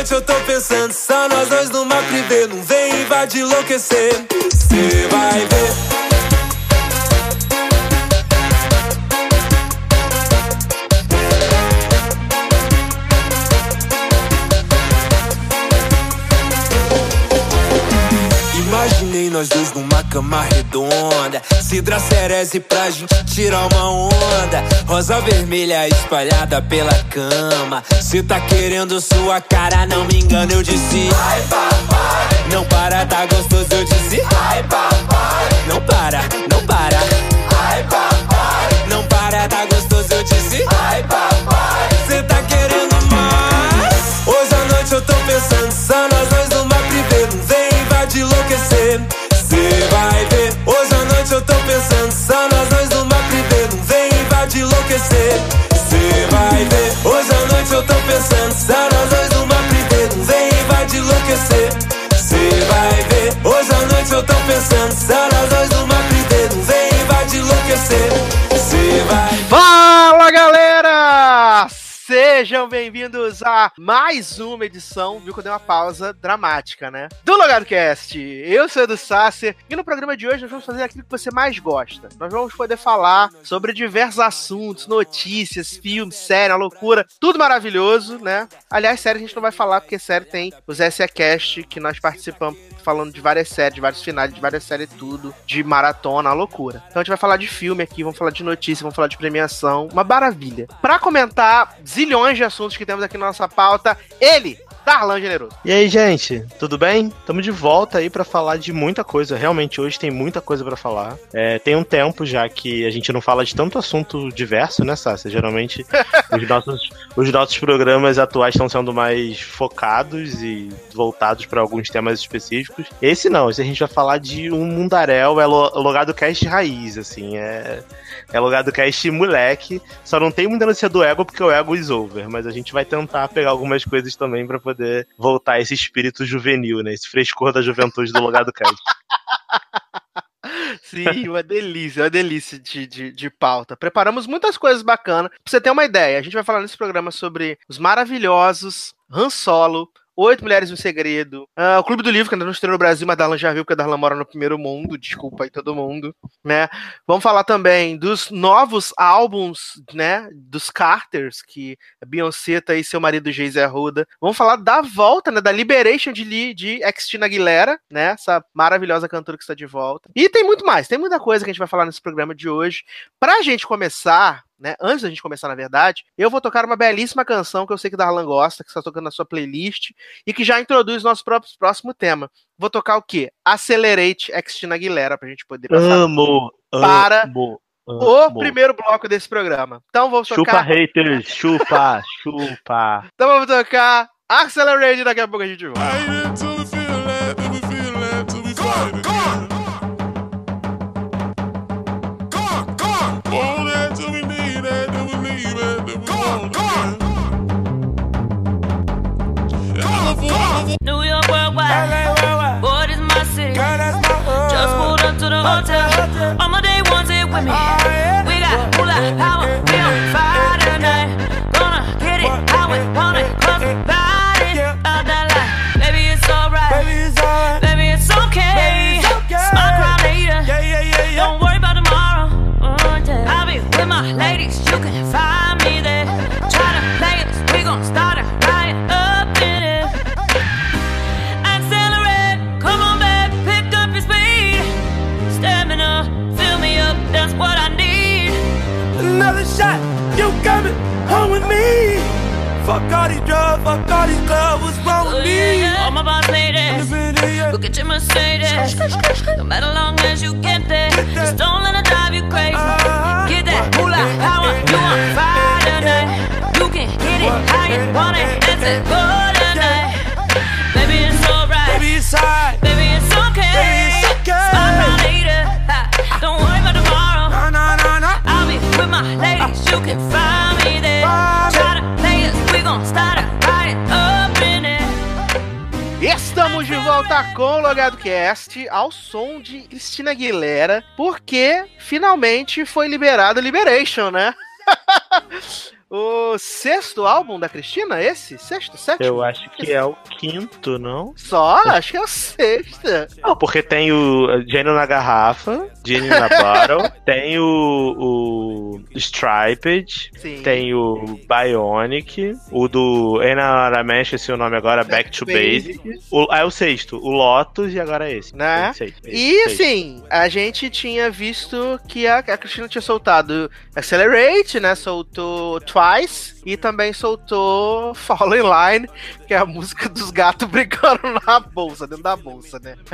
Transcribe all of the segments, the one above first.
noite eu tô pensando, só nós dois numa privê. Não vem invadir, enlouquecer. Cê vai ver. Imaginei nós dois numa cama redonda. Cidra cereze pra gente tirar uma onda. Rosa vermelha espalhada pela cama. Cê tá querendo sua cara, não me engano, eu disse. Ai papai. Não para, tá gostoso, eu disse. Ai papai. Não para, não para. Ai papai. Não para, tá gostoso, eu disse. Ai papai bem-vindos a mais uma edição, viu que eu dei uma pausa dramática, né? Do Logado Cast. Eu sou Edu Sasser e no programa de hoje nós vamos fazer aquilo que você mais gosta. Nós vamos poder falar sobre diversos assuntos, notícias, filmes, série, loucura, tudo maravilhoso, né? Aliás, série a gente não vai falar porque série tem os SE Cast que nós participamos falando de várias séries, de vários finais, de várias séries tudo, de maratona, loucura. Então a gente vai falar de filme aqui, vamos falar de notícia, vamos falar de premiação, uma maravilha. Pra comentar zilhões de assuntos que temos aqui na nossa pauta, ele, Darlan Generoso. E aí, gente, tudo bem? Estamos de volta aí pra falar de muita coisa. Realmente, hoje tem muita coisa pra falar. É, tem um tempo já que a gente não fala de tanto assunto diverso, né, Sácia? Geralmente, os nossos, os nossos programas atuais estão sendo mais focados e voltados pra alguns temas específicos. Esse não, esse a gente vai falar de um mundaréu, é lo- logado cast raiz, assim, é... É logado cast moleque, só não tem muita notícia do ego porque o ego is over, mas a gente vai tentar pegar algumas coisas também pra poder voltar esse espírito juvenil, né? Esse frescor da juventude do logado cast. Sim, uma delícia, uma delícia de, de, de pauta. Preparamos muitas coisas bacanas. Pra você ter uma ideia, a gente vai falar nesse programa sobre os maravilhosos Han Solo, Oito Mulheres um Segredo, ah, o Clube do Livro, que ainda não estreou no Brasil, mas Darlan já viu, porque a Darlan mora no primeiro mundo, desculpa aí todo mundo, né? Vamos falar também dos novos álbuns, né, dos Carters, que a Beyoncé tá aí, seu marido Jay-Z Arruda. Vamos falar da volta, né, da Liberation de, Li- de Christina Aguilera, né, essa maravilhosa cantora que está de volta. E tem muito mais, tem muita coisa que a gente vai falar nesse programa de hoje. Pra gente começar, né, antes da gente começar, na verdade, eu vou tocar uma belíssima canção que eu sei que Darlan gosta, que está tocando na sua playlist, e que já introduz nosso próprio, próximo tema. Vou tocar o quê? Acelerate Christina Aguilera, pra gente poder passar Amo, Para amo, o amo. primeiro bloco desse programa. Então vamos Chupa tocar. haters, chupa, chupa. Então vamos tocar Accelerate, daqui a pouco a gente volta. water. Fuck all these drugs, fuck all these clubs, what's wrong Oh, with yeah, me? yeah. All my boss ladies, look at your Mercedes. No matter long as you get there, just don't let it drive you crazy. Uh-huh. Get that moolah power, you on fire tonight. You can get it how you want it, it's a good tonight. Baby, it's alright. Baby, it's alright. Estamos de volta com o Logado Cast ao som de Cristina Aguilera, porque finalmente foi liberado Liberation, né? O sexto álbum da Cristina, esse? Sexto, sétimo? Eu acho que é o quinto, não? Só? Acho que é o sexto. Não, porque tem o Gênio na Garrafa, Gênio na Bottle, tem o, o Striped, Sim. tem o Bionic, o do Ena Aramesh, esse é o nome agora, Back, to Basic. O, é o sexto, o Lotus e agora é esse. Né? Seis, seis, E assim, a gente tinha visto que a, a Cristina tinha soltado Accelerate, né? Soltou Twice e também soltou Fall in Line, que é a música dos gatos brincando na bolsa, dentro da bolsa, né?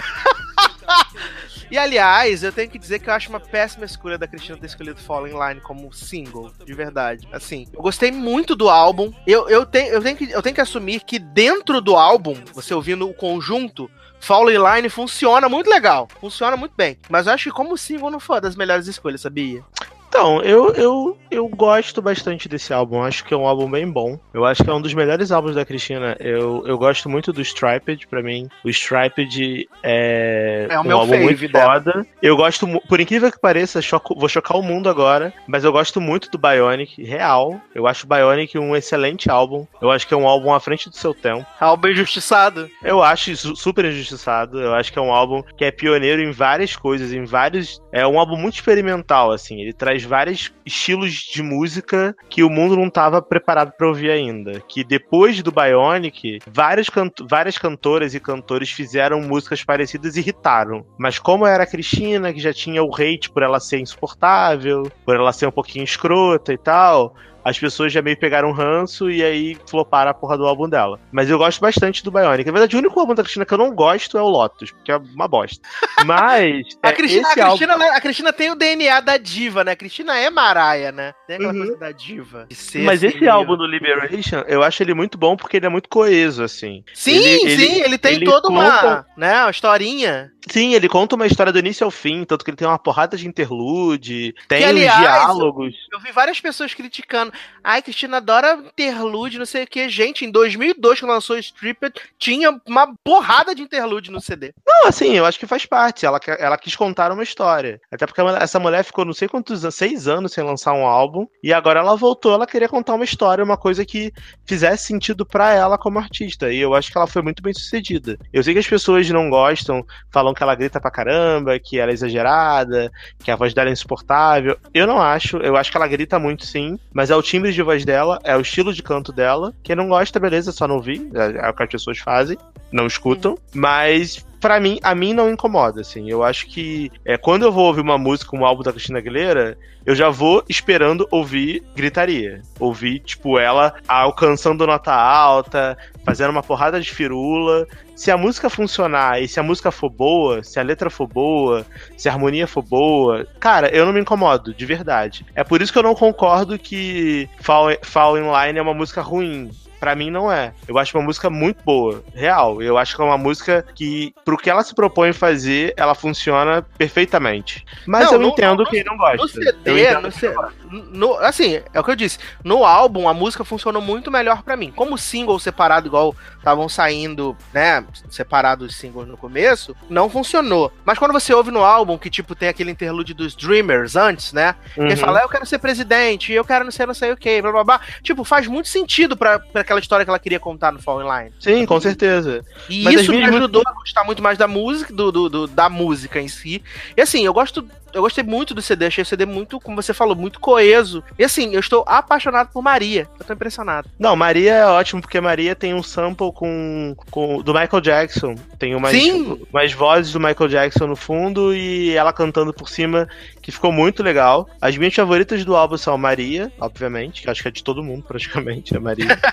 E aliás, eu tenho que dizer que eu acho uma péssima escolha da Cristina ter escolhido Fall in Line como single, de verdade. Assim, eu gostei muito do álbum. Eu, eu, tenho, eu, tenho que, eu tenho que assumir que dentro do álbum, você ouvindo o conjunto, Fall in Line funciona muito legal. Funciona muito bem. Mas eu acho que como single não foi das melhores escolhas, sabia? Então, eu, eu, eu gosto bastante desse álbum. Acho que é um álbum bem bom. Eu acho que é um dos melhores álbuns da Cristina. Eu, eu gosto muito do Striped, pra mim. O Striped é, É um álbum muito dela. foda. Eu gosto, por incrível que pareça, choco- vou chocar o mundo agora, mas eu gosto muito do Bionic, real. Eu acho o Bionic um excelente álbum. Eu acho que é um álbum à frente do seu tempo. Álbum injustiçado. Eu acho isso super injustiçado. Eu acho que é um álbum que é pioneiro em várias coisas, em vários. É um álbum muito experimental, assim. Ele traz vários estilos de música que o mundo não estava preparado para ouvir ainda. Que depois do Bionic, várias, canto- várias cantoras e cantores fizeram músicas parecidas e irritaram. Mas como era a Cristina, que já tinha o hate por ela ser insuportável, por ela ser um pouquinho escrota e tal as pessoas já meio pegaram ranço e aí floparam a porra do álbum dela. Mas eu gosto bastante do Bionic. Na verdade, o único álbum da Cristina que eu não gosto é o Lotus, porque é uma bosta. Mas. A é, Cristina, a, álbum- Cristina, ela- a Cristina tem o DNA da diva, né? A Cristina é Maraia, né? Tem aquela Uhum. coisa da diva. Mas esse meio- álbum do Liberation, eu acho ele muito bom porque ele é muito coeso, assim. Sim, ele- ele- sim, ele tem ele toda uma, conta- né, uma historinha. Sim, ele conta uma história do início ao fim, tanto que ele tem uma porrada de interlude, tem Que, aliás, diálogos. Eu vi várias pessoas criticando. Ai, Cristina adora interlude, não sei o que. Gente, em 2002, quando lançou Stripped, tinha uma porrada de interlude no CD. Não, assim, eu acho que faz parte. Ela, ela quis contar uma história. Até porque essa mulher ficou não sei quantos anos, seis anos sem lançar um álbum. E agora ela voltou, ela queria contar uma história, uma coisa que fizesse sentido pra ela como artista. E eu acho que ela foi muito bem sucedida. Eu sei que as pessoas não gostam, falam que ela grita pra caramba, que ela é exagerada, que a voz dela é insuportável. Eu não acho, eu acho que ela grita muito sim, mas é o timbre de voz dela, é o estilo de canto dela. Quem não gosta, beleza, só não ouvir. É, é o que as pessoas fazem, não escutam. Mas Pra mim, a mim não incomoda, assim. Eu acho que é, quando eu vou ouvir uma música, um álbum da Cristina Aguilera, eu já vou esperando ouvir gritaria. Ouvir, tipo, ela alcançando nota alta, fazendo uma porrada de firula. Se a música funcionar e se a música for boa, se a letra for boa, se a harmonia for boa, cara, eu não me incomodo, de verdade. É por isso que eu não concordo que Fall, Fall in Line é uma música ruim. Pra mim não é. Eu acho uma música muito boa, real. Eu acho que é uma música que, pro que ela se propõe fazer, ela funciona perfeitamente. Mas Não, eu no- entendo no- quem não gosta. No CD, entendo no quem C- não gosta. no- assim, é o que eu disse. No álbum, a música funcionou muito melhor pra mim. Como single separado, igual estavam saindo, né, separados os singles no começo, não funcionou. Mas quando você ouve no álbum, que tipo, tem aquele interlude dos Dreamers antes, né? Que Uhum. fala, eu quero ser presidente, eu quero não ser não sei o que, blá blá blá. Tipo, faz muito sentido pra, pra aquela história que ela queria contar no Fall in Line. Sim, com certeza. E Mas isso me ajudou a gostar muito mais da música, do, do- do- da música em si. E assim, eu gosto. Eu gostei muito do CD, achei o CD muito, como você falou, muito coeso. E assim, eu estou apaixonado por Maria. Eu tô impressionado. Não, Maria é ótimo, porque Maria tem um sample com, com do Michael Jackson. Tem umas, Sim. umas vozes do Michael Jackson no fundo e ela cantando por cima, que ficou muito legal. As minhas favoritas do álbum são Maria, obviamente, que acho que é de todo mundo, praticamente, a Maria.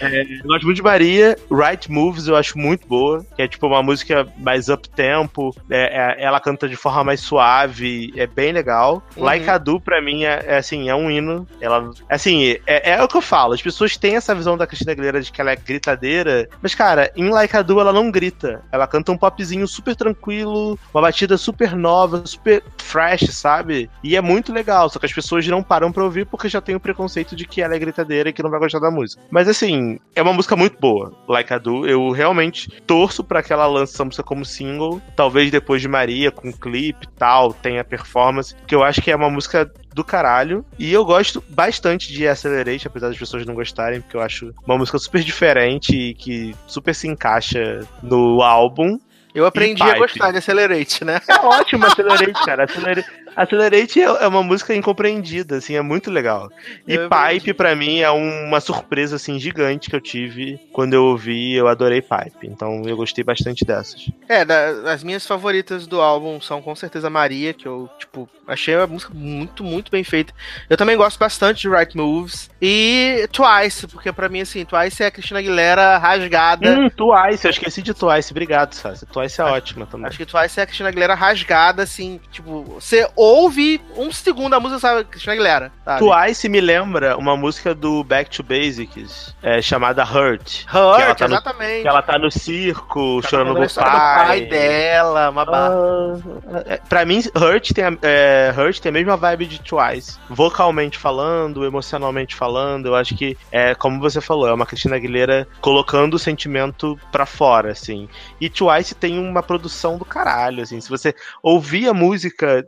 É, eu gosto muito de Maria. Right Moves eu acho muito boa, que é tipo uma música mais up-tempo. É, é- ela canta de forma mais suave, é bem legal. Uhum. Like a Do, pra mim, é, é, assim, é um hino. Ela, assim, é, é o que eu falo. As pessoas têm essa visão da Cristina Aguilera de que ela é gritadeira. Mas, cara, em Like a Do, ela não grita. Ela canta um popzinho super tranquilo, uma batida super nova, super fresh, sabe? E é muito legal. Só que as pessoas não param pra ouvir porque já tem o preconceito de que ela é gritadeira e que não vai gostar da música. Mas, assim, é uma música muito boa, Like a Do. Eu realmente torço pra que ela lance essa música como single. Talvez depois de Maria, com clipe e tal, tenha performance, que eu acho que é uma música do caralho. E eu gosto bastante de Accelerate, apesar das pessoas não gostarem, porque eu acho uma música super diferente e que super se encaixa no álbum. Eu aprendi a gostar de Accelerate, né? É ótimo Accelerate, cara. Accelerate, Accelerate é, é uma música incompreendida, assim, é muito legal. E eu Pipe, para mim, é uma surpresa, assim, gigante que eu tive quando eu ouvi, eu adorei Pipe. Então eu gostei bastante dessas. É, da, as minhas favoritas do álbum são com certeza Maria, que eu, tipo, achei a música muito, muito bem feita. Eu também gosto bastante de Right Moves. E Twice, porque para mim, assim, Twice é a Cristina Aguilera rasgada. Hum, Twice, eu esqueci de Twice, obrigado, Sassi. Twice é acho, ótima também. Acho que Twice é a Cristina Aguilera rasgada, assim, tipo, você ouve um segundo a música, sabe? Cristina Aguilera. Sabe? Twice me lembra uma música do Back to Basics, é, chamada Hurt. Hurt, que exatamente. No, que ela tá no circo, tá chorando no pai. pai dela, uma barra. Uh, pra mim, Hurt tem, a, é, Hurt tem a mesma vibe de Twice. Vocalmente falando, emocionalmente falando, eu acho que é, como você falou, é uma Cristina Aguilera colocando o sentimento pra fora, assim. E Twice tem uma produção do caralho, assim. Se você ouvir a música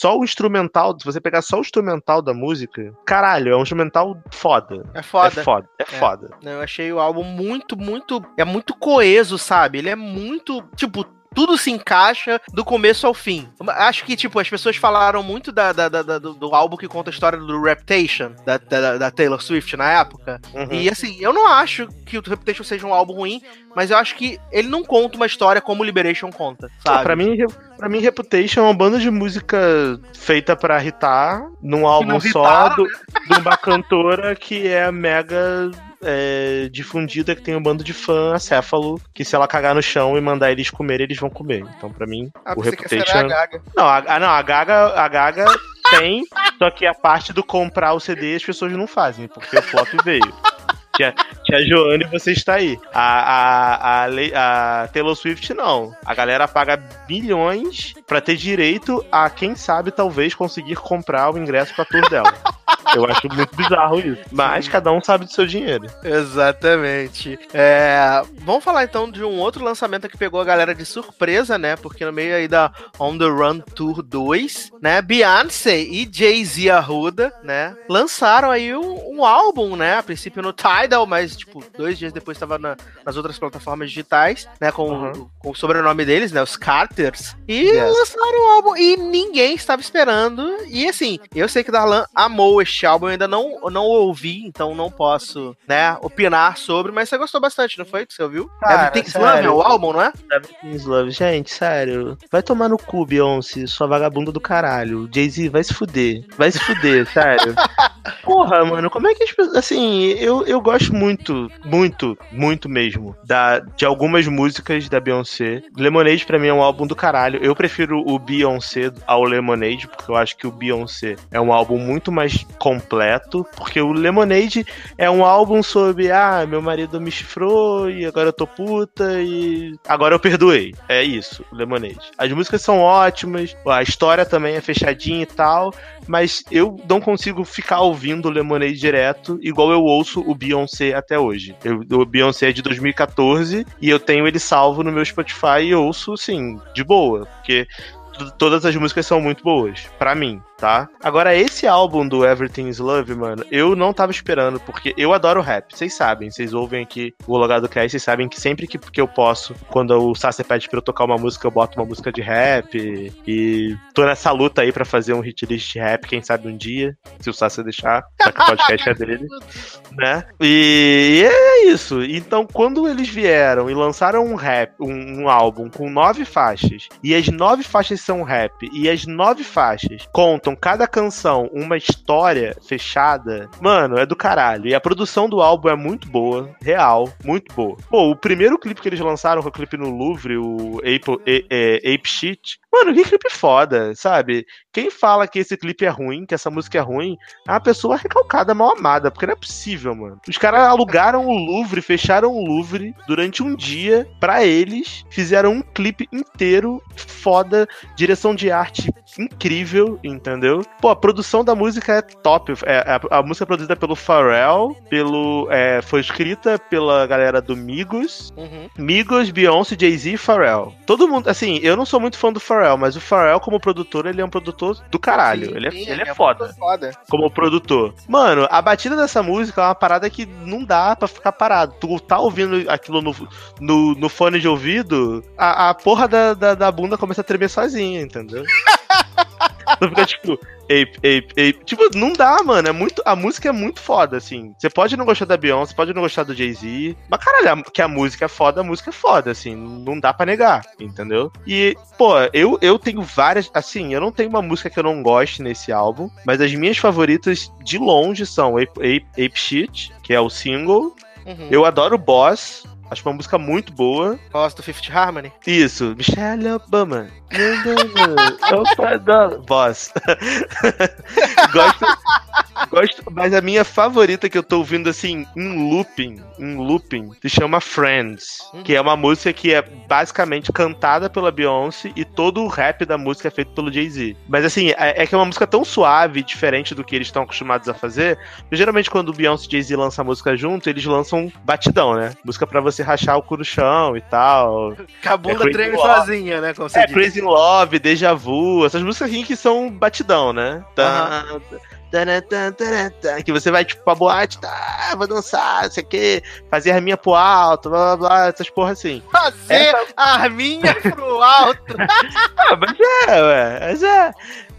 só o instrumental, se você pegar só o instrumental da música, caralho, é um instrumental foda. É foda. É foda. É, é. foda. Eu achei o álbum muito, muito. É muito coeso, sabe? Ele é muito. Tipo, tudo se encaixa do começo ao fim. Acho que, tipo, as pessoas falaram muito da, da, da do, do, álbum que conta a história do Reputation, da, Taylor Swift na época. Uhum. E assim, eu não acho que o Reputation seja um álbum ruim, mas eu acho que ele não conta uma história como Liberation conta, sabe? Pra mim, pra mim Reputation é uma banda de música feita para irritar, num álbum só, do, né? de uma cantora que é mega é, difundida que tem um bando de fã acéfalo que se ela cagar no chão e mandar eles comer, eles vão comer. Então, para mim, ah, o Reputation. A Gaga. Não, a, não, a Gaga, a Gaga tem, só que a parte do comprar o CD as pessoas não fazem, porque o flop veio. Tia, tia Joane, você está aí. A, a, a, a Taylor Swift, não. A galera paga bilhões para ter direito a, quem sabe, talvez conseguir comprar o ingresso pra tour dela. Eu acho muito bizarro isso. Mas cada um sabe do seu dinheiro. Exatamente. É, vamos falar então de um outro lançamento que pegou a galera de surpresa, né? Porque no meio aí da On the Run Tour 2, né? Beyoncé e Jay-Z Arruda, né? Lançaram aí um, um, álbum, né? A princípio no Tidal, mas tipo, dois dias depois estava na, nas outras plataformas digitais, né? Com, uhum. com o sobrenome deles, né? Os Carters. E yes. lançaram o álbum e ninguém estava esperando. E assim, eu sei que Darlan amou este álbum, eu ainda não, não ouvi, então não posso, né, opinar sobre, mas você gostou bastante, não foi? Que você ouviu? Cara, Everything's Love é o álbum, não é? Everything's Love. Gente, sério. Vai tomar no cu, Beyoncé, sua vagabunda do caralho. Jay-Z, vai se fuder. Vai se fuder, sério. Porra, mano, como é que as pessoas. Assim, eu, eu gosto muito, muito, muito mesmo da, de algumas músicas da Beyoncé. Lemonade pra mim é um álbum do caralho. Eu prefiro o Beyoncé ao Lemonade, porque eu acho que o Beyoncé é um álbum muito mais completo. Porque o Lemonade é um álbum sobre, ah, meu marido me chifrou e agora eu tô puta e agora eu perdoei. É isso, o Lemonade. As músicas são ótimas, a história também é fechadinha e tal, mas eu não consigo ficar ouvindo o Lemonade direto, igual eu ouço o Beyoncé até hoje. Eu, o Beyoncé é de 2014 e eu tenho ele salvo no meu Spotify e ouço, assim, de boa, porque todas as músicas são muito boas, para mim tá? Agora, esse álbum do Everything's Love, mano, eu não tava esperando, porque eu adoro rap. Vocês sabem, vocês ouvem aqui o Logado Cast, vocês sabem que sempre que, que eu posso, quando o Sasser pede pra eu tocar uma música, eu boto uma música de rap. E, e tô nessa luta aí pra fazer um hit list de rap, quem sabe um dia, se o Sasser deixar, já que o podcast é dele, né? E, e é isso. Então, quando eles vieram e lançaram um rap, um, um álbum com nove faixas, e as nove faixas são rap, e as nove faixas contam contam cada canção uma história fechada, mano, é do caralho. E a produção do álbum é muito boa, real, muito boa. Pô, o primeiro clipe que eles lançaram, o clipe no Louvre, o Ape, Ape Shit, mano, que clipe foda, sabe? Quem fala que esse clipe é ruim, que essa música é ruim, é uma pessoa recalcada, mal amada, porque não é possível, mano. Os caras alugaram o Louvre, fecharam o Louvre durante um dia para eles, fizeram um clipe inteiro foda, direção de arte incrível, entendeu? Pô, a produção da música é top. É, a, a música é produzida pelo Pharrell, pelo, é, foi escrita pela galera do Migos. Uhum. Migos, Beyoncé, Jay-Z e Pharrell. Todo mundo, assim, eu não sou muito fã do Pharrell, mas o Pharrell, como produtor, ele é um produtor do caralho. Sim, ele é, sim, ele é muito foda foda. como produtor. Mano, a batida dessa música é uma parada que não dá pra ficar parado. Tu tá ouvindo aquilo no, no, no fone de ouvido, a, a porra da, da, da bunda começa a tremer sozinha, entendeu? tu fica tipo, ape, ape, ape. Tipo, não dá, mano. É muito, a música é muito foda, assim. Você pode não gostar da Beyoncé, pode não gostar do Jay-Z. Mas, caralho, que a música é foda, a música é foda, assim. Não dá pra negar, entendeu? E, pô, eu, eu tenho várias. Assim, eu não tenho uma música que eu não goste nesse álbum. Mas as minhas favoritas, de longe, são Ape, Ape, Ape Shit, que é o single. Uhum. Eu adoro Boss. Acho uma música muito boa. Gosto do Fifth Harmony. Isso, Michelle Obama. Opa. Boss. gosto, gosto, mas a minha favorita que eu tô ouvindo assim, em looping, em looping, se chama Friends, que é uma música que é basicamente cantada pela Beyoncé e todo o rap da música é feito pelo Jay-Z. Mas assim, é, é que é uma música tão suave, diferente do que eles estão acostumados a fazer. Geralmente quando o Beyoncé e Jay-Z lançam a música junto, eles lançam batidão, né? Música pra você rachar o cu no chão e tal. Que a bunda Crazy treme sozinha, né? Como você É, diz. Crazy Love, Deja Vu, essas músicas assim que são batidão, né? Tá, tá, que você vai, tipo, pra boate, tá, vou dançar, não sei o quê, fazer a minha pro alto, blá blá blá, essas porra assim. Fazer a arminha pro alto. Ah, mas é, ué, mas é.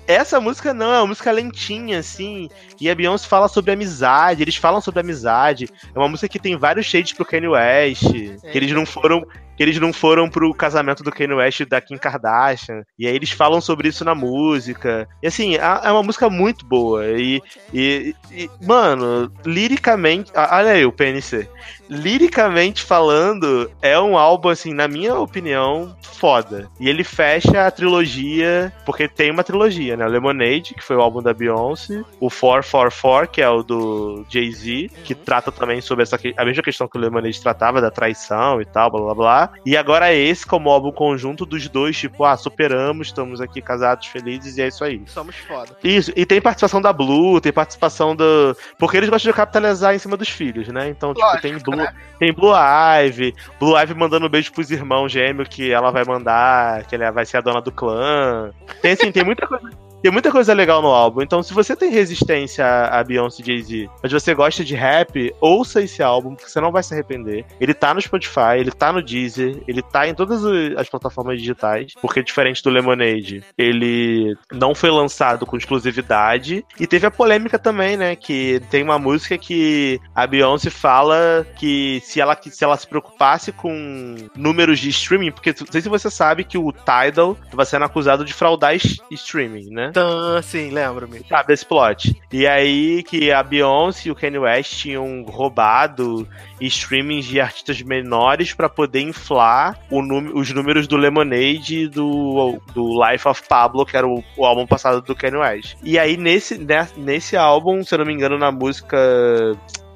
Essa música não, é uma música lentinha, assim, e a Beyoncé fala sobre amizade, eles falam sobre amizade. É uma música que tem vários shades pro Kanye West, que eles não foram que eles não foram pro casamento do Kanye West e da Kim Kardashian. E aí eles falam sobre isso na música. E assim, é uma música muito boa. E, e, e, mano, liricamente. Olha aí o PNC. Liricamente falando, é um álbum, assim, na minha opinião, foda. E ele fecha a trilogia, porque tem uma trilogia, né? O Lemonade, que foi o álbum da Beyoncé, o 444, que é o do Jay-Z, que trata também sobre essa, a mesma questão que o Lemonade tratava, da traição e tal, blá blá blá. E agora é esse como álbum conjunto dos dois, tipo, ah, superamos, estamos aqui casados, felizes, e é isso aí. Somos foda. Isso, e tem participação da Blue, tem participação do. Porque eles gostam de capitalizar em cima dos filhos, né? Então, tipo, Lógico, tem Blue, né? tem Blue Ivy, Blue Ivy mandando um beijo pros irmãos gêmeos que ela vai mandar, que ela vai ser a dona do clã. Tem assim, tem muita coisa. Tem muita coisa legal no álbum. Então, se você tem resistência a Beyoncé e Jay-Z, mas você gosta de rap, ouça esse álbum, porque você não vai se arrepender. Ele tá no Spotify, ele tá no Deezer, ele tá em todas as plataformas digitais, porque diferente do Lemonade, ele não foi lançado com exclusividade. E teve a polêmica também, né? Que tem uma música que a Beyoncé fala que se ela, se ela se preocupasse com números de streaming, porque não sei se você sabe que o Tidal estava sendo acusado de fraudar streaming, né? Então, sim, lembro-me. Sabe desse plot. E aí que a Beyoncé e o Kanye West tinham roubado streamings de artistas menores pra poder inflar os números do Lemonade e do, do Life of Pablo, que era o, o álbum passado do Kanye West. E aí nesse, né, nesse álbum, se eu não me engano, na música.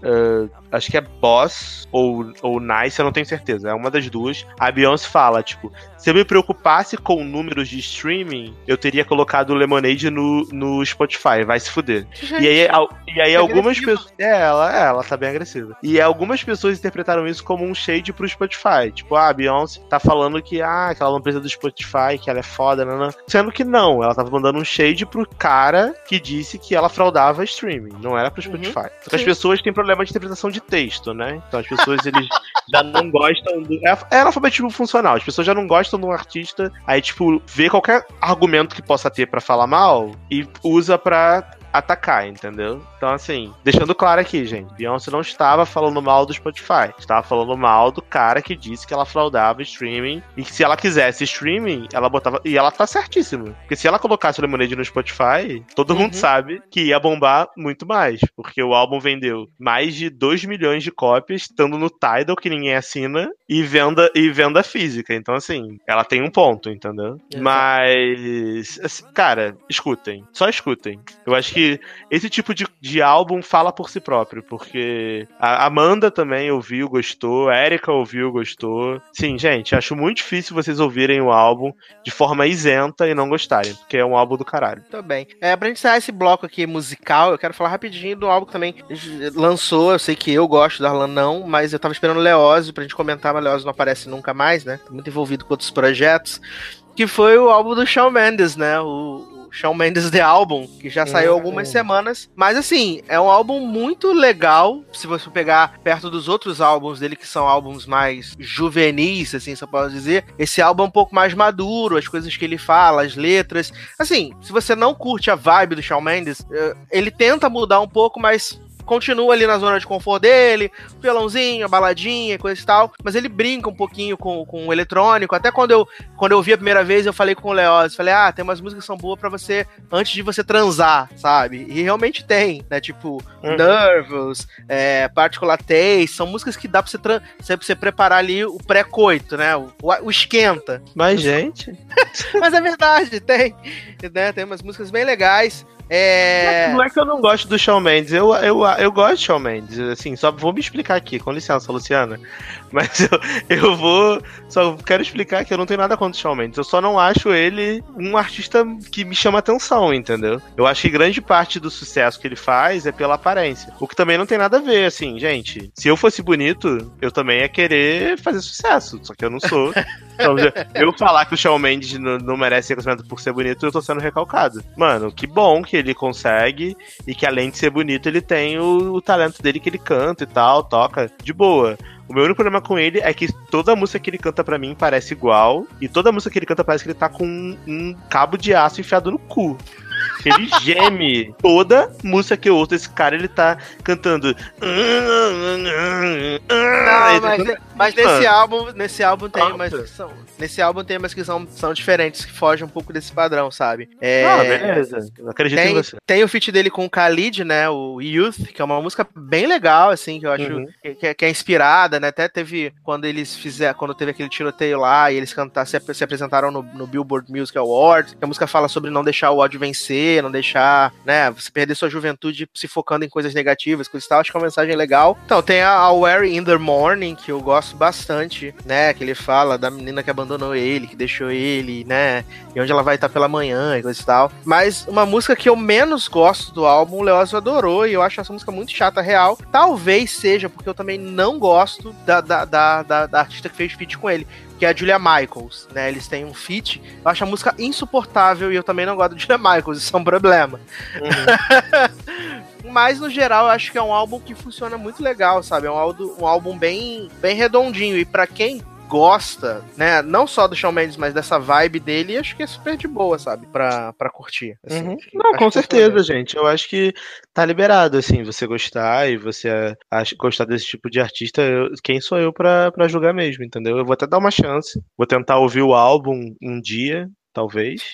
ah, acho que é Boss ou, ou Nice, eu não tenho certeza. É uma das duas. A Beyoncé fala, tipo, se eu me preocupasse com números de streaming, eu teria colocado o Lemonade no, no Spotify. Vai se fuder. E aí, al- e aí Tá algumas pessoas. É, ela, é, ela tá bem agressiva. E algumas pessoas interpretaram isso como um shade pro Spotify. Tipo, ah, a Beyoncé tá falando que, ah, que ela não precisa do Spotify, que ela é foda, não, Sendo que não, ela tava mandando um shade pro cara que disse que ela fraudava streaming. Não era pro Spotify. Só que as pessoas têm problema de interpretação de texto, né? Então as pessoas, eles já não gostam do. É, é analfabetismo funcional. As pessoas já não gostam de um artista, aí, tipo, vê qualquer argumento que possa ter pra falar mal e usa pra atacar, entendeu? Então, assim, deixando claro aqui, gente, Beyoncé não estava falando mal do Spotify, estava falando mal do cara que disse que ela fraudava streaming e que se ela quisesse streaming, ela botava. E ela tá certíssima. Porque se ela colocasse o Lemonade no Spotify, todo Uhum. mundo sabe que ia bombar muito mais. Porque o álbum vendeu mais de 2 milhões de cópias, estando no Tidal, que ninguém assina, e venda, e venda física. Então, assim, ela tem um ponto, entendeu? Mas, assim, cara, escutem. Só escutem. Eu acho que esse tipo de, de álbum fala por si próprio, porque a Amanda também ouviu, gostou, a Erika ouviu, gostou. Sim, gente, acho muito difícil vocês ouvirem o álbum de forma isenta e não gostarem, porque é um álbum do caralho. Muito bem. É, pra gente encerrar esse bloco aqui musical, eu quero falar rapidinho do álbum que também lançou. Eu sei que eu gosto da Arlan não, mas eu tava esperando o Leózio pra gente comentar, mas o Leózio não aparece nunca mais, né? Tô muito envolvido com outros projetos. Que foi o álbum do Shawn Mendes, né? O, Shawn Mendes The Album, que já saiu Hum. algumas semanas. Mas assim, é um álbum muito legal. Se você pegar perto dos outros álbuns dele, que são álbuns mais juvenis, assim, se eu posso dizer, esse álbum é um pouco mais maduro, as coisas que ele fala, as letras. Assim, se você não curte a vibe do Shawn Mendes, eh, ele tenta mudar um pouco, mas continua ali na zona de conforto dele, violãozinho, a baladinha, coisa e tal, mas ele brinca um pouquinho com, com o eletrônico. Até quando eu, quando eu vi a primeira vez, eu falei com o Leoz, falei, ah, tem umas músicas que são boas pra você antes de você transar, sabe? E realmente tem, né? Tipo, Uhum. Nervous, é, Particular Taste, são músicas que dá pra você, você, você preparar ali o pré-coito, né? O, o esquenta. Mas, gente. Mas é verdade, tem. Né? Tem umas músicas bem legais. É. Não é que eu não gosto do Shawn Mendes, eu, eu, eu gosto de Shawn Mendes, assim, só vou me explicar aqui, com licença, Luciana. Mas eu, eu vou. Só quero explicar que eu não tenho nada contra o Shawn Mendes. Eu só não acho ele um artista que me chama atenção, entendeu? Eu acho que grande parte do sucesso que ele faz é pela aparência. O que também não tem nada a ver, assim, gente. Se eu fosse bonito, eu também ia querer fazer sucesso. Só que eu não sou. Então, eu falar que o Shawn Mendes não, não merece reconhecimento por ser bonito, eu tô sendo recalcado. Mano, que bom que ele consegue e que além de ser bonito, ele tem o, o talento dele que ele canta e tal, toca de boa. O meu único problema com ele é que toda música que ele canta pra mim parece igual e toda música que ele canta parece que ele tá com um, um cabo de aço enfiado no cu. Ele geme. Toda música que eu ouço desse cara, ele tá cantando. Não, mas, mas nesse álbum, nesse álbum tem umas que são. Nesse álbum tem umas que são, são diferentes, que fogem um pouco desse padrão, sabe? É, Ah, beleza. Eu acredito em tem, você. tem o feat dele com o Khalid, né? O Youth, que é uma música bem legal, assim, que eu acho Uhum. que, que é- é inspirada, né? Até teve quando eles fizeram, quando teve aquele tiroteio lá e eles cantaram, se, se apresentaram no, no Billboard Music Awards, que a música fala sobre não deixar o ódio vencer, não deixar, né? Você perder sua juventude se focando em coisas negativas, coisas tal. Acho que é uma mensagem legal. Então, tem a, a Where in the Morning, que eu gosto bastante, né? Que ele fala da menina que abandonou ele, que deixou ele, né? E onde ela vai estar pela manhã e coisa e tal. Mas uma música que eu menos gosto do álbum, o Leózio adorou, e eu acho essa música muito chata, real. Talvez seja porque eu também não gosto da, da, da, da- da artista que fez feat com ele. Que é a Julia Michaels, né? Eles têm um feat. Eu acho a música insuportável e eu também não gosto da Julia Michaels, isso é um problema. Mas no geral eu acho que é um álbum que funciona muito legal, sabe? É um álbum, um álbum bem, bem redondinho. E pra quem gosta, né? Não só do Shawn Mendes, mas dessa vibe dele, acho que é super de boa, sabe? Pra, pra curtir. assim. Uhum. Não, acho com certeza, gente. Eu acho que tá liberado, assim, você gostar e você eh, ach- gostar desse tipo de artista. eu- quem sou eu pra, pra julgar mesmo, entendeu? Eu vou até dar uma chance. Vou tentar ouvir o álbum um dia, talvez.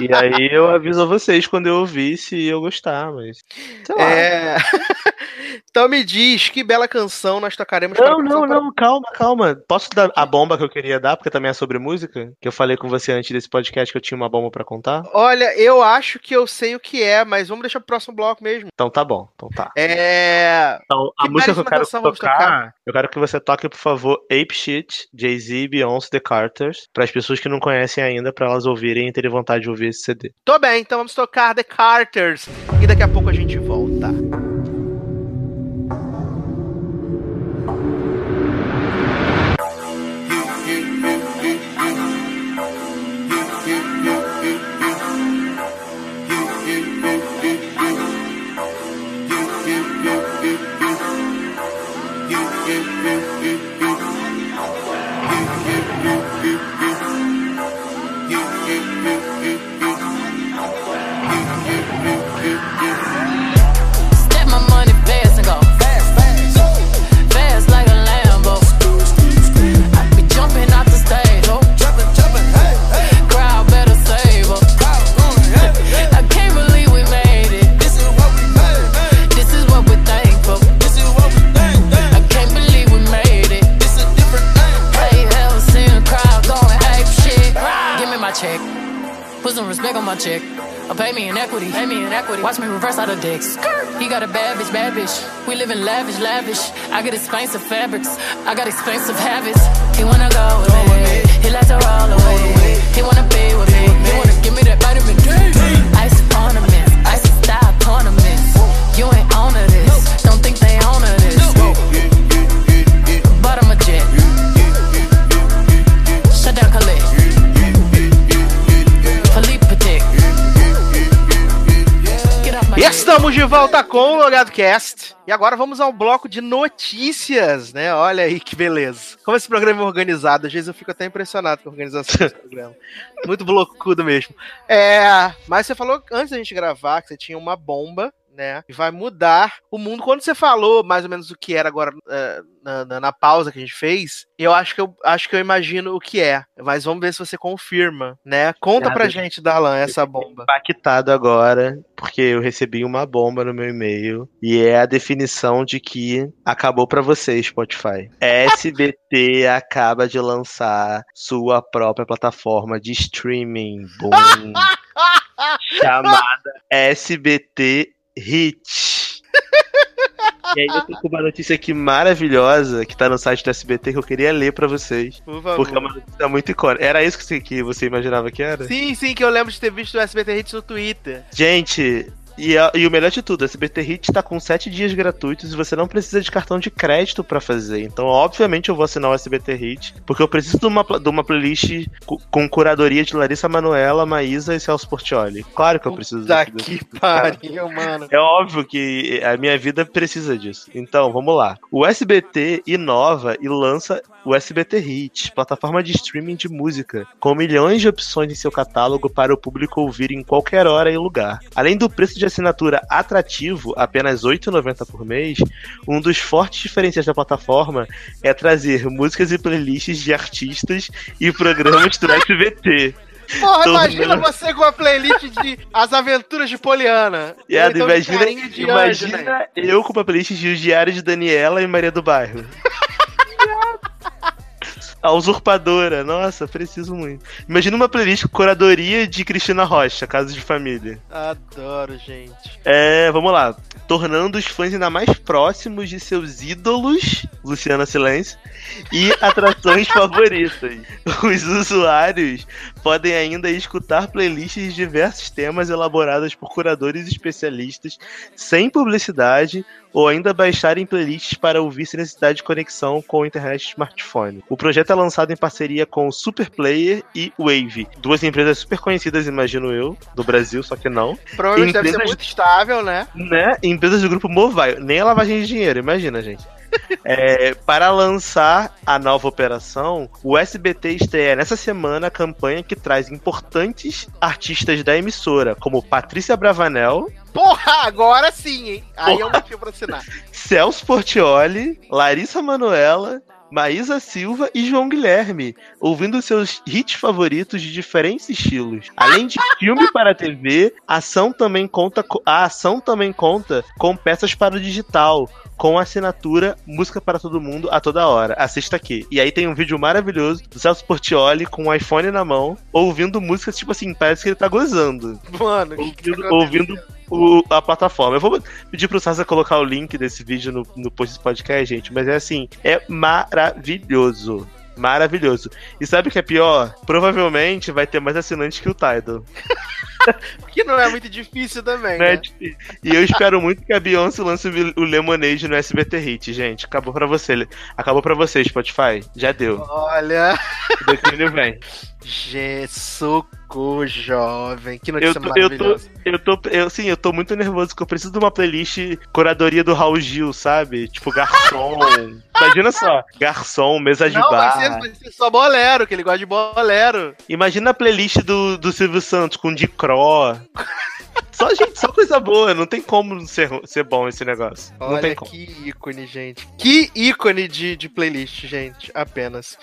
e aí eu aviso a vocês quando eu ouvir se eu gostar, mas. Sei lá. É. então me diz que bela canção nós tocaremos Não, para não, não, calma, calma. Posso dar a bomba que eu queria dar, porque também é sobre música? Que eu falei com você antes desse podcast que eu tinha uma bomba pra contar? Olha, eu acho que eu sei o que é, mas vamos deixar pro próximo bloco mesmo. Então tá bom, então tá. É. Então, a Que música que eu quero tocar, tocar. eu quero que você toque, por favor, Ape Shit, Jay-Z, Beyoncé, The Carters, para as pessoas que não conhecem ainda, para elas ouvirem e terem vontade de ouvir esse CD. Tô bem, então vamos tocar The Carters. E daqui a pouco a gente volta. My check. Or pay me in equity. Pay me in equity. Watch me reverse out of dicks. He got a bad bitch, bad bitch. We live in lavish, lavish. I get expensive fabrics. I got expensive habits. He wanna go with me. He likes to roll away. Estamos de volta com o Logado Cast. E agora vamos ao bloco de notícias, né? Olha aí que beleza. Como esse programa é organizado, às vezes eu fico até impressionado com a organização desse programa. Muito blocudo mesmo. É, mas você falou antes da gente gravar que você tinha uma bomba, né? E vai mudar o mundo. Quando você falou mais ou menos o que era agora é, na, na- na pausa que a gente fez, eu acho que eu acho que eu imagino o que é. Mas vamos ver se você confirma, né? Conta pra Nada. gente, Darlan, essa bomba. impactado agora, porque eu recebi uma bomba no meu e-mail e é a definição de que acabou pra você, Spotify. SBT acaba de lançar sua própria plataforma de streaming. Boom. chamada SBT Hit. E aí eu tô com uma notícia aqui maravilhosa que tá no site do SBT que eu queria ler pra vocês. Por favor. Porque é uma notícia muito icônica. Era isso que você, que você imaginava que era? Sim, sim, que eu lembro de ter visto o SBT Hits no Twitter. Gente, e, a- e o melhor de tudo, a SBT Hit tá com 7 dias gratuitos e você não precisa de cartão de crédito pra fazer. Então, obviamente, eu vou assinar o SBT Hit, porque eu preciso de uma, de uma playlist co- com curadoria de Larissa Manoela, Maísa e Celso Portioli. Claro que eu preciso Puta disso. que pariu, mano. É óbvio que a minha vida precisa disso. Então, vamos lá. O SBT inova e lança o SBT Hit, plataforma de streaming de música, com milhões de opções em seu catálogo para o público ouvir em qualquer hora e lugar. Além do preço de assinatura atrativo, apenas R$ 8,90 por mês, um dos fortes diferenciais da plataforma é trazer músicas e playlists de artistas e programas do SBT. Porra, Todo imagina mundo- você com a playlist de As Aventuras de Poliana. E Ou então de imagina, de Anjo, né? imagina eu com uma playlist de Os Diários de Daniela e Maria do Bairro. A usurpadora, nossa, preciso muito. Imagina uma playlist com curadoria de Cristina Rocha, Casa de Família. Adoro, gente. É, vamos lá. Tornando os fãs ainda mais próximos de seus ídolos, Luciana Silêncio, e atrações favoritas. Os usuários podem ainda escutar playlists de diversos temas elaboradas por curadores especialistas, sem publicidade, ou ainda baixarem playlists para ouvir sem necessidade de conexão com a internet e smartphone. O projeto é lançado em parceria com o Superplayer e Wave, duas empresas super conhecidas, imagino eu, do Brasil, só que não Provavelmente deve ser Empresas- muito estável, né? né? Empresas do grupo Mobile. Nem a lavagem de dinheiro, imagina, gente. É, para lançar a nova operação, o SBT estreia nessa semana a campanha que traz importantes artistas da emissora, como Patrícia Bravanel, Porra, agora sim, hein? Aí é um motivo pra assinar. Celso Portioli, Larissa Manoela, Maísa Silva e João Guilherme, ouvindo seus hits favoritos de diferentes estilos. Além de filme para a TV, a ação também conta co- a ação também conta com peças para o digital. Com assinatura Música para Todo Mundo a toda hora. Assista aqui. E aí tem um vídeo maravilhoso do Celso Portioli com o iPhone na mão, ouvindo músicas, tipo assim, parece que ele tá gozando Mano, o que tá ouvindo, ouvindo o- a plataforma. Eu vou pedir pro Sasa colocar o link desse vídeo no, no post do podcast, gente, mas é assim, é maravilhoso. Maravilhoso. E sabe o que é pior? Provavelmente vai ter mais assinantes que o Tidal. Que não é muito difícil também, Né? né? E eu espero muito que a Beyoncé lance o Lemonade no SBT Hit, gente. Acabou pra você. Acabou pra você, Spotify. Já deu. Olha. O declínio vem. Socorro, jovem. Que Eu notícia tô, eu tô, maravilhosa. eu tô, eu, sim, eu tô muito nervoso porque eu preciso de uma playlist curadoria do Raul Gil, sabe? Tipo, garçom. Imagina só, garçom, mesa de Não, vai bar. ser, vai ser só bolero, que ele gosta de bolero. Imagina a playlist do, do Silvio Santos com Dicró. Só, gente, só coisa boa, não tem como ser, ser bom esse negócio. não tem Olha que ícone, gente. Que ícone de, de playlist, gente. Apenas.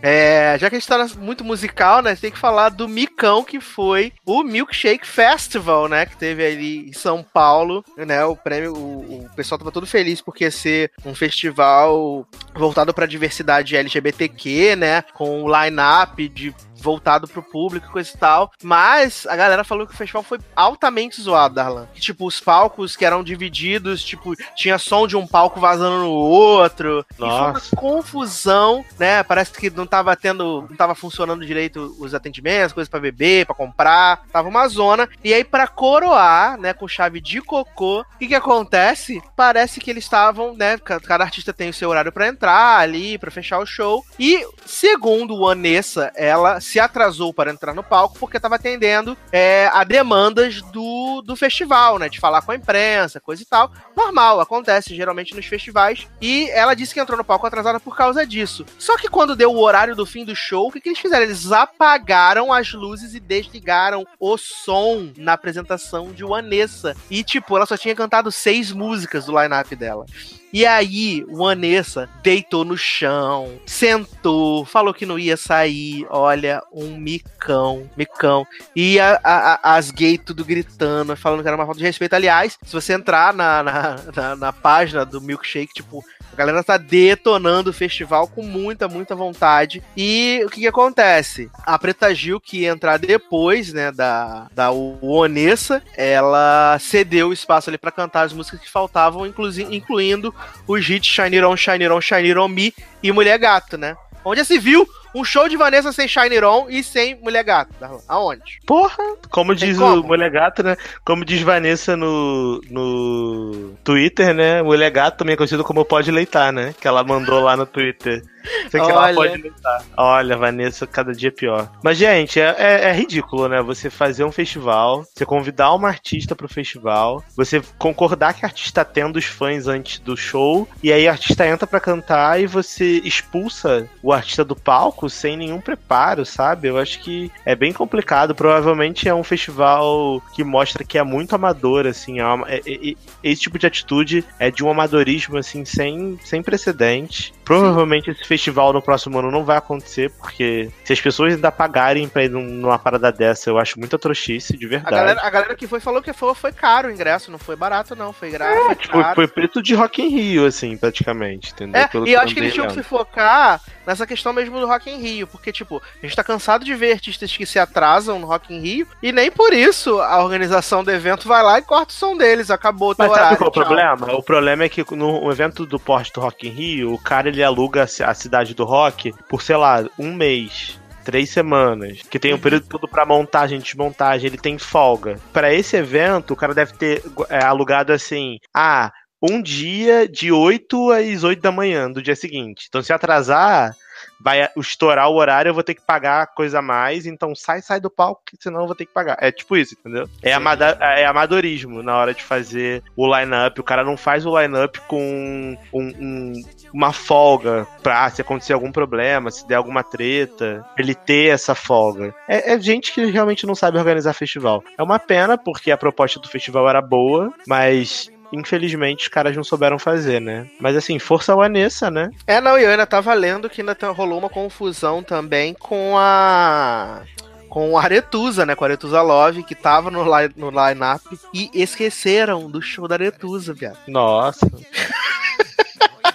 É, já que a gente tá muito musical, né? Tem que falar do Micão, que foi o Milkshake Festival, né? Que teve ali em São Paulo, né? O prêmio, o, o pessoal tava todo feliz porque ia ser um festival voltado pra diversidade LGBTQ, né? Com um line-up de voltado pro público coisa e tal. Mas a galera falou que o festival foi altamente zoado, Darlan. Que, tipo, os palcos que eram divididos, tipo, tinha som de um palco vazando no outro. E foi uma Nossa. confusão, né? Parece que não tava tendo, não tava funcionando direito os atendimentos, coisas pra beber, pra comprar. Tava uma zona. E aí, pra coroar, né, com chave de cocô, o que que acontece? Parece que eles estavam, né? ca- Cada artista tem o seu horário pra entrar ali, pra fechar o show. E, segundo o Anessa, ela se atrasou para entrar no palco porque tava atendendo é, a demandas do, do festival, né? De falar com a imprensa, coisa e tal. Normal, acontece geralmente nos festivais. E ela disse que entrou no palco atrasada por causa disso. Só que quando deu o horário do fim do show, o que, que eles fizeram? Eles apagaram as luzes e desligaram o som na apresentação de Vanessa. E, tipo, ela só tinha cantado seis músicas do line-up dela. E aí, o Anessa deitou no chão, sentou, falou que não ia sair. Olha, um micão, micão. E a- a- a- as gays tudo gritando, falando que era uma falta de respeito. Aliás, se você entrar na, na, na- na página do Milkshake, tipo, galera tá detonando o festival com muita, muita vontade. E o que, que acontece? A Preta Gil, que ia entrar depois, né, da, da Onessa, ela cedeu o espaço ali pra cantar as músicas que faltavam, incluindo os hits Shine On, Shine On, Shine On Me e Mulher Gato, né? Onde já se viu um show de Vanessa sem Shine On e sem Mulher Gato? Darlan? Aonde? Porra! Como Tem diz como? o Mulher Gato, né? Como diz Vanessa no, no Twitter, né? Mulher Gato também é conhecido como Pode Leitar, né? Que ela mandou lá no Twitter. Você que ela Olha. pode leitar. Olha, Vanessa, cada dia pior. Mas, gente, é, é- é ridículo, né? Você fazer um festival, você convidar uma artista pro festival, você concordar que a artista atenda os fãs antes do show, e aí a artista entra pra cantar e você expulsa o artista do palco sem nenhum preparo, sabe? Eu acho que é bem complicado. Provavelmente é um festival que mostra que é muito amador, assim. é uma- é- é- é- esse tipo de atitude é de um amadorismo, assim, sem, sem precedente. Provavelmente esse festival no próximo ano não vai acontecer, porque se as pessoas ainda pagarem pra ir num- numa parada dessa, eu acho muita trouxice, de A verdade. galera, a galera que foi falou que foi, foi caro o ingresso, não foi barato, não. Foi grátis. foi Tipo, caro. foi preço de Rock in Rio, assim, praticamente, entendeu? É, Pelo e eu acho que eles tinham que se focar nessa questão mesmo do Rock in Rio, porque, tipo, a gente tá cansado de ver artistas que se atrasam no Rock in Rio, e nem por isso a organização do evento vai lá e corta o som deles, acabou o Mas sabe horário. qual é o problema? O problema é que no evento do porte do Rock in Rio, o cara ele aluga a ci- a cidade do rock por, sei lá, um mês. Três semanas, que tem o Uhum. período todo pra montagem, desmontagem, ele tem folga. Pra esse evento, o cara deve ter é, alugado assim: ah, um dia de 8 às 8 da manhã do dia seguinte. Então, se atrasar, vai estourar o horário, eu vou ter que pagar coisa a mais, então sai, sai do palco, senão eu vou ter que pagar. É tipo isso, entendeu? É, amada- é amadorismo na hora de fazer o line-up. O cara não faz o line-up com um- um- uma folga pra se acontecer algum problema, se der alguma treta, ele ter essa folga. É, é gente que realmente não sabe organizar festival. É uma pena, porque a proposta do festival era boa, mas. Infelizmente, os caras não souberam fazer, né? Mas assim, força a Anessa, né? É, não, e eu ainda tava lendo que ainda tá- rolou uma confusão também com a. Com o Aretusa, né? Com a Aretusa Love, que tava no, li no line-up. E esqueceram do show da Aretusa, viado. Nossa.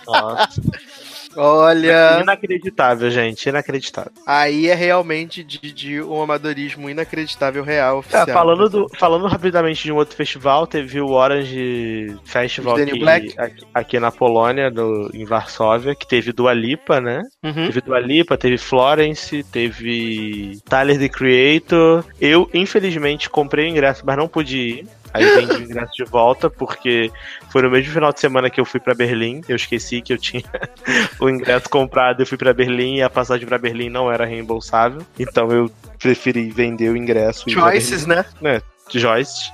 Nossa. Olha. Inacreditável, gente. Inacreditável. Aí é realmente de, de um amadorismo inacreditável real. É, Oficial. falando, do, falando rapidamente de um outro festival, teve o Orange Festival aqui, Black? aqui, aqui na Polônia, no, em Varsóvia, que teve Dua Lipa, né? Uhum. Teve Dua Lipa, teve Florence, teve Tyler, the Creator. Eu, infelizmente, comprei o ingresso, mas não pude ir. Aí vendi o ingresso de volta, porque foi no mesmo final de semana que eu fui pra Berlim. Eu esqueci que eu tinha o ingresso comprado, eu fui pra Berlim e a passagem pra Berlim não era reembolsável. Então eu preferi vender o ingresso. Choices, né? Joyce.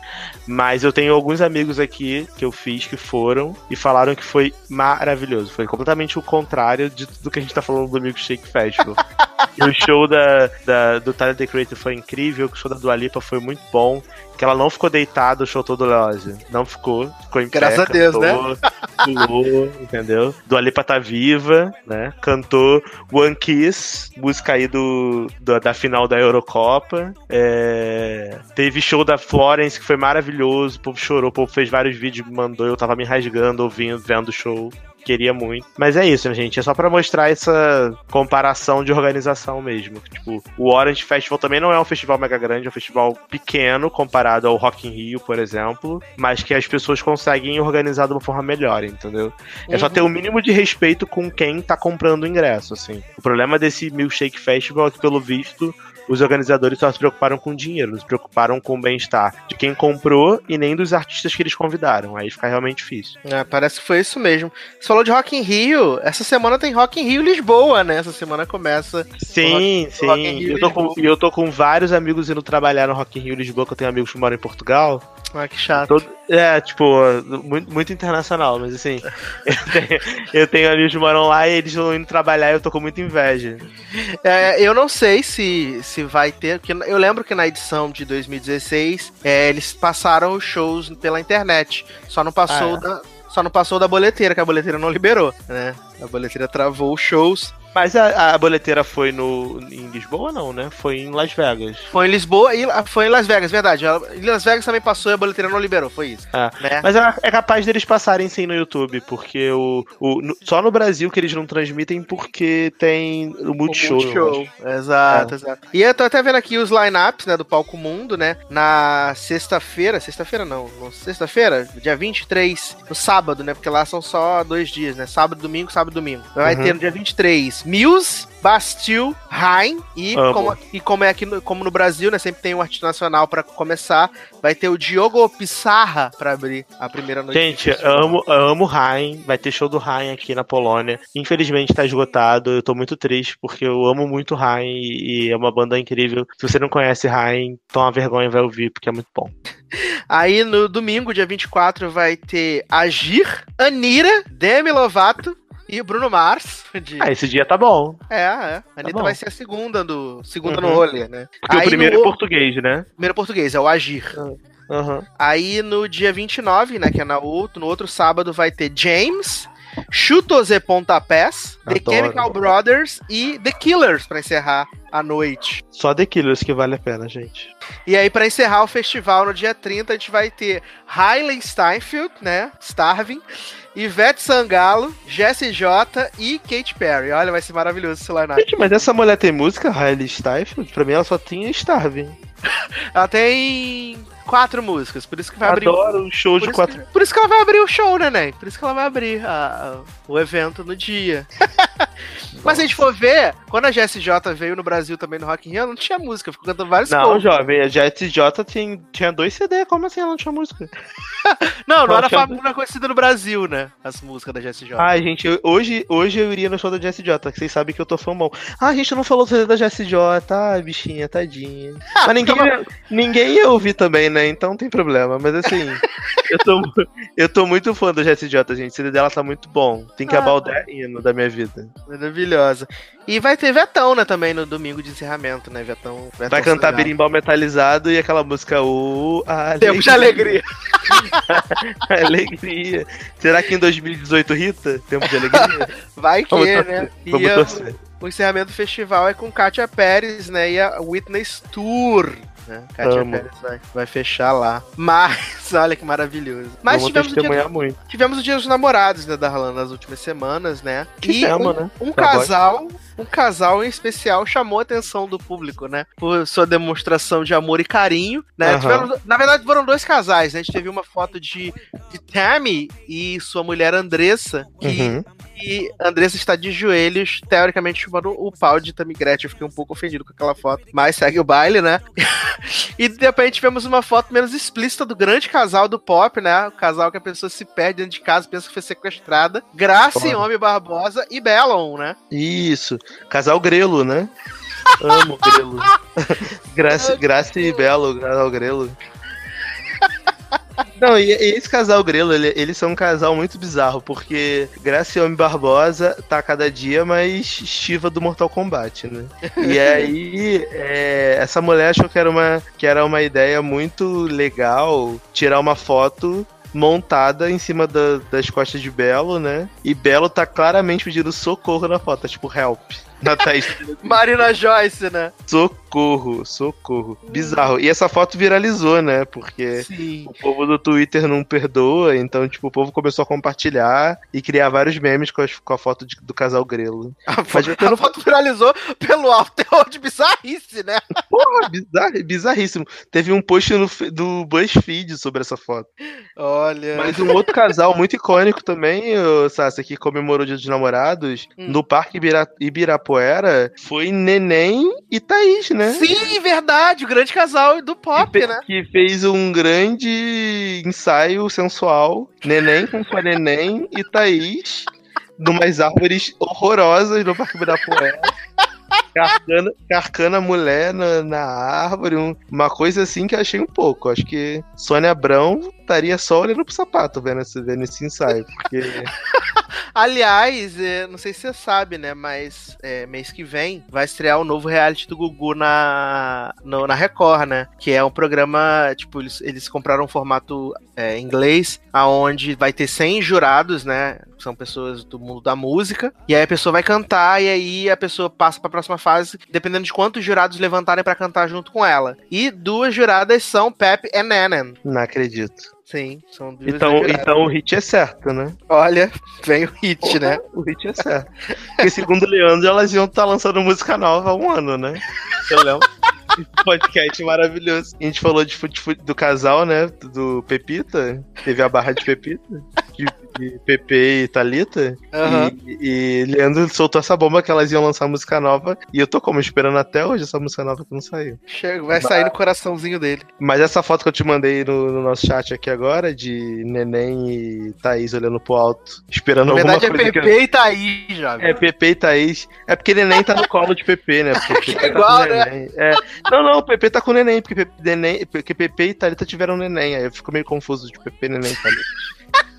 Mas eu tenho alguns amigos aqui que eu fiz que foram e falaram que foi maravilhoso. Foi completamente o contrário de tudo que a gente tá falando do Milkshake Festival. e o show da, da- do Tyler The Creator foi incrível, o show da Dua Lipa foi muito bom. Que ela não ficou deitada o show todo Leózio. Não ficou. Ficou em pé, Graças a Deus, né? cantou, Pulou, entendeu? Dua Lipa tá viva, né? Cantou One Kiss, música aí do, do- da final da Eurocopa. É, teve show da Florence, que foi maravilhoso. O povo chorou, o povo fez vários vídeos, mandou. Eu tava me rasgando, ouvindo, vendo o show. Queria muito. Mas é isso, né, gente? É só pra mostrar essa comparação de organização mesmo. Tipo, o Orange Festival também não é um festival mega grande, é um festival pequeno comparado ao Rock in Rio, por exemplo, mas que as pessoas conseguem organizar de uma forma melhor, entendeu? É só ter o mínimo de respeito com quem tá comprando o ingresso, assim. O problema desse Milkshake Festival é que, pelo visto, os organizadores só se preocuparam com o dinheiro, não se preocuparam com o bem-estar de quem comprou e nem dos artistas que eles convidaram. Aí fica realmente difícil. É, parece que foi isso mesmo. Você falou de Rock in Rio, essa semana tem Rock in Rio Lisboa, né? Essa semana começa. Sim, Rock- sim. Eu tô, com, e eu tô com vários amigos indo trabalhar no Rock in Rio Lisboa, que eu tenho amigos que moram em Portugal. Ah, que chato. Todo- é, tipo, muito, muito internacional, mas assim, eu tenho, eu tenho amigos que moram lá e eles vão indo trabalhar e eu tô com muita inveja. É, eu não sei se, se vai ter, porque eu lembro que na edição de 2016 é, eles passaram os shows pela internet. Só não passou Ah, é. da. Só não passou da boleteira, que a boleteira não liberou, né? A boleteira travou os shows. Mas a, a boleteira foi no, em Lisboa, não, né? Foi em Las Vegas. Foi em Lisboa e foi em Las Vegas, verdade. Ela- Em Las Vegas também passou e a boleteira não liberou, foi isso. É. Né? Mas é, é capaz deles passarem sim no YouTube, porque o, o, no- só no Brasil que eles não transmitem porque tem o Multishow. eu Multishow. Exato, exato. E eu tô até vendo aqui os lineups, né, do Palco Mundo, né? Na sexta-feira, sexta-feira não, sexta-feira, dia 23, no sábado, né? Porque lá são só dois dias, né? Sábado, domingo, sábado, domingo. Vai Uhum. ter no dia 23 Muse, Bastille, Rain e Amo. como, e como é aqui no, como no Brasil, né, sempre tem um artista nacional pra começar, vai ter o Diogo Pissarra pra abrir a primeira noite. Gente, amo, amo Rain. Vai ter show do Rain aqui na Polônia. Infelizmente tá esgotado. Eu tô muito triste porque eu amo muito Rain e e é uma banda incrível. Se você não conhece Rain, toma vergonha e vai ouvir porque é muito bom. Aí no domingo, dia 24, vai ter Agir, Anira, Demi Lovato e o Bruno Mars. De... Ah, esse dia tá bom. É, é. A Anitta bom. vai ser a segunda do. Segunda Uhum. no rolê, né? Porque Aí o primeiro no... é português, né? primeiro português, é o Agir. Aham. Aí no dia 29, né? Que é na outro, no outro sábado, vai ter James. Chutos e Pontapés, The. Chemical Brothers e The Killers pra encerrar a noite. Só The Killers que vale a pena, gente. E aí, pra encerrar o festival no dia 30, a gente vai ter Hailey Steinfeld, né? Starving, Ivete Sangalo, Jessie J e Katy Perry. Olha, vai ser maravilhoso esse line Gente, mas essa mulher tem música, Hailey Steinfeld? Pra mim ela só tinha Starving. Ela tem quatro músicas, por isso que vai abrir. o- Adoro um show de quatro. que, por isso que ela vai abrir o show, né, Ney? Por isso que ela vai abrir a- a- o evento no dia. Mas se a gente for ver, quando a Jessie J veio no Brasil também no Rock in Rio, não tinha música, ficou cantando vários Não, jovem, a Jet J tinha, tinha dois CD, como assim ela não tinha música? Não, não Qual era é? fam- não era conhecida no Brasil, né? As músicas da Jessie J. Ai, gente, eu- hoje, hoje eu iria no show da Jessie J, que vocês sabem que eu tô fãmão. Ah, a gente não falou do CD da Jessie J, ai, bichinha, tadinha. Mas ninguém, ninguém ia ouvir também, né? Então não tem problema. Mas assim, eu tô, eu tô muito fã da Jessie J, gente. O CD dela tá muito bom. Tem que Ah. acabar o hino da minha vida. Maravilhosa. E vai ter Vetão, né, também no domingo de encerramento, né, Vetão? Vetão Vai cantar Sangalo. berimbau metalizado e aquela música O Tempo de alegria. alegria. Será que em 2018 Rita? Tempo de alegria? Vai que, Vamos né? E Vamos a- torcer. o encerramento do festival é com Kátia Pérez, né? E a Witness Tour. Né? Kátia Amo. Pérez vai, vai fechar lá. Mas, olha que maravilhoso. Mas tivemos o, dia, muito. tivemos o dia dos namorados, né, Darlan, nas últimas semanas, né? Que e tema, um, né? um casal, um casal em especial chamou a atenção do público, né? Por sua demonstração de amor e carinho, né? Aham. Tiveram- na verdade, foram dois casais, né? A gente teve uma foto de, de Tammy e sua mulher Andressa, que Uhum. e Andressa está de joelhos, teoricamente chupando o pau de Tammy Gretchen. Eu fiquei um pouco ofendido com aquela foto, mas segue o baile, né? e depois tivemos uma foto menos explícita do grande casal do pop, né? O casal que a pessoa se perde dentro de casa, pensa que foi sequestrada. Graça e. Homem Barbosa e Bellon, né? Isso. Casal Grelo, né? Amo Grelo. Graça, Graça e Belo, casal Grelo. Não, e, esse casal Grelo, ele- eles são um casal muito bizarro, porque Graciome Barbosa tá cada dia mais estiva do Mortal Kombat, né? E aí, é, essa mulher achou que era, uma, que era uma ideia muito legal tirar uma foto montada em cima da- das costas de Belo, né? E Belo tá claramente pedindo socorro na foto, tipo, help. Na Thaís. Marina Joyce, né? Socorro, socorro. Bizarro. E essa foto viralizou, né? Porque Sim. o povo do Twitter não perdoa, então, tipo, o povo começou a compartilhar e criar vários memes com, as- com a foto de- do casal grelo. A, fo- a foto viralizou pelo alto teor de bizarrice, né? Porra, bizarro, bizarríssimo. Teve um post no, do BuzzFeed sobre essa foto. Olha. Mas um outro casal muito icônico também, ô, Sassi, que comemorou o Dia dos Namorados, Hum. no Parque Ibira- Ibirapuera, foi Neném e Thaís, né? Sim, verdade, o grande casal do pop, que, né? que fez um grande ensaio sensual. Neném com sua neném e Thaís, numas árvores horrorosas no Parque Ibirapuera. Carcana, carcana a mulher na, na árvore, um- uma coisa assim que eu achei um pouco. Acho que Sônia Abrão estaria só olhando pro sapato vendo esse, vendo esse ensaio. Porque Aliás, é, não sei se você sabe, né? Mas é, mês que vem vai estrear o novo reality do Gugu na, no- na Record, né? Que é um programa, tipo, eles, eles compraram um formato é, inglês, aonde vai ter 100 jurados, né? São pessoas do mundo da música. E aí a pessoa vai cantar e aí a pessoa passa pra próxima fase, dependendo de quantos jurados levantarem pra cantar junto com ela. E duas juradas são Pep e Nanan. não acredito. Sim, são duas Então, juradas. então o hit é certo, né? Olha, vem o hit, né? O hit é certo. Porque segundo o Leandro, elas iam estar lançando música nova há um ano, né? Eu lembro. Podcast maravilhoso. A gente falou de, do casal, né? Do Pepita. Teve a barra de Pepita. De, de Pepe e Thalita. Aham. E, e Leandro soltou essa bomba que elas iam lançar música nova. E eu tô como esperando até hoje essa música nova que não saiu. Chega, vai sair no coraçãozinho dele. Mas essa foto que eu te mandei no, no nosso chat aqui agora, de Neném e Thaís olhando pro alto, esperando Na alguma verdade é coisa que Pepe e Thaís, já. é, Pepe e Thaís. É porque neném tá no colo de Pepe, né? Porque Pepe Igual, tá com né? neném. É. Não, não, o Pepe tá com neném, porque Pepe, neném, porque Pepe e Thalita tiveram neném. Aí eu fico meio confuso de Pepe, neném e Thalita.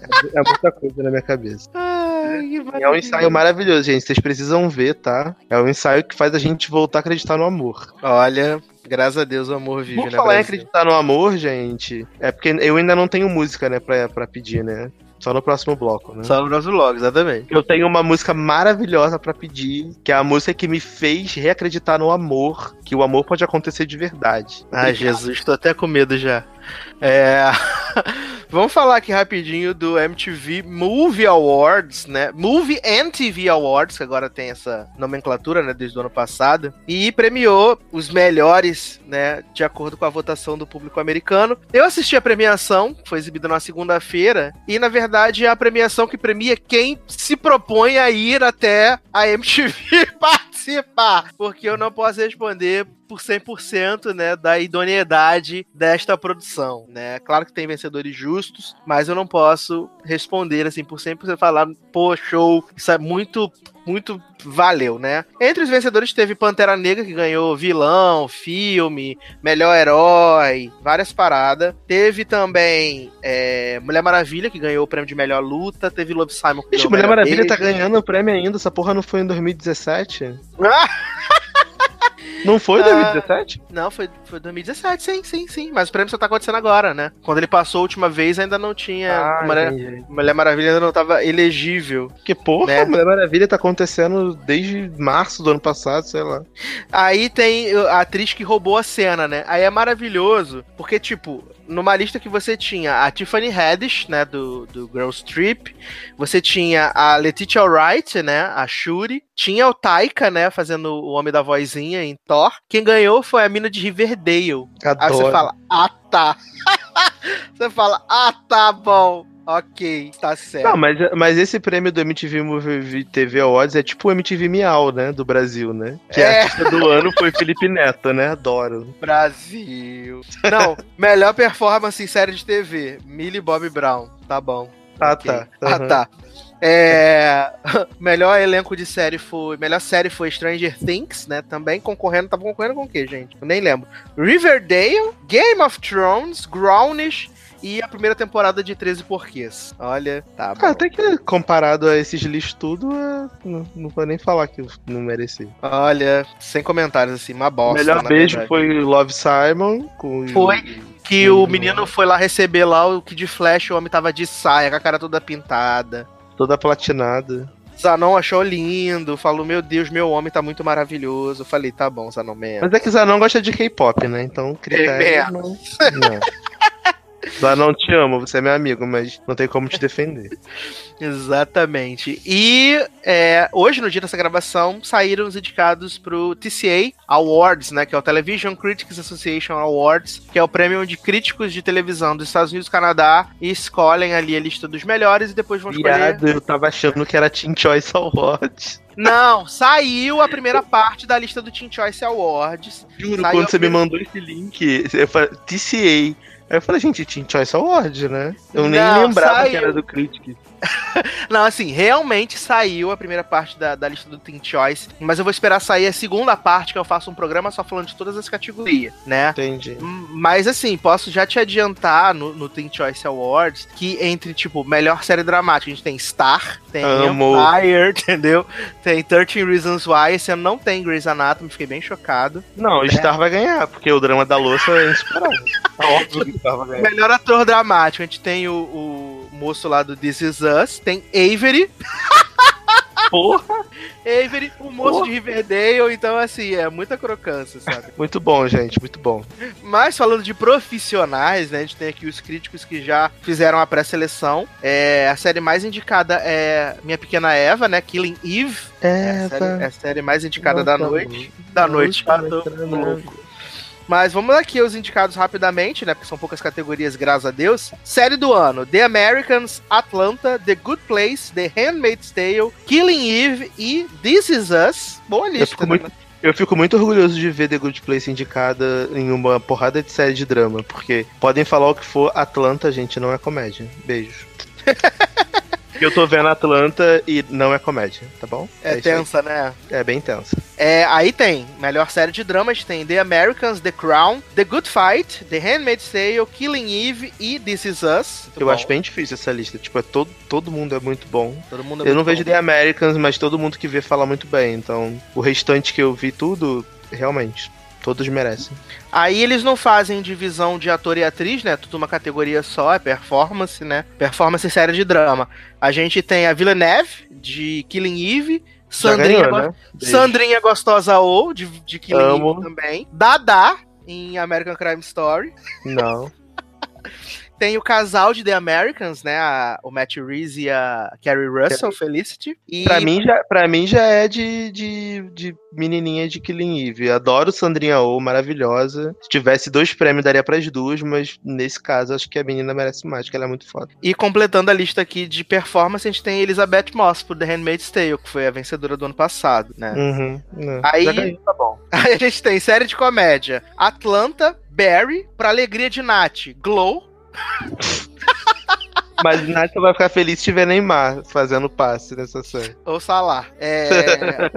É, é muita coisa na minha cabeça. Ai, É um ensaio maravilhoso, gente. Vocês precisam ver, tá? É um ensaio que faz a gente voltar a acreditar no amor. Olha, graças a Deus o amor vive, Por né, falar em acreditar no amor, gente, é porque eu ainda não tenho música, né, pra, pra pedir, né? Só no próximo bloco, né? Só no nosso vlog, exatamente. Eu tenho uma música maravilhosa pra pedir, que é a música que me fez reacreditar no amor, que o amor pode acontecer de verdade. Ai, Jesus, tô até com medo já. É... Vamos falar aqui rapidinho do MTV Movie Awards, né? Movie and TV Awards, que agora tem essa nomenclatura, né, desde o ano passado, e premiou os melhores, né, de acordo com a votação do público americano. Eu assisti a premiação, foi exibida na segunda-feira, e na verdade é a premiação que premia quem se propõe a ir até a MTV participar, porque eu não posso responder por 100%, né, da idoneidade desta produção, né? Claro que tem vencedores justos, mas eu não posso responder assim por 100% falar, pô, show, isso é muito muito valeu, né? Entre os vencedores teve Pantera Negra que ganhou vilão, filme, melhor herói, várias paradas. Teve também é, Mulher Maravilha que ganhou o prêmio de melhor luta. Teve Love Simon que Bicho, Mulher Maravilha tá beijo. ganhando o prêmio ainda, essa porra não foi em 2017? Ah! Não foi em Ah. 2017? Não, foi, foi 2017, sim, sim, sim. Mas o prêmio só tá acontecendo agora, né? Quando ele passou a última vez, ainda não tinha. Ah, Mulher. Mulher Maravilha ainda não tava elegível. Porque, porra, Né? Mulher Maravilha tá acontecendo desde março do ano passado, sei lá. Aí tem a atriz que roubou a cena, né? Aí é maravilhoso, porque, tipo, numa lista que você tinha a Tiffany Haddish, né, do, do Girls Trip, você tinha a Letitia Wright, né, a Shuri, tinha o Taika, né, fazendo o Homem da Vozinha em Thor. Quem ganhou foi a mina de Riverdale. Aí Adoro. você fala, ah, tá. você fala, ah, tá bom. Ok, tá certo. Não, mas, mas esse prêmio do MTV Movie TV Awards é tipo o MTV Miau, né? Do Brasil, né? Que É. a artista do ano foi Felipe Neto, né? Adoro. Brasil. Não, melhor performance em série de TV. Millie Bob Brown. Tá bom. Ah, Ok. tá. Ah, Aham. tá. É... melhor elenco de série foi. Melhor série foi Stranger Things, né? Também concorrendo. Tava concorrendo com o quê, gente? Eu nem lembro. Riverdale, Game of Thrones, Grownish e a primeira temporada de 13 Porquês. Olha, tá bom. Ah, até que comparado a esses lixos tudo, é, não, não vou nem falar que eu não mereci. Olha, sem comentários, assim, uma bosta. Melhor na beijo verdade. foi Love Simon. Com Foi. Que o menino foi lá receber lá o que de flash o homem tava de saia, com a cara toda pintada. Toda platinada. Zanon achou lindo, falou: Meu Deus, meu homem tá muito maravilhoso. Eu falei: Tá bom, Zanon mesmo. Mas é que Zanon gosta de K-pop, né? Então, critério. É não, não. Zanon, te amo, você é meu amigo, mas não tem como te defender. Exatamente. E é, hoje, no dia dessa gravação, saíram os indicados pro TCA Awards, né? Que é o Television Critics Association Awards, que é o prêmio de críticos de televisão dos Estados Unidos e Canadá, e escolhem ali a lista dos melhores e depois vão escolher. Viado, eu tava achando que era Teen Choice Awards. Não, saiu a primeira parte da lista do Teen Choice Awards. Juro, Saiu quando você me mandou esse link, eu falei, TCA. Aí eu falei, gente, Teen Choice Award, né? Eu nem Não, lembrava saiu. que era do Critic. Não, assim, realmente saiu a primeira parte da, da lista do Teen Choice, mas eu vou esperar sair a segunda parte, que eu faço um programa só falando de todas as categorias, né? Entendi. Mas assim, posso já te adiantar no, no Teen Choice Awards que entre, tipo, melhor série dramática, a gente tem Star, tem Amo. Empire, entendeu? Tem 13 Reasons Why, esse ano não tem Grey's Anatomy, fiquei bem chocado. Não, o Star vai ganhar, porque o drama da louça é insuperável. Tá óbvio que o Star vai ganhar. Melhor ator dramático, a gente tem o, o moço lá do This Is Us, tem Avery, Porra! Avery, o moço Porra. de Riverdale, então assim, é muita crocância, sabe? Muito bom, gente, muito bom. Mas falando de profissionais, né? A gente tem aqui os críticos que já fizeram a pré-seleção. É, a série mais indicada é Minha Pequena Eva, né? Killing Eve. É a série, é a série mais indicada da noite. Da noite, tá louco. Mas vamos aqui aos indicados rapidamente, né? Porque são poucas categorias, graças a Deus. Série do ano: The Americans, Atlanta, The Good Place, The Handmaid's Tale, Killing Eve e This Is Us. Boa lista, fico né? muito- Eu fico muito orgulhoso de ver The Good Place indicada em uma porrada de série de drama, porque podem falar o que for, Atlanta, gente, não é comédia. Beijos. Eu tô vendo Atlanta e não é comédia, tá bom? É, aí. tensa, né? É bem tensa. É, aí tem, melhor série de drama, a gente tem The Americans, The Crown, The Good Fight, The Handmaid's Tale, Killing Eve e This Is Us. Muito Eu bom. acho bem difícil essa lista. Tipo, é todo, todo mundo é muito bom. Todo mundo é eu não muito vejo bom. The Americans, mas todo mundo que vê fala muito bem. Então, o restante que eu vi tudo, realmente, todos merecem. Aí eles não fazem divisão de ator e atriz, né? Tudo uma categoria só, é performance, né? Performance e série de drama. A gente tem a Villeneuve, de Killing Eve, Sandrinha, ganhou, né? Sandrinha Gostosa ou, de, de Killing Amo. Eve também. Dada, em American Crime Story. Não. Tem o casal de The Americans, né? a- o Matt Reeves e a Carrie Russell, Felicity. E Pra mim, já, pra mim já é de, de, de menininha de Killing Eve. Adoro Sandrinha Oh, maravilhosa. Se tivesse dois prêmios, daria pras duas, mas nesse caso, acho que a menina merece mais, que ela é muito foda. E completando a lista aqui de performance, a gente tem Elizabeth Moss por The Handmaid's Tale, que foi a vencedora do ano passado, né? Uhum. não. Aí- tá bom. Aí a gente tem série de comédia: Atlanta, Barry, Pra Alegria de Nath, Glow. Mas Nath só vai ficar feliz se tiver Neymar fazendo passe nessa série. Ou Salah. É,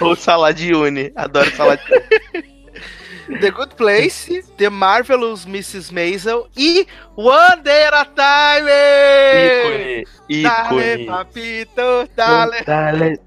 Ou Salah de Uni. Adoro Salah de Uni. The Good Place, The Marvelous Mrs. Maisel e One Day at a Time! Ícone. Dale, Ícone. papito, dale. Dale.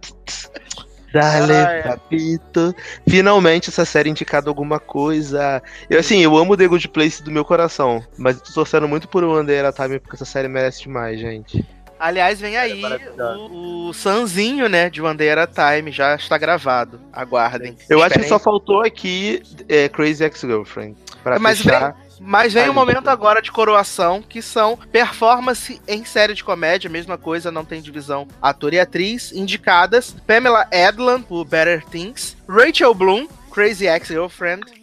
Dale, papito. Finalmente essa série indicada alguma coisa. Eu, assim, eu amo The Good Place do meu coração, mas eu tô torcendo muito por a Time porque essa série merece demais, gente. Aliás, vem aí maravilhosa. o, o Sanzinho, né, de One Day at a Time, já está gravado. Aguardem. Eu acho que Esperem. só faltou aqui é, Crazy Ex-Girlfriend. Pra Mas fechar. Mas vem o momento agora de coroação, que são performance em série de comédia, mesma coisa, não tem divisão. Ator e atriz, indicadas Pamela Adlan por Better Things, Rachel Bloom, Crazy Ex-Girlfriend,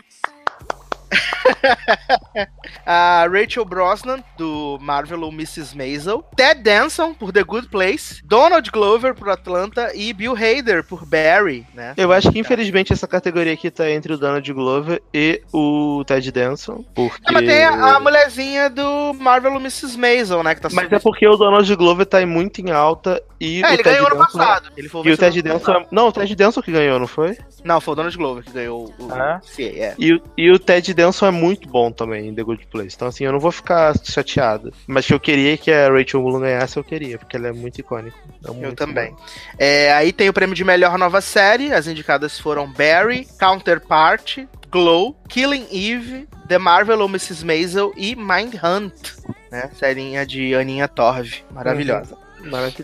a Rachel Brosnan, do Marvel ou Mrs. Maisel, Ted Danson, por The Good Place, Donald Glover, por Atlanta, e Bill Hader, por Barry, né? Eu acho que infelizmente essa categoria aqui tá entre o Donald Glover e o Ted Danson. Porque... É, mas tem a, a mulherzinha do Marvel ou Mrs. Maisel, né? Que tá Mas é porque o Donald Glover tá muito em alta e É, o ele Ted ganhou ano Danson- passado. Ele foi E o Ted ano Danson. é- Não, o Ted Danson que ganhou, não foi? Não, foi o Donald Glover que ganhou o. Ah. Sim, é. E, o- e o Ted Danson é muito bom também em The Good Place. Então, assim, eu não vou ficar chateado. Mas se eu queria que a Rachel Bloom ganhasse, eu queria, porque ela é muito icônica. É Eu muito também. boa. É, aí tem o prêmio de melhor nova série. As indicadas foram Barry, Counterpart, Glow, Killing Eve, The Marvel ou Mrs. Maisel e Mindhunt. Né? Serinha de Aninha Torv. Maravilhosa. Maravilhoso.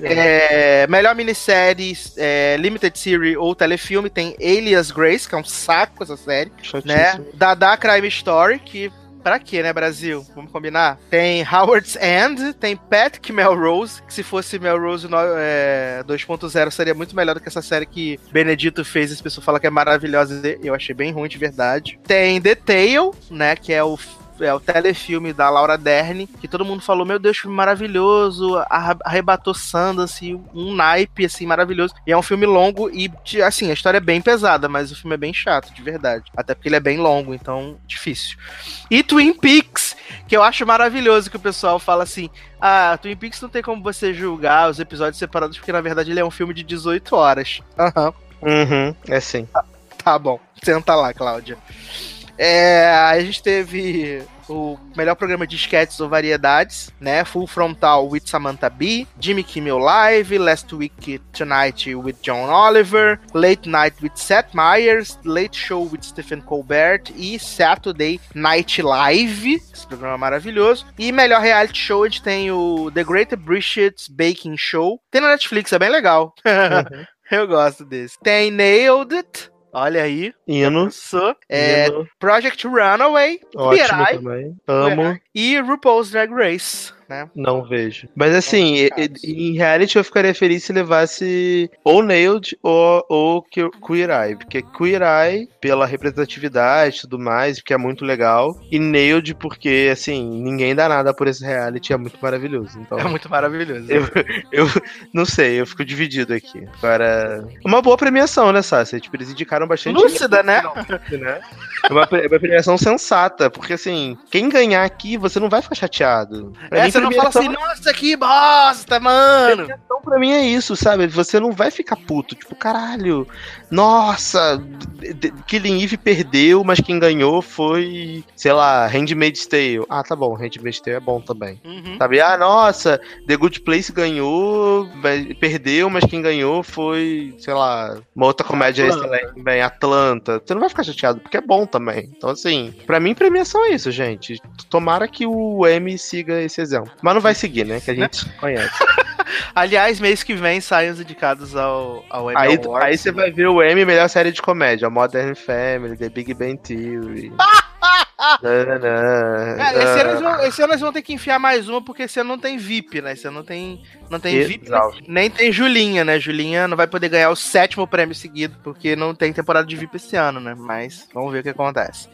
É, melhor minissérie, é, Limited Series ou telefilme tem Alias Grace, que é um saco essa série, né? Chatíssimo. Dada Crime Story, que pra quê, né, Brasil? Vamos combinar? Tem Howard's End, tem Patrick Melrose, que se fosse Melrose é, 2.0 seria muito melhor do que essa série que Benedito fez, as pessoas falam que é maravilhosa, eu achei bem ruim de verdade. Tem The Tale, né, que é o é o telefilme da Laura Dern, que todo mundo falou, meu Deus, filme maravilhoso, arrebatou Sundance, um naipe, assim, maravilhoso. E é um filme longo e, assim, a história é bem pesada, mas o filme é bem chato, de verdade. Até porque ele é bem longo, então, difícil. E Twin Peaks, que eu acho maravilhoso que o pessoal fala assim, ah, Twin Peaks não tem como você julgar os episódios separados, porque na verdade ele é um filme de 18 horas. Aham. Uhum, é sim. Tá bom, senta lá, Cláudia. É, a gente teve o melhor programa de sketches ou variedades, né? Full Frontal with Samantha Bee, Jimmy Kimmel Live, Last Week Tonight with John Oliver, Late Night with Seth Meyers, Late Show with Stephen Colbert e Saturday Night Live, esse programa é maravilhoso. E melhor reality show a gente tem o The Great British Baking Show, tem na Netflix, é bem legal. Eu gosto desse. Tem Nailed It, olha aí. Hino. É, hino. Project Runaway, Ótimo também. Amo. e RuPaul's Drag Race, né? Não vejo. Mas assim, em reality eu ficaria feliz se levasse ou Nailed ou, ou Que- Queer Eye. Porque Queer Eye, pela representatividade e tudo mais, que é muito legal. E Nailed, porque, assim, ninguém dá nada por esse reality, é muito maravilhoso. Então, É muito maravilhoso. eu, eu não sei, eu fico dividido aqui. Agora, uma boa premiação, né, Sassi? Tipo, eles indicaram bastante. Lúcida, né? né? É uma, é uma premiação sensata, porque assim, quem ganhar aqui, você não vai ficar chateado. Pra É, mim, você não fala assim, nossa, que bosta, mano. Premiação pra mim é isso, sabe? Você não vai ficar puto, tipo, caralho, nossa, Killing Eve perdeu, mas quem ganhou foi, sei lá, Handmaid's Tale. Ah, tá bom, Handmaid's Tale é bom também. Uhum. Sabe? Ah, nossa, The Good Place ganhou, perdeu, mas quem ganhou foi, sei lá, uma outra comédia Atlanta. excelente também, Atlanta. Você não vai ficar chateado, porque é bom também. Então, assim, pra mim, premiação é isso, gente. Tomara que o M siga esse exemplo. Mas não vai seguir, né? Que a gente conhece. Aliás, mês que vem saem os indicados ao, ao Emmy Aí, Awards. aí você vai ver o M, melhor série de comédia. Modern Family, The Big Bang Theory. Nananã. Cara, esse, ano eles Ah, vão, esse ano eles vão ter que enfiar mais uma, porque esse ano não tem VIP, né? Esse ano não tem, não tem VIP, né? Nem tem Julinha, né? Julinha não vai poder ganhar o sétimo prêmio seguido, porque não tem temporada de VIP esse ano, né? Mas vamos ver o que acontece.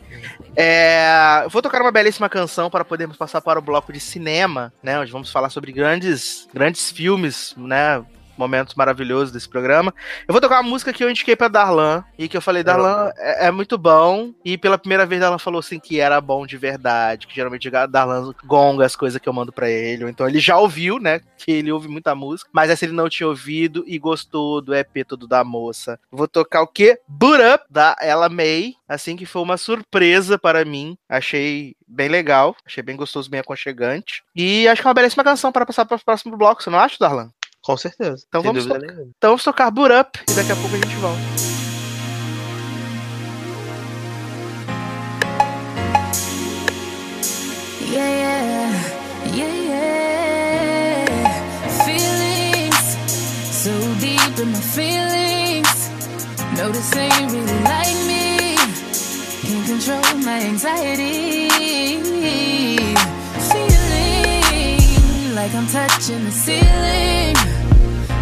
É, vou tocar uma belíssima canção para podermos passar para o bloco de cinema, né? Onde vamos falar sobre grandes, grandes filmes, né? Momentos maravilhosos desse programa. Eu vou tocar uma música que eu indiquei pra Darlan e que eu falei, Darlan é, é muito bom. E pela primeira vez Darlan falou assim que era bom de verdade, que geralmente Darlan gonga as coisas que eu mando pra ele. Então ele já ouviu, né? Que ele ouve muita música. Mas essa ele não tinha ouvido e gostou do EP todo da moça. Vou tocar o quê? Boot Up, da Ella May. Assim que foi uma surpresa para mim. Achei bem legal. Achei bem gostoso, bem aconchegante. E acho que é uma belíssima canção para passar para o próximo bloco. Você não acha, Darlan? Com certeza. Então sem vamos tocar. nenhuma. Então vamos tocar Boot Up e daqui a pouco a gente volta. Yeah, yeah, yeah, yeah. Feelings so deep in my feelings. Notice they really like me. Can't control my anxiety. Like I'm touching the ceiling.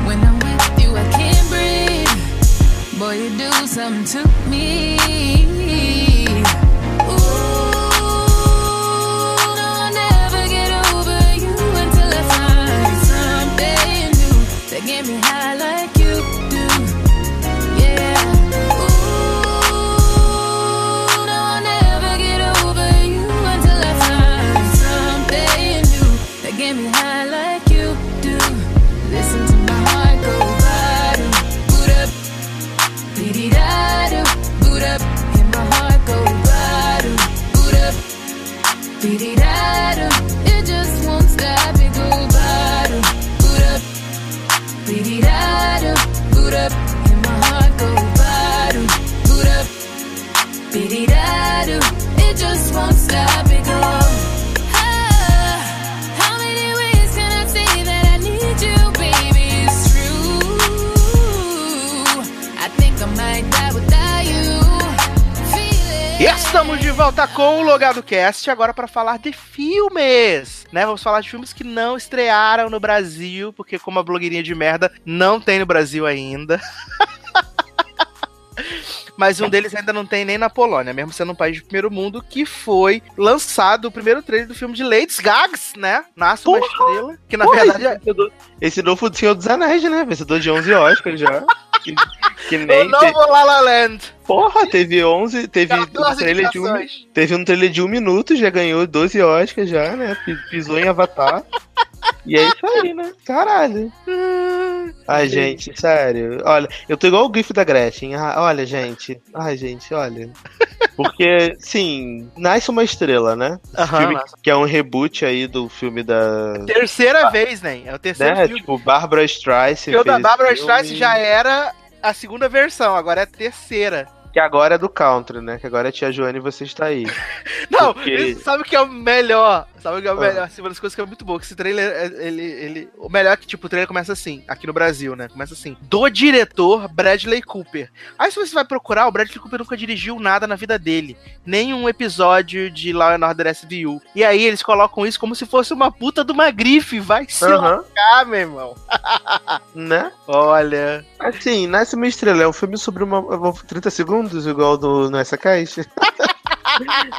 When I'm with you, I can't breathe. Boy, you do something to me. Ooh, no, I'll Listen com o Logado Cast, agora para falar de filmes, né? Vamos falar de filmes que não estrearam no Brasil, porque como a blogueirinha de merda não tem no Brasil ainda. Mas um deles ainda não tem nem na Polônia, mesmo sendo um país de primeiro mundo, que foi lançado o primeiro trailer do filme de Lady Gags, né? Nasce uma Porra! estrela, que na Porra, verdade esse, é esse novo do Senhor dos Anéis, né? Vencedor de 11 Oscars já. que, que o nem. te- novo La La Land. Porra, teve 11. Teve um, 14 trailer de um, teve um trailer de um minuto, já ganhou 12 Oscars já, né? Pi- Pisou em Avatar. E é isso aí, né? Caralho. Ai, gente, sério. Olha, eu tô igual o GIF da Gretchen. Ah, olha, gente. Ai, gente, olha. Porque, sim, nasce uma estrela, né? Aham, filme que é um reboot aí do filme da. Terceira vez, né? É o terceiro Né? filme. Tipo, Barbara Streisand. O da fez Barbara esse Streisand filme, já era a segunda versão, agora é a terceira. Que agora é do country, né? Que agora é Tia Joana e você está aí. Não, Porque- isso- sabe o que é o melhor? Sabe o é Ah. melhor? Assim, uma das coisas que é muito boa, que esse trailer, é- ele, ele... O melhor é que, tipo, o trailer começa assim, aqui no Brasil, né? Começa assim, do diretor Bradley Cooper. Aí se você vai procurar, o Bradley Cooper nunca dirigiu nada na vida dele. Nenhum episódio de Law and Order SVU. E aí eles colocam isso como se fosse uma puta de uma grife. Vai se Aham. lascar, meu irmão. Né? Olha... Assim, Nasce uma Estrela é um filme sobre uma. eu vou- 30 segundos, igual do Nessa Caixa.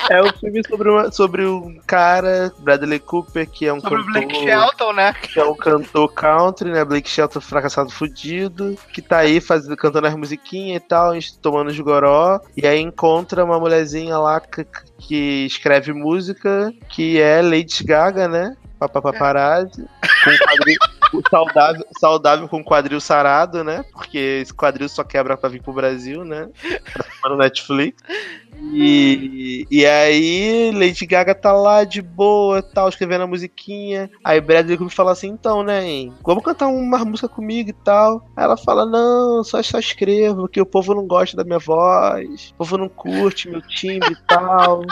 é um filme sobre, uma, sobre um cara, Bradley Cooper, que é um Sobre cantor. Blake Shelton, né? Que é um cantor country, né? Blake Shelton fracassado fudido, que tá aí fazendo, cantando as musiquinhas e tal, tomando os goró, e aí encontra uma mulherzinha lá que, que escreve música, que é Lady Gaga, né? Papaparazzi, com quadril saudável, saudável com quadril sarado, né? Porque esse quadril só quebra pra vir pro Brasil, né? Pra no Netflix. E, e aí, Lady Gaga tá lá de boa, tal, escrevendo a musiquinha. Aí Bradley Cooper fala assim: então, né, hein, vamos cantar uma música comigo e tal. Aí ela fala: não, só, só escrevo, porque o povo não gosta da minha voz, o povo não curte meu timbre e tal.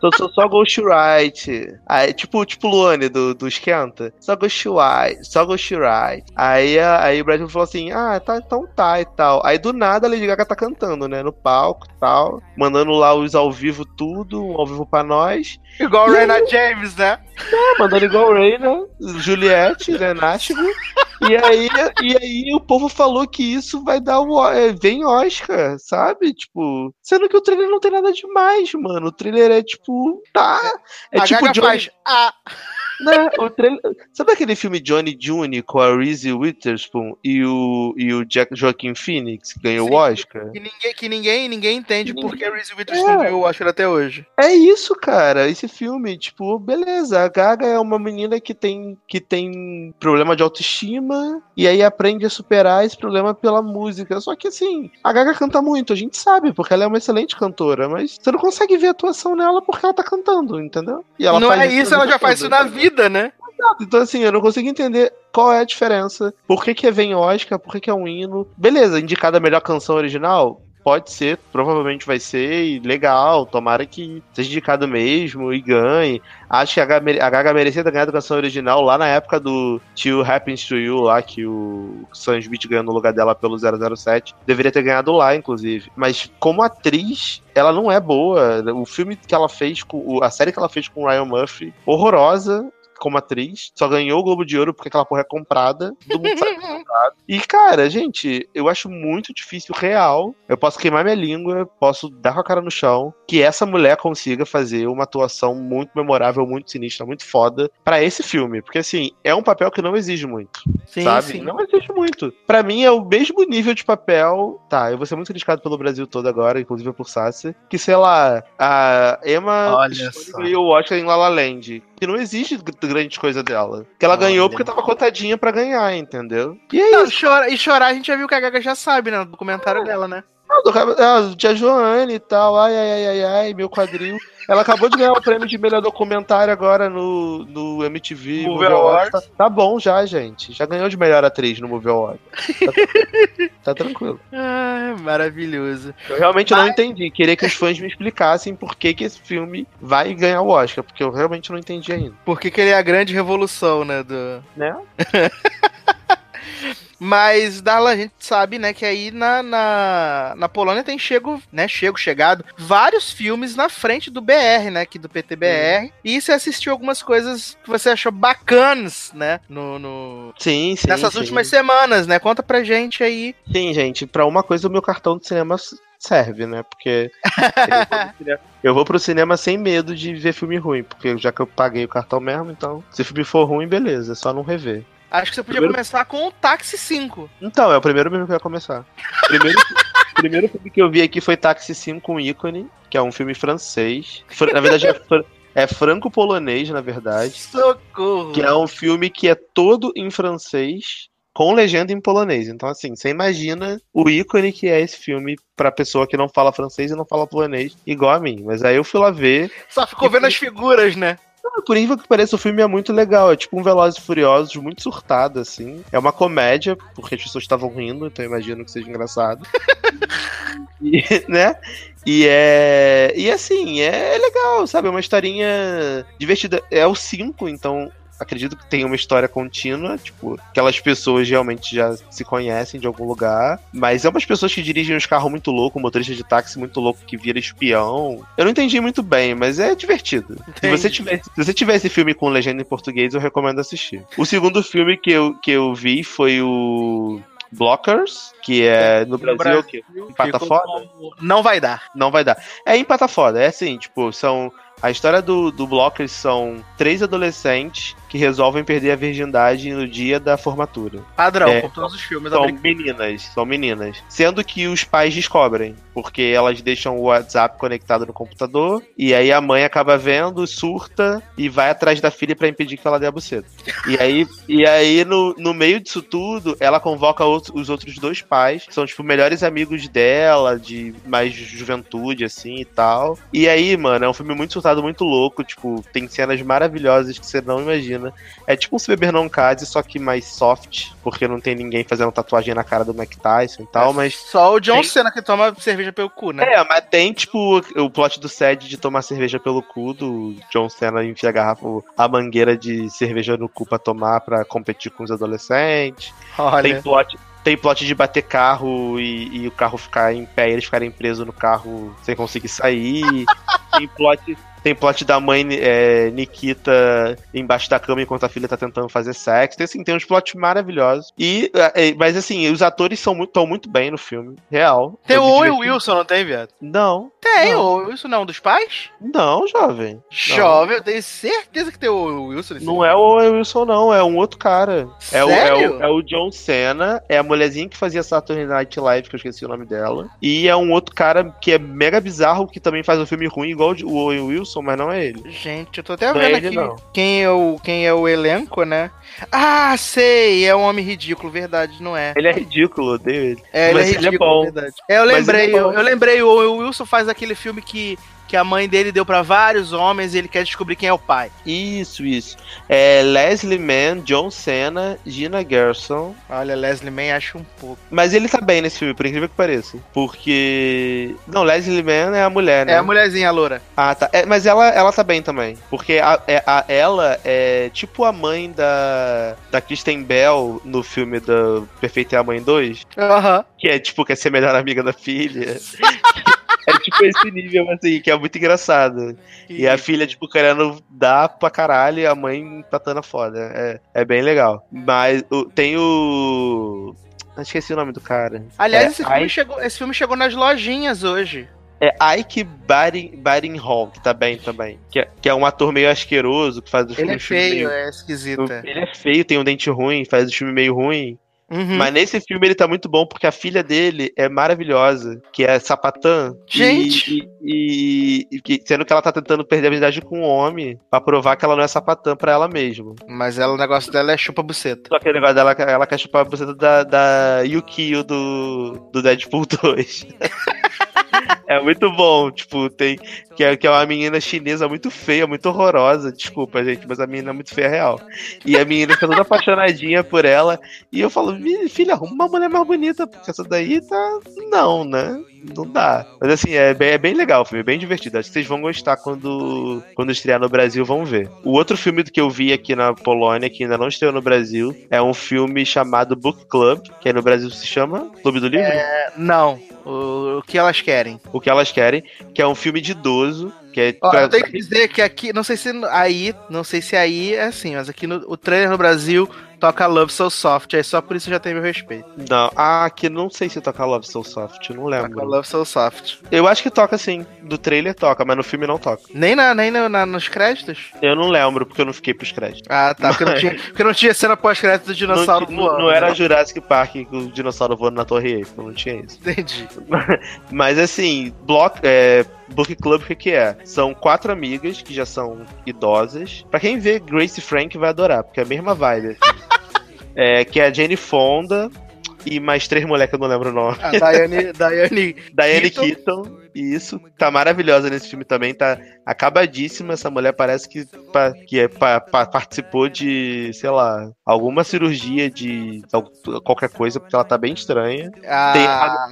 Sou, sou só ghostwrite. Aí, tipo, tipo Luane do, do Esquenta. Só ghostwrite, só ghostwrite. Aí, aí o Bradley falou assim: ah, tá, então tá e tal. Aí do nada a Lady Gaga tá cantando, né? No palco e tal. Mandando lá os ao vivo tudo, um ao vivo pra nós. Igual o Reina James, né? É, mandando igual o Ray, né? Juliette, né? Nashville. E aí, e aí o povo falou que isso vai dar o. é, vem Oscar, sabe? Tipo. Sendo que o trailer não tem nada demais, mano. O trailer é tipo. Tá. É a tipo Gaga Johnny. faz. Ah, Né? O trailer... Sabe aquele filme Johnny June com a Reese Witherspoon e o, e o Jack Joaquin Phoenix, que ganhou Sim. o Oscar? que ninguém, que ninguém, ninguém entende Ninguém- por que a Reese Witherspoon É. ganhou o Oscar até hoje. É isso, cara. Esse filme, tipo, beleza. A Gaga é uma menina que tem, que tem problema de autoestima e aí aprende a superar esse problema pela música. Só que assim, a Gaga canta muito, a gente sabe, porque ela é uma excelente cantora, mas você não consegue ver a atuação nela porque ela tá cantando, entendeu? E ela não é isso, ela já faz isso na vida, né? Então, assim, eu não consigo entender qual é a diferença. Por que, que vem Oscar? Por que, que é um hino? Beleza, indicada a melhor canção original? Pode ser, provavelmente vai ser, e legal, tomara que seja indicado mesmo e ganhe. Acho que a Gaga, merecia ter ganhado a canção original lá na época do Till Happens to You, lá que o Sam Smith ganhou no lugar dela pelo 007. Deveria ter ganhado lá, inclusive. Mas como atriz, ela não é boa. O filme que ela fez, a série que ela fez com o Ryan Murphy, horrorosa como atriz, só ganhou o Globo de Ouro porque aquela porra é comprada. Todo mundo sabe que é comprado. E, cara, gente, eu acho muito difícil, real. Eu posso queimar minha língua, posso dar com a cara no chão, que essa mulher consiga fazer uma atuação muito memorável, muito sinistra, muito foda pra esse filme. Porque, assim, é um papel que não exige muito Sim, sabe? sim. Não existe muito. Pra mim é o mesmo nível de papel. Tá, eu vou ser muito criticado pelo Brasil todo agora, inclusive por Sassi. Que, sei lá, a Emma Olha ganhou o Oscar em La La Land. Que não existe grande coisa dela. Que ela Olha. ganhou porque tava cotadinha pra ganhar, entendeu? E é Não, isso. chora, e chorar a gente já viu que a Gaga já sabe, né? No documentário dela, né? Do cab- ah, Tia Joane e tal. Ai, ai, ai, ai, ai, meu quadril. Ela acabou de ganhar o prêmio de melhor documentário agora no, no MTV. Movie Awards. Tá, tá bom já, gente. Já ganhou de melhor atriz no Movie Awards. Tá, tá tranquilo. Ah, maravilhoso. Eu realmente não entendi. Queria que os fãs me explicassem por que, que esse filme vai ganhar o Oscar, porque eu realmente não entendi ainda. Por que, que ele é a grande revolução, né? Do... Né? Mas, Darlan, a gente sabe, né, que aí na, na, na Polônia tem chego, né, chego, chegado, vários filmes na frente do BR, né, aqui do PTBR. E você assistiu algumas coisas que você achou bacanas, né, no... no... Sim, sim. Nessas sim. últimas semanas, né? Conta pra gente aí. Sim, gente, pra uma coisa o meu cartão de cinema serve, né? Porque eu vou, pro cinema, eu vou pro cinema sem medo de ver filme ruim, porque já que eu paguei o cartão mesmo, então se o filme for ruim, beleza, é só não rever. Acho que você podia Primeiro- começar com o Táxi 5. Então, é o primeiro mesmo que eu ia começar. Primeiro, primeiro filme que eu vi aqui foi Táxi 5 com ícone, que é um filme francês. Fr- Na verdade, é, fr- é franco-polonês, na verdade. Socorro! Que é um filme que é todo em francês, com legenda em polonês. Então, assim, você imagina o ícone que é esse filme pra pessoa que não fala francês e não fala polonês, igual a mim. Mas aí eu fui lá ver. Só ficou vendo as figuras, né? Ah, Por incrível que pareça, o filme é muito legal. É tipo um Velozes e Furiosos, muito surtado, assim. É uma comédia, porque as pessoas estavam rindo, então imagino que seja engraçado. E, né? E é. E assim, é legal, sabe? É uma historinha divertida. É o 5, então acredito que tem uma história contínua, tipo, aquelas pessoas realmente já se conhecem de algum lugar, mas é umas pessoas que dirigem uns carros muito loucos, um motorista de táxi muito louco que vira espião. Eu não entendi muito bem, mas é divertido. Se você, tiver, se você tiver esse filme com legenda em português, eu recomendo assistir. O segundo filme que eu, que eu vi foi o Blockers, que é no Brasil, o quê? Empata ficou foda? Não vai dar. Não vai dar. É empata foda, é assim, tipo, são. A história do, do Blockers são três adolescentes que resolvem perder a virgindade no dia da formatura. Padrão, É, todos os filmes São meninas, são meninas. Sendo que os pais descobrem, porque elas deixam o WhatsApp conectado no computador, e aí a mãe acaba vendo, surta e vai atrás da filha pra impedir que ela dê a buceta. E aí, e aí no, no meio disso tudo, ela convoca outro- os outros dois pais, que são, tipo, melhores amigos dela, de mais juventude, assim, e tal. E aí, mano, é um filme muito surtado, muito louco, tipo, tem cenas maravilhosas que você não imagina. É tipo um Se Beber Não Case, só que mais soft, porque não tem ninguém fazendo tatuagem na cara do Mike Tyson e tal, mas... Só o John Tem- Cena que toma cerveja pelo cu, né? É, mas tem, tipo, o plot do Sed de tomar cerveja pelo cu, do John Cena enfia a garrafa, a mangueira de cerveja no cu pra tomar pra competir com os adolescentes. Tem Olha. plot, tem plot de bater carro e, e o carro ficar em pé e eles ficarem presos no carro sem conseguir sair. tem plot. Tem plot da mãe é, Nikita embaixo da cama enquanto a filha tá tentando fazer sexo. Tem, assim, tem uns plots maravilhosos. E, é, mas assim, os atores são muito, muito bem no filme. Real. Tem o Owen Wilson, não tem, viado? Não. Tem, Não. o Wilson não é um dos pais? Não, jovem. Jovem, eu tenho certeza que tem o Owen Wilson nesse Não é o Owen Wilson, não. É um outro cara. É o, é, Sério? o, é o John Cena, é a mulherzinha que fazia Saturday Night Live, que eu esqueci o nome dela. E é um outro cara que é mega bizarro, que também faz um filme ruim, igual o Owen Wilson, mas não é ele. Gente, eu tô até Não é vendo ele, aqui não. quem é, o, quem é o elenco, né? Ah, sei, é um homem ridículo, verdade, não é. Ele é ridículo, odeio ele. É, ele Mas é ele é ridículo, bom. verdade. É, eu Mas lembrei, é eu, eu lembrei, o Wilson faz aquele filme que, que a mãe dele deu pra vários homens e ele quer descobrir quem é o pai. Isso, isso. É Leslie Mann, John Cena, Gina Gerson. Olha, Leslie Mann acho um pouco. Mas ele tá bem nesse filme, por incrível que pareça. Porque. Não, Leslie Mann é a mulher, né? É a mulherzinha a loura. Ah, tá. É, mas ela, ela tá bem também. Porque a, é- a- ela é tipo a mãe da, da Kristen Bell no filme da Perfeita é a Mãe 2. Aham. Que é tipo, quer ser a melhor amiga da filha. é tipo esse nível, assim, que é muito engraçado. E a filha, tipo, querendo dar pra caralho e a mãe tatando foda. É, é bem legal. Mas o- tem o. Eu Esqueci o nome do cara. Aliás, é, esse, filme Ike- chegou, esse filme chegou nas lojinhas hoje. É Ike Hall, que tá bem também. Que é, que é um ator meio asqueroso, que faz os Ele é feio, meio- é esquisito. é. Ele é feio, tem um dente ruim, faz o filme meio ruim. Uhum. Mas nesse filme ele tá muito bom porque a filha dele é maravilhosa, que é sapatã. E- Gente! E, e- que- sendo que ela tá tentando perder a habilidade com um homem pra provar que ela não é sapatã pra ela mesma. Mas ela, o negócio dela é chupa-buceta. Só que o negócio dela, ela quer chupar a buceta da, da Yukio do, do Deadpool 2. É muito bom, tipo, tem. Que é, que é uma menina chinesa muito feia, muito horrorosa. Desculpa, gente, mas a menina é muito feia real. E a menina fica toda apaixonadinha por ela. E eu falo, filha, arruma uma mulher mais bonita, porque essa daí tá. Não, né? Não dá. Mas assim, é bem, é bem legal o filme, é bem divertido. Acho que vocês vão gostar quando, quando estrear no Brasil, vão ver. O outro filme que eu vi aqui na Polônia, que ainda não estreou no Brasil, é um filme chamado Book Club, que aí no Brasil se chama Clube do Livro? É, não. O, o que elas querem. O que elas querem, que é um filme de idoso, que é Ó, pra- eu tenho que dizer que aqui, não sei se aí, não sei se aí é assim, mas aqui no o trailer no Brasil toca Love So Soft, aí só por isso já tem meu respeito. Não, ah, aqui não sei se toca Love So Soft, não Toca lembro. Love So Soft. Eu acho que toca sim, do trailer toca, mas no filme não toca. Nem, na, nem na, na- nos créditos? Eu não lembro, porque eu não fiquei pros créditos. Ah, tá. Porque não tinha, porque não tinha cena pós-crédito do dinossauro não, voando. não era Jurassic Park com o dinossauro voando na Torre Eiffel, não tinha isso. Entendi. Mas assim, block, é, Book Club o que, que é? São quatro amigas que já são idosas. Pra quem vê Grace Frank vai adorar, porque é a mesma vibe. É, que é a Jane Fonda e mais três moleques que eu não lembro o nome. A Diane, Diane Diane Keaton. Keaton, isso. Tá maravilhosa nesse filme também, tá acabadíssima. Essa mulher parece que, pa- que é, pa- pa- participou de, sei lá, alguma cirurgia de al- qualquer coisa, porque ela tá bem estranha. Tem a.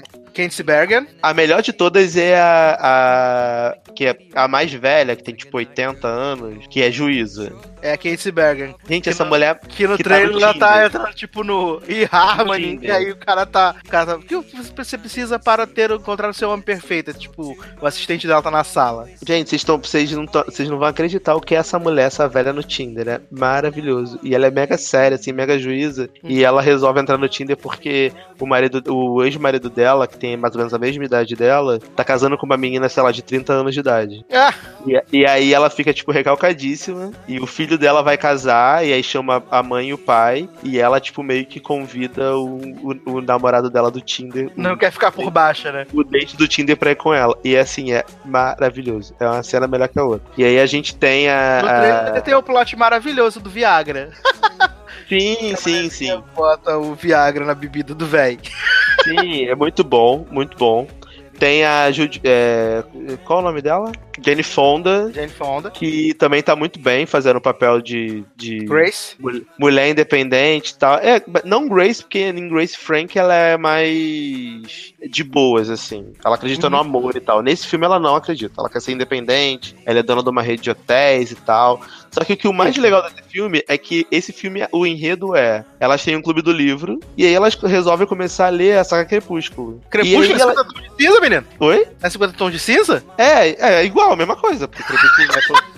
A melhor de todas é a, a- que é a mais velha, que tem tipo 80 anos, que é juíza. É a Candice Bergen. Gente, Que essa no- mulher Que no Que tá trailer no ela tá tipo, no e-Harmony, Tinder. e aí o cara tá. O cara tá. O que você precisa para ter encontrar o seu homem perfeito? É, Tipo, o assistente dela tá na sala. Gente, vocês não, tão- vocês não vão acreditar o que é essa mulher, essa velha no Tinder, é maravilhoso. E ela é mega séria, assim, mega juíza. E ela resolve entrar no Tinder porque o marido, o ex-marido dela, que tem mais ou menos a mesma idade dela, tá casando com uma menina, sei lá, de 30 anos de idade. Ah, E, e aí ela fica, tipo, recalcadíssima. E o filho dela vai casar, e aí chama a mãe e o pai. E ela, tipo, meio que convida o, o, o namorado dela do Tinder. não quer ficar por baixo, né? o date do Tinder pra ir com ela. E assim, é maravilhoso. É uma cena melhor que a outra. E aí a gente tem a. a... tem o plot maravilhoso do Viagra. Sim, sim, sim. Bota o Viagra na bebida do véi. Sim, é muito bom, muito bom. Tem a Judy, é, Qual o nome dela? Jane Fonda, Jane Fonda. que também tá muito bem fazendo o papel de, de Grace. mul- mulher independente e tal. É, não Grace, porque em Grace Frank ela é mais de boas, assim. Ela acredita no amor e tal. Nesse filme ela não acredita. Ela quer ser independente, ela é dona de uma rede de hotéis e tal. Só que o que o mais legal desse filme é que esse filme, o enredo é: elas têm um clube do livro, e aí elas resolvem começar a ler a saga Crepúsculo. Crepúsculo é ela- 50 tons de cinza, menino? Oi? É 50 tons de cinza? É, é igual, a mesma coisa. Porque Crepúsculo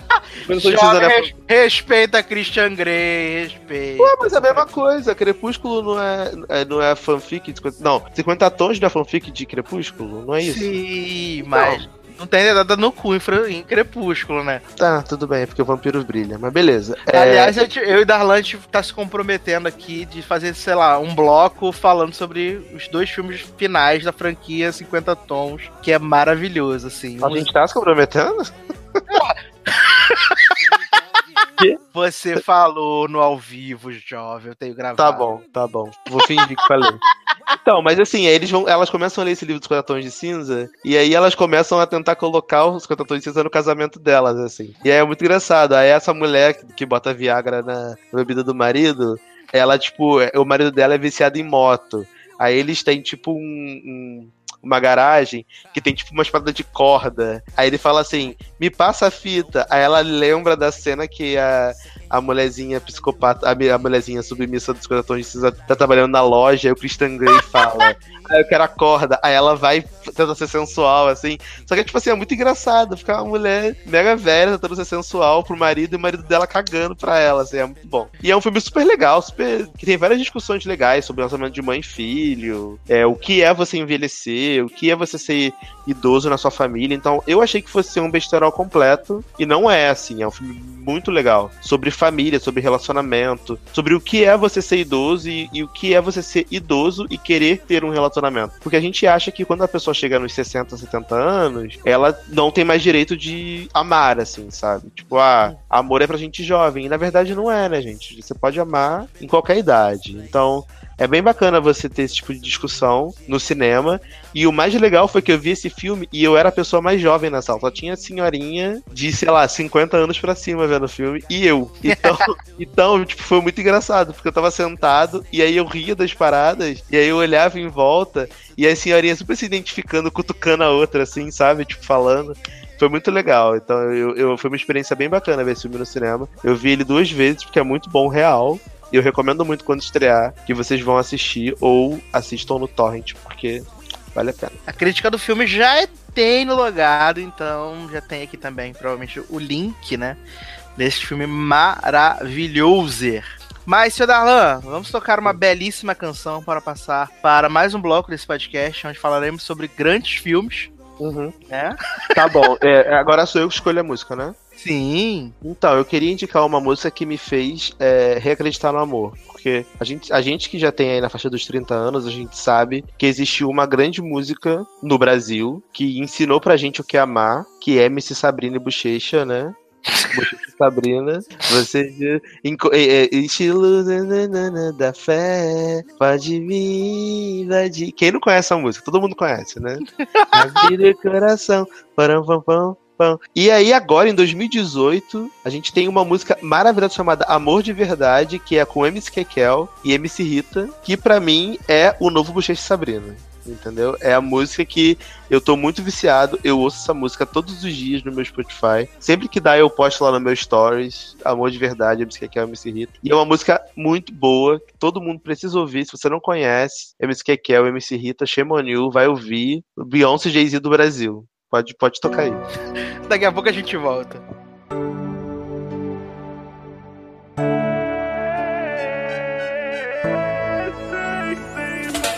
não é é res- respeita Christian Grey, respeita. Ué, mas é a mesma coisa. Crepúsculo não é, é- não é fanfic de 50... Não, 50 tons não é fanfic de Crepúsculo? Não é isso? Sim, mas não tem nada no cu em, Crepúsculo, né? Tá, tudo bem, é porque o vampiro brilha. Mas beleza. É, Aliás, gente- eu e Darlan, a gente tá se comprometendo aqui de fazer, sei lá, um bloco falando sobre os dois filmes finais da franquia 50 Tons, que é maravilhoso, assim. a gente tá se comprometendo? Você falou no ao vivo, jovem, eu tenho gravado. Tá bom, tá bom. Vou fingir que falei. Então, mas assim, eles vão, elas começam a ler esse livro dos 50 tons de cinza, e aí elas começam a tentar colocar os 50 tons de cinza no casamento delas, assim. E aí é muito engraçado. Aí essa mulher que, bota Viagra na, na bebida do marido, ela, tipo, é- o marido dela é viciado em moto. Aí eles têm, tipo, um- um- uma garagem que tem, tipo, uma espada de corda. Aí ele fala assim, me passa a fita. Aí ela lembra da cena que a, a mulherzinha psicopata, a, mulherzinha submissa dos 50 tons de cinza tá trabalhando na loja, aí o Christian Grey fala, aí eu quero a corda, aí ela vai tentando ser sensual, assim. Só que, tipo assim, é muito engraçado, ficar uma mulher mega velha tentando ser sensual pro marido e o marido dela cagando pra ela, assim, é muito bom. E é um filme super legal, super. que tem várias discussões legais sobre o relacionamento de mãe e filho, é, o que é você envelhecer, o que é você ser idoso na sua família. Então, eu achei que fosse ser um besterol completo, e não é, assim, é um filme muito legal. Sobre família, sobre relacionamento, sobre o que é você ser idoso e, e o que é você ser idoso e querer ter um relacionamento. Porque a gente acha que quando a pessoa chega nos 60, 70 anos, ela não tem mais direito de amar, assim, sabe? Tipo, ah, amor é pra gente jovem. E na verdade não é, né, gente? Você pode amar em qualquer idade. Então, é bem bacana você ter esse tipo de discussão no cinema. E o mais legal foi que eu vi esse filme e eu era a pessoa mais jovem na sala. Só tinha senhorinha de, sei lá, 50 anos pra cima vendo o filme e eu. Então, então tipo, foi muito engraçado, porque eu tava sentado e aí eu ria das paradas e aí eu olhava em volta e a senhorinha super se identificando, cutucando a outra, assim, sabe? Tipo, falando. Foi muito legal. Então, eu, eu, foi uma experiência bem bacana ver esse filme no cinema. Eu vi ele duas vezes, porque é muito bom, real. E eu recomendo muito quando estrear que vocês vão assistir ou assistam no Torrent, porque vale a pena. A crítica do filme já tem no logado, então já tem aqui também, provavelmente, o link, né? Desse filme maravilhoso. Mas, seu Darlan, vamos tocar uma belíssima canção para passar para mais um bloco desse podcast, onde falaremos sobre grandes filmes. Uhum. É? Tá bom. É, agora sou eu que escolho a música, né? Sim. Então, eu queria indicar uma música que me fez é, reacreditar no amor. Porque a gente, a gente que já tem aí na faixa dos 30 anos, a gente sabe que existiu uma grande música no Brasil que ensinou pra gente o que amar, que é MC Sabrina e Bochecha, né? Bochecha e Sabrina, você enco- é, é, estilo nananana da fé, pode vir. Quem não conhece essa música? Todo mundo conhece, né? A vida e coração, param, pam, pam, pam. E aí, agora, em 2018, a gente tem uma música maravilhosa chamada Amor de Verdade, que é com MC Kekel e MC Rita, que pra mim é o novo Bochecha Sabrina. Entendeu? É a música que eu tô muito viciado. Eu ouço essa música todos os dias no meu Spotify. Sempre que dá, eu posto lá no meu Stories. Amor de Verdade, MC Kekel, MC Rita. E é uma música muito boa, que todo mundo precisa ouvir. Se você não conhece, MC Kekel, MC Rita, Shame on You, vai ouvir. Beyoncé Jay-Z do Brasil. Pode, pode tocar aí. Daqui a pouco a gente volta.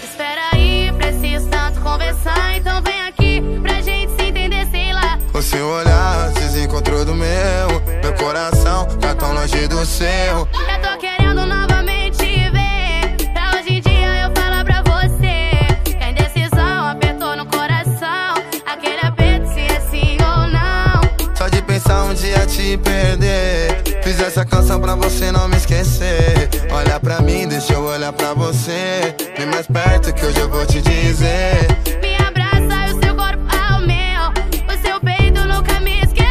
Espera aí, preciso tanto conversar, então vem aqui pra gente se entender, sei lá. O seu olhar se desencontrou do meu Meu coração tá tão longe do seu perder. Fiz essa canção pra você não me esquecer. Olha pra mim, deixa eu olhar pra você. Vem mais perto que hoje eu vou te dizer. Me abraça e o seu corpo ao meu. O seu peito nunca me esqueceu.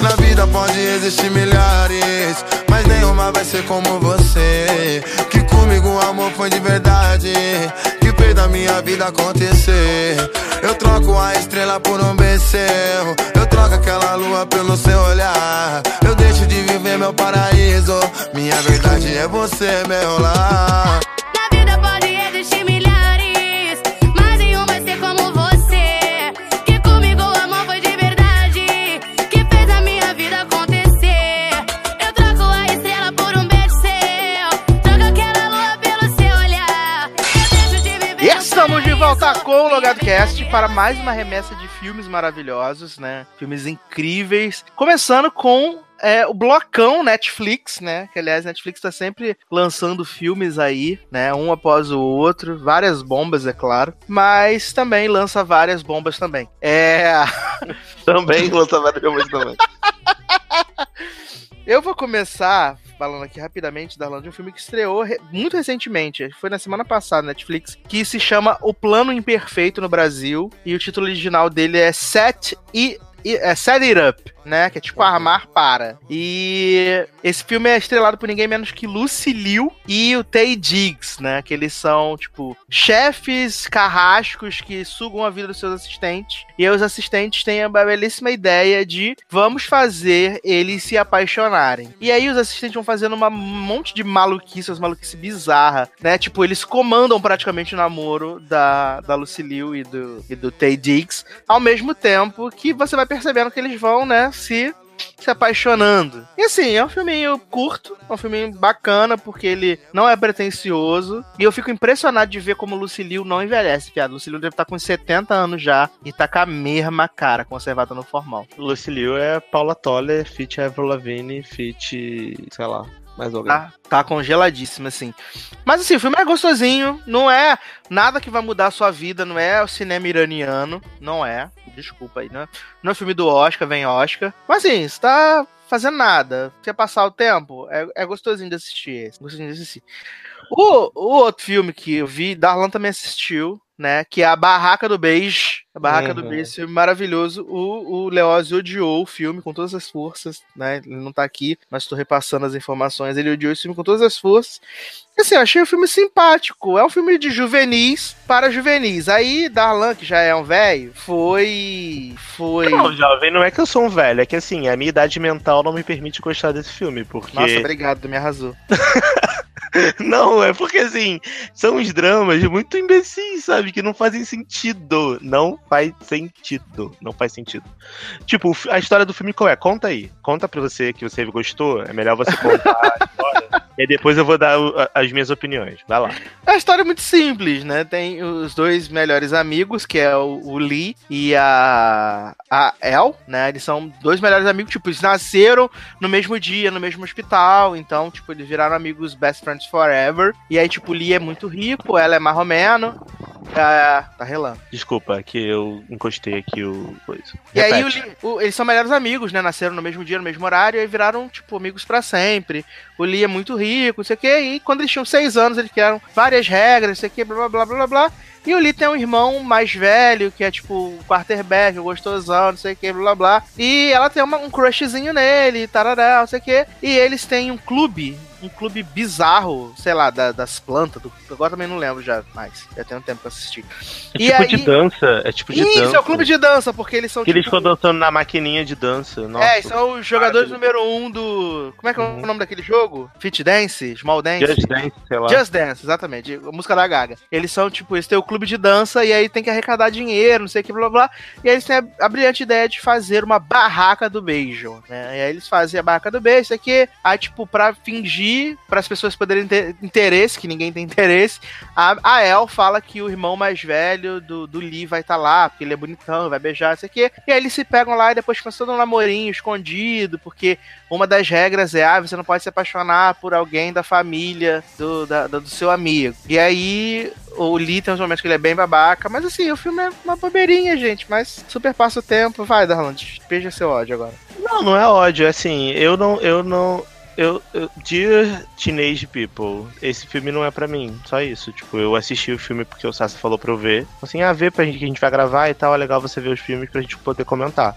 Na vida pode existir milhares Mas nenhuma vai ser como você. Que comigo o amor foi de verdade Da minha vida acontecer. Eu troco a estrela por um seu Eu troco aquela lua pelo seu olhar. Eu deixo de viver meu paraíso. Minha verdade é você, meu lar estamos de paraíso. volta com o Logado Cast para mais uma remessa de filmes maravilhosos, né? Filmes incríveis. Começando com é, o blocão Netflix, né? Que aliás, Netflix tá sempre lançando filmes aí, né? Um após o outro, várias bombas, é claro. Mas também lança várias bombas também. É. Também lança vários filmes também. Eu vou começar falando aqui rapidamente, Darlan, de um filme que estreou re- muito recentemente. Foi na semana passada na Netflix, que se chama O Plano Imperfeito no Brasil. E o título original dele é Set e- É Set It Up, né? Que é tipo armar para. E esse filme é estrelado por ninguém menos que Lucy Liu e o Tay Diggs, né? Que eles são, tipo, chefes carrascos que sugam a vida dos seus assistentes. E aí os assistentes têm a belíssima ideia de vamos fazer eles se apaixonarem. E aí os assistentes vão fazendo um monte de maluquice, umas maluquice bizarra, né? Tipo, eles comandam praticamente o namoro da, da Lucy Liu e do, e do Tay Diggs, ao mesmo tempo que você vai percebendo que eles vão, né, se se apaixonando. E assim, é um filminho curto, é um filminho bacana, porque ele não é pretencioso. E eu fico impressionado de ver como o Lucy Liu não envelhece, piada. Lucy Liu deve estar com 70 anos já e tá com a mesma cara, conservada no formal. Lucy Liu é Paula Toller, feat Avril Lavigne, feat, sei lá, mais alguém. Tá, tá congeladíssima, assim. Mas assim, o filme é gostosinho, não é nada que vai mudar a sua vida, não é o cinema iraniano, não é. Desculpa aí, né? Não é filme do Oscar, vem Oscar. Mas assim, está fazendo nada, quer passar o tempo, é, é gostosinho de assistir. Gostosinho de assistir. O, o outro filme que eu vi, Darlan também assistiu, né? Que é a Barraca do Beijo. A Barraca do Uhum. Beijo, esse filme maravilhoso. O, o Leózio odiou o filme com todas as forças, né? Ele não tá aqui, mas estou repassando as informações. Ele odiou esse filme com todas as forças. E, Assim, eu achei o filme simpático. É um filme de juvenis para juvenis. Aí, Darlan, que já é um velho, foi. Foi. Não, jovem, não é que eu sou um velho, é que assim, a minha idade mental não me permite gostar desse filme, porque. Nossa, obrigado, tu me arrasou. Não, é porque assim, são uns dramas muito imbecis, sabe? Que não fazem sentido. Não faz sentido. Não faz sentido. Tipo, a história do filme qual é? Conta aí. Conta pra você que você gostou. É melhor você contar a história. E depois eu vou dar as minhas opiniões. Vai lá. A história é muito simples, né? Tem os dois melhores amigos, que é o, o Lee e a, a El, né? Eles são dois melhores amigos, tipo, eles nasceram no mesmo dia, no mesmo hospital, então, tipo, eles viraram amigos best friends forever. E aí, tipo, o Lee é muito rico, ela é marromeno. É, tá relando. Desculpa, que eu encostei aqui o coisa. E aí, o Repete. O- eles são melhores amigos, né? Nasceram no mesmo dia, no mesmo horário, e viraram, tipo, amigos pra sempre. O Lee é muito rico, não sei o quê, e quando eles tinham seis anos, eles criaram várias regras, não sei o quê, blá, blá, blá, blá, blá. E o Lee tem um irmão mais velho, que é, tipo, o quarterback, o gostosão, não sei o quê, blá, blá. E ela tem uma- um crushzinho nele, tarará, não sei o quê. E eles têm um clube, um clube bizarro, sei lá, da- das plantas, do, agora também não lembro já mais, já tem um tempo que assisti. É E tipo aí- de dança. É tipo de Isso, dança. é o clube de dança, porque eles são, Que eles tipo, ficam dançando na maquininha de dança. Nossa. é, são os jogadores Maravilha. número um do. Como é que é Uhum. o nome daquele jogo? Fit Dance? Small Dance? Just Dance, sei lá. Just Dance, exatamente. A música da Gaga. Eles são, tipo, eles têm o clube de dança e aí tem que arrecadar dinheiro, não sei o que, blá blá. blá. E aí eles têm a, a brilhante ideia de fazer uma barraca do beijo, né? E aí eles fazem a barraca do beijo, isso aqui. Aí, tipo, pra fingir, para as pessoas poderem ter interesse, que ninguém tem interesse, a, a El fala que o irmão mais velho do, do Lee vai estar lá, porque ele é bonitão, vai beijar, isso aqui. E aí eles se pegam lá e depois começam todo um namorinho escondido, porque uma das regras é, ah, você não pode se apaixonar por alguém da família do, da- do seu amigo. E aí, o Lee tem uns momentos que ele é bem babaca, mas assim, o filme é uma bobeirinha, gente, mas super passa o tempo. Vai, Darlan, despeja seu ódio agora. Não, não é ódio, é assim, eu não, eu não, eu, eu Dear Teenage People, esse filme não é pra mim, só isso, tipo, eu assisti o filme porque o Sassa falou pra eu ver, assim, ah, vê pra gente que a gente vai gravar e tal, é legal você ver os filmes pra gente poder comentar.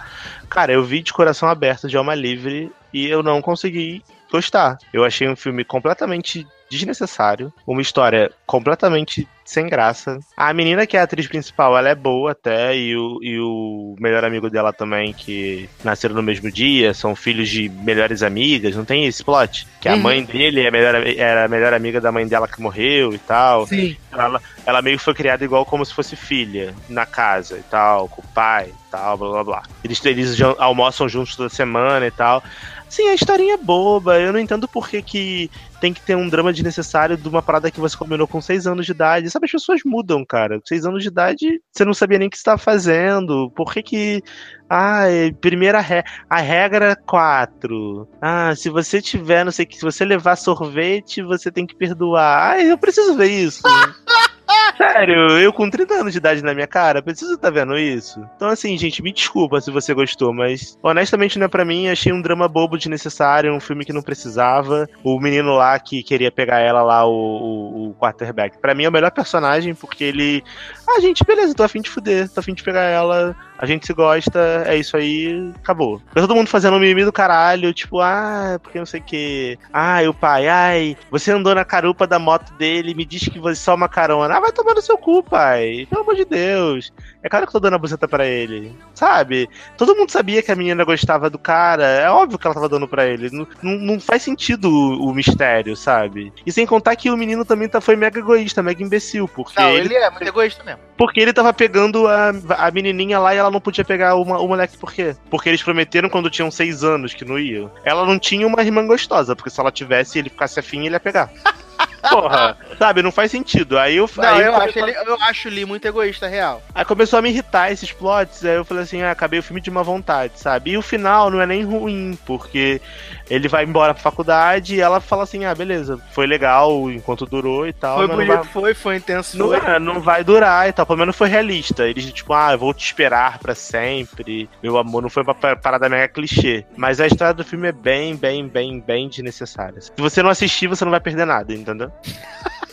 Cara, eu vi de coração aberto, de alma livre, e eu não consegui gostar. Eu achei um filme completamente desnecessário, uma história completamente sem graça. A menina que é a atriz principal, ela é boa até, e o, e o melhor amigo dela também, que nasceram no mesmo dia, são filhos de melhores amigas, não tem esse plot? Que a Uhum. mãe dele é melhor, era a melhor amiga da mãe dela que morreu e tal. Sim. Ela, ela meio que foi criada igual como se fosse filha, na casa e tal, com o pai e tal, blá blá blá. Eles, eles almoçam juntos toda semana e tal. Sim, a historinha é boba, eu não entendo por que, que tem que ter um drama desnecessário de uma parada que você combinou com seis anos de idade. Sabe, as pessoas mudam, cara. Seis anos de idade, você não sabia nem o que estava fazendo. Por que que... Ah, primeira re... a regra 4. Ah, se você tiver, não sei o que, se você levar sorvete, você tem que perdoar. Ah, eu preciso ver isso. Sério, eu com 30 anos de idade na minha cara, preciso estar vendo isso. Então, assim, gente, me desculpa se você gostou, mas honestamente não é pra mim. Achei um drama bobo desnecessário, um filme que não precisava. O menino lá que queria pegar ela lá, o, o, o quarterback. Pra mim é o melhor personagem, porque ele. Ah, gente, beleza, tô afim de fuder, tô afim de pegar ela. A gente se gosta, é isso aí, acabou. Tá todo mundo fazendo um mimimi do caralho, tipo, ah, porque não sei o que. Ai, o pai, ai, você andou na carupa da moto dele, me diz que você só uma carona. Ah, vai tomar no seu cu, pai. Pelo amor de Deus. É claro que eu tô dando a buceta pra ele. Sabe? Todo mundo sabia que a menina gostava do cara. É óbvio que ela tava dando pra ele. Não, não, não faz sentido o, o mistério, sabe? E sem contar que o menino também tá, foi mega egoísta, mega imbecil. Porque Não, ele, ele é muito egoísta mesmo. Porque ele tava pegando a, a menininha lá e ela não podia pegar o, o moleque por quê? Porque eles prometeram quando tinham seis anos que não iam. Ela não tinha uma irmã gostosa, porque se ela tivesse ele ficasse afim, ele ia pegar. Porra, sabe, não faz sentido. Aí eu, Não, aí eu acho, ele, eu acho ele muito egoísta, real. Aí começou a me irritar esses plots, aí eu falei assim, ah, acabei o filme de uma vontade, sabe? E o final não é nem ruim, porque ele vai embora pra faculdade e ela fala assim, ah, beleza, foi legal enquanto durou e tal. Foi bonito, vai- foi, foi intenso. Não, foi. é, não vai durar e tal, pelo menos foi realista. Eles, tipo, ah, eu vou te esperar pra sempre. Meu amor, não foi uma pa- parada mega clichê. Mas a história do filme é bem, bem, bem, bem desnecessária. Se você não assistir, você não vai perder nada, entendeu?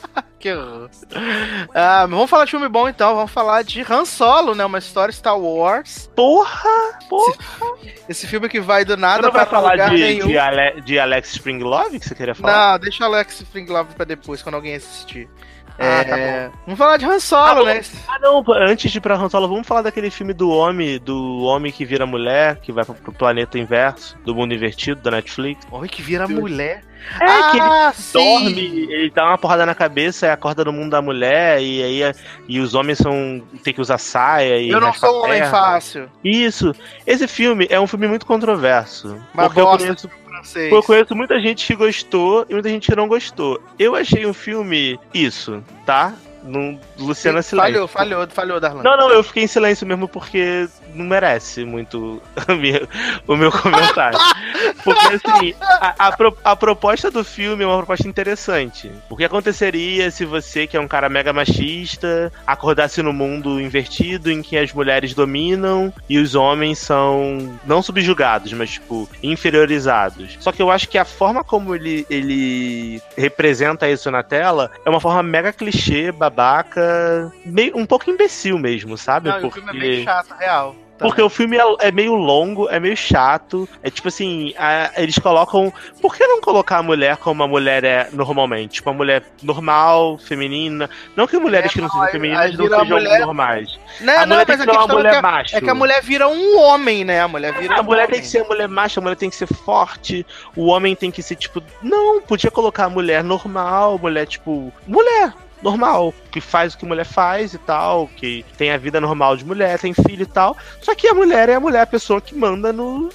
Que. Ah, vamos falar de filme bom então, vamos falar de Han Solo, né? Uma história Star Wars. Porra! Porra! Esse filme que vai do Você nada não vai falar de, nenhum. de, Ale- de Alex Springlove que você queria falar? Não, deixa o Alex Springlove pra depois, quando alguém assistir. Ah, É, Vamos falar de Han Solo, Ah, né? Ah, não, antes de ir pra Han Solo, vamos falar daquele filme do homem, do homem que vira mulher, que vai pro, pro planeta inverso, do mundo invertido, da Netflix. Homem que vira mulher. É, que ele ah, sim. dorme, ele dá uma porrada na cabeça e acorda no mundo da mulher, e aí e os homens são tem que usar saia e Eu não sou um homem fácil. Isso. Esse filme é um filme muito controverso. Porque eu conheço, Francês. eu conheço muita gente que gostou e muita gente que não gostou. Eu achei um filme isso, tá? No Luciana Silêncio. Falhou, falhou, falhou, Darlan. Não, não, eu fiquei em silêncio mesmo porque não merece muito minha- o meu comentário. Porque, assim, a, a pro- a proposta do filme é uma proposta interessante. O que aconteceria se você, que é um cara mega machista, acordasse no mundo invertido em que as mulheres dominam e os homens são não subjugados, mas, tipo, inferiorizados. Só que eu acho que a forma como ele, ele representa isso na tela é uma forma mega clichê, babaca, meio, um pouco imbecil mesmo, sabe? Não, o Porque... filme é meio chato, real. Porque o filme é, é meio longo, é meio chato. É tipo assim, a- eles colocam. Por que não colocar a mulher como a mulher é normalmente? Tipo, uma mulher normal, feminina. Não que mulheres É, que não não, sejam femininas não sejam mulher- normais. Né, a não, mulher tem mas que a ser uma mulher é, macho. é que a mulher vira um homem, né? A mulher vira A um mulher homem. tem que ser a mulher macha, a mulher tem que ser forte, o homem tem que ser tipo. Não, podia colocar a mulher normal, mulher tipo. Mulher! Normal, que faz o que mulher faz e tal, que tem a vida normal de mulher, tem filho e tal. Só que a mulher é a mulher, a pessoa que manda no,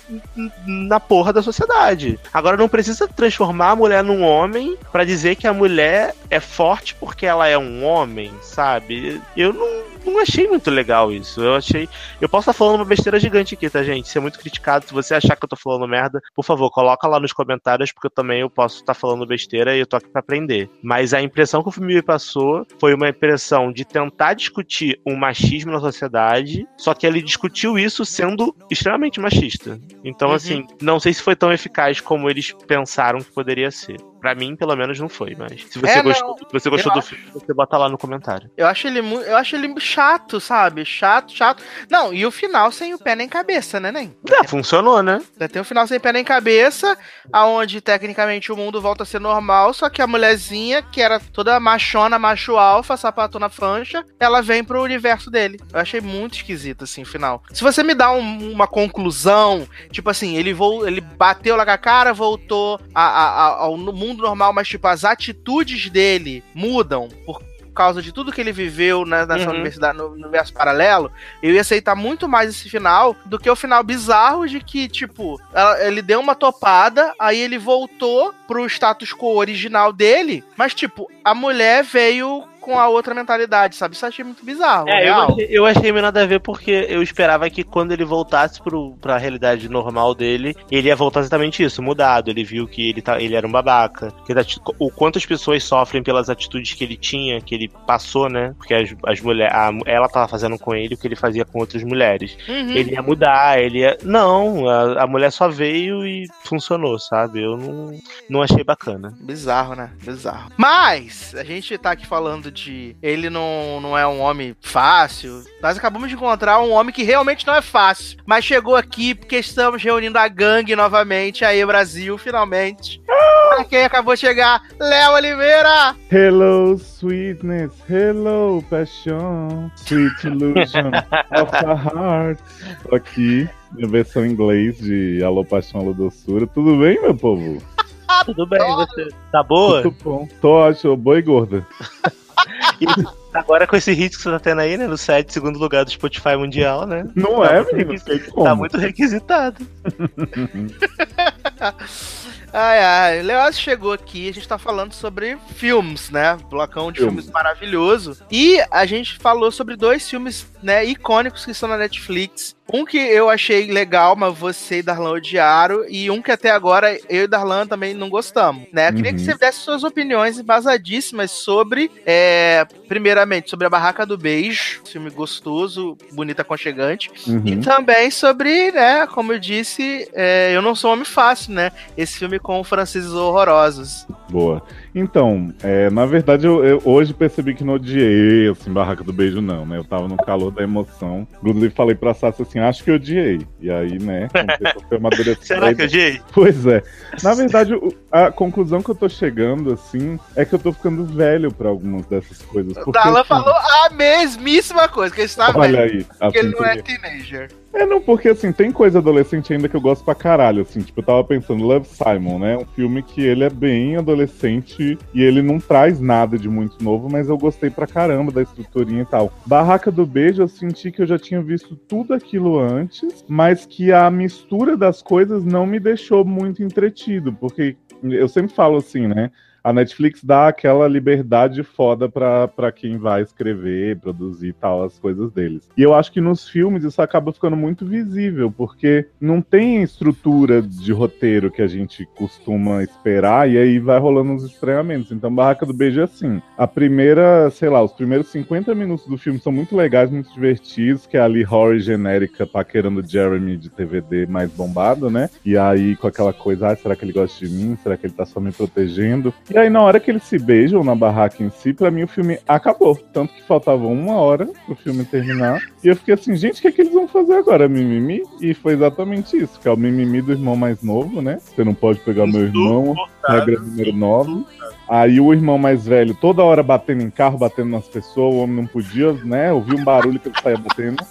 na porra da sociedade. Agora não precisa transformar a mulher num homem pra dizer que a mulher é forte porque ela é um homem, sabe? Eu não, não achei muito legal isso. Eu achei. Eu posso estar falando uma besteira gigante aqui, tá, gente? É muito criticado. Se você achar que eu tô falando merda, por favor, coloca lá nos comentários, porque eu também eu posso estar falando besteira e eu tô aqui pra aprender. Mas a impressão que o filme me passou foi uma impressão de tentar discutir um machismo na sociedade, só que ele discutiu isso sendo extremamente machista. Então, Uhum. assim, não sei se foi tão eficaz como eles pensaram que poderia ser. Pra mim, pelo menos, não foi, mas se você É, gostou, não. se você gostou do acho- filme, você bota lá no comentário. Eu acho ele muito. Eu acho ele chato, sabe? Chato, chato. Não, e o final sem o pé nem cabeça, né, nem? É, funcionou, né? Tem o final sem pé nem cabeça, aonde tecnicamente o mundo volta a ser normal, só que a mulherzinha, que era toda machona, macho alfa, sapatona fancha, ela vem pro universo dele. Eu achei muito esquisito, assim, o final. Se você me dá um- uma conclusão, tipo assim, ele, vol ele bateu lá com a cara, voltou a- a- a- ao mundo normal, mas tipo, as atitudes dele mudam por causa de tudo que ele viveu na- nessa Uhum. universidade, no universo paralelo, eu ia aceitar muito mais esse final do que o final bizarro de que, tipo, ela- ele deu uma topada, aí ele voltou pro status quo original dele, mas, tipo, a mulher veio com a outra mentalidade, sabe? Isso eu achei muito bizarro. É, eu achei, eu achei meio nada a ver porque eu esperava que quando ele voltasse pro, pra realidade normal dele, ele ia voltar exatamente isso, mudado. Ele viu que ele, tá, ele era um babaca. Que o quanto as pessoas sofrem pelas atitudes que ele tinha, que ele passou, né? Porque as, as mulheres. Ela tava fazendo com ele o que ele fazia com outras mulheres. Uhum. Ele ia mudar, ele ia. Não, a, a mulher só veio e funcionou, sabe? Eu não, não achei bacana. Bizarro, né? Bizarro. Mas, a gente tá aqui falando de ele não, não é um homem fácil. Nós acabamos de encontrar um homem que realmente não é fácil. Mas chegou aqui porque estamos reunindo a gangue novamente. Aí, Brasil, finalmente. Ah, Quem acabou de chegar? Léo Oliveira! Hello, sweetness. Hello, passion. Sweet illusion of the heart. Tô aqui, minha versão em inglês de Alô Paixão, Alô Doçura. Tudo bem, meu povo? Tudo bem, você tá boa? Tudo bom. Tô ótimo, boa e gorda. E agora com esse hit que você tá tendo aí, né? No set, segundo lugar do Spotify Mundial, né? Não Tá é, muito menino? requisitado. Sei como. Tá muito requisitado. Ai, ai, Leoz chegou aqui, a gente tá falando sobre filmes, né? Blocão de filmes, Filmes. maravilhoso. E a gente falou sobre dois filmes, né, icônicos que estão na Netflix. Um que eu achei legal, mas você e Darlan odiaram, e um que até agora eu e Darlan também não gostamos, né? Eu queria que Uhum. você desse suas opiniões embasadíssimas sobre, é, primeiramente, sobre a Barraca do Beijo, filme gostoso, bonito, aconchegante, e Uhum. também sobre, né, como eu disse, é, Eu Não Sou Homem Fácil, né? Esse filme com franceses horrorosos. Boa. Então, é, na verdade, eu, eu hoje percebi que não odiei, assim, Barraca do Beijo, não, né? Eu tava no calor da emoção. Inclusive, falei pra Sassi assim, acho que eu odiei. E aí, né, uma. Será que eu odiei? Pois é. Na verdade, o- a conclusão que eu tô chegando, assim, é que eu tô ficando velho pra algumas dessas coisas. O Porque, Darlan assim, falou a mesmíssima coisa, que ele está Olha velho, aí. porque ele não é teenager. É, não, porque assim, tem coisa adolescente ainda que eu gosto pra caralho, assim, tipo, eu tava pensando, Love Simon, né, um filme que ele é bem adolescente e ele não traz nada de muito novo, mas eu gostei pra caramba da estruturinha e tal. Barraca do Beijo, eu senti que eu já tinha visto tudo aquilo antes, mas que a mistura das coisas não me deixou muito entretido, porque eu sempre falo assim, né, a Netflix dá aquela liberdade foda pra quem vai escrever, produzir tal, as coisas deles. E eu acho que nos filmes isso acaba ficando muito visível, porque não tem estrutura de roteiro que a gente costuma esperar, e aí vai rolando uns estranhamentos. Então, Barraca do Beijo é assim. A primeira, sei lá, os primeiros 50 minutos do filme são muito legais, muito divertidos, que é ali horror genérica paquerando Jeremy de TVD mais bombado, né? E aí com aquela coisa, ah, será que ele gosta de mim? Será que ele tá só me protegendo? E aí, na hora que eles se beijam na barraca em si, pra mim o filme acabou. Tanto que faltava uma hora pro filme terminar. E eu fiquei assim, gente, o que, é que eles vão fazer agora? Mimimi? E foi exatamente isso, que é o mimimi do irmão mais novo, né? Você não pode pegar meu irmão, regra número 9. Aí o irmão mais velho, toda hora batendo em carro, batendo nas pessoas, o homem não podia, né? Ouvir um barulho que ele saia batendo.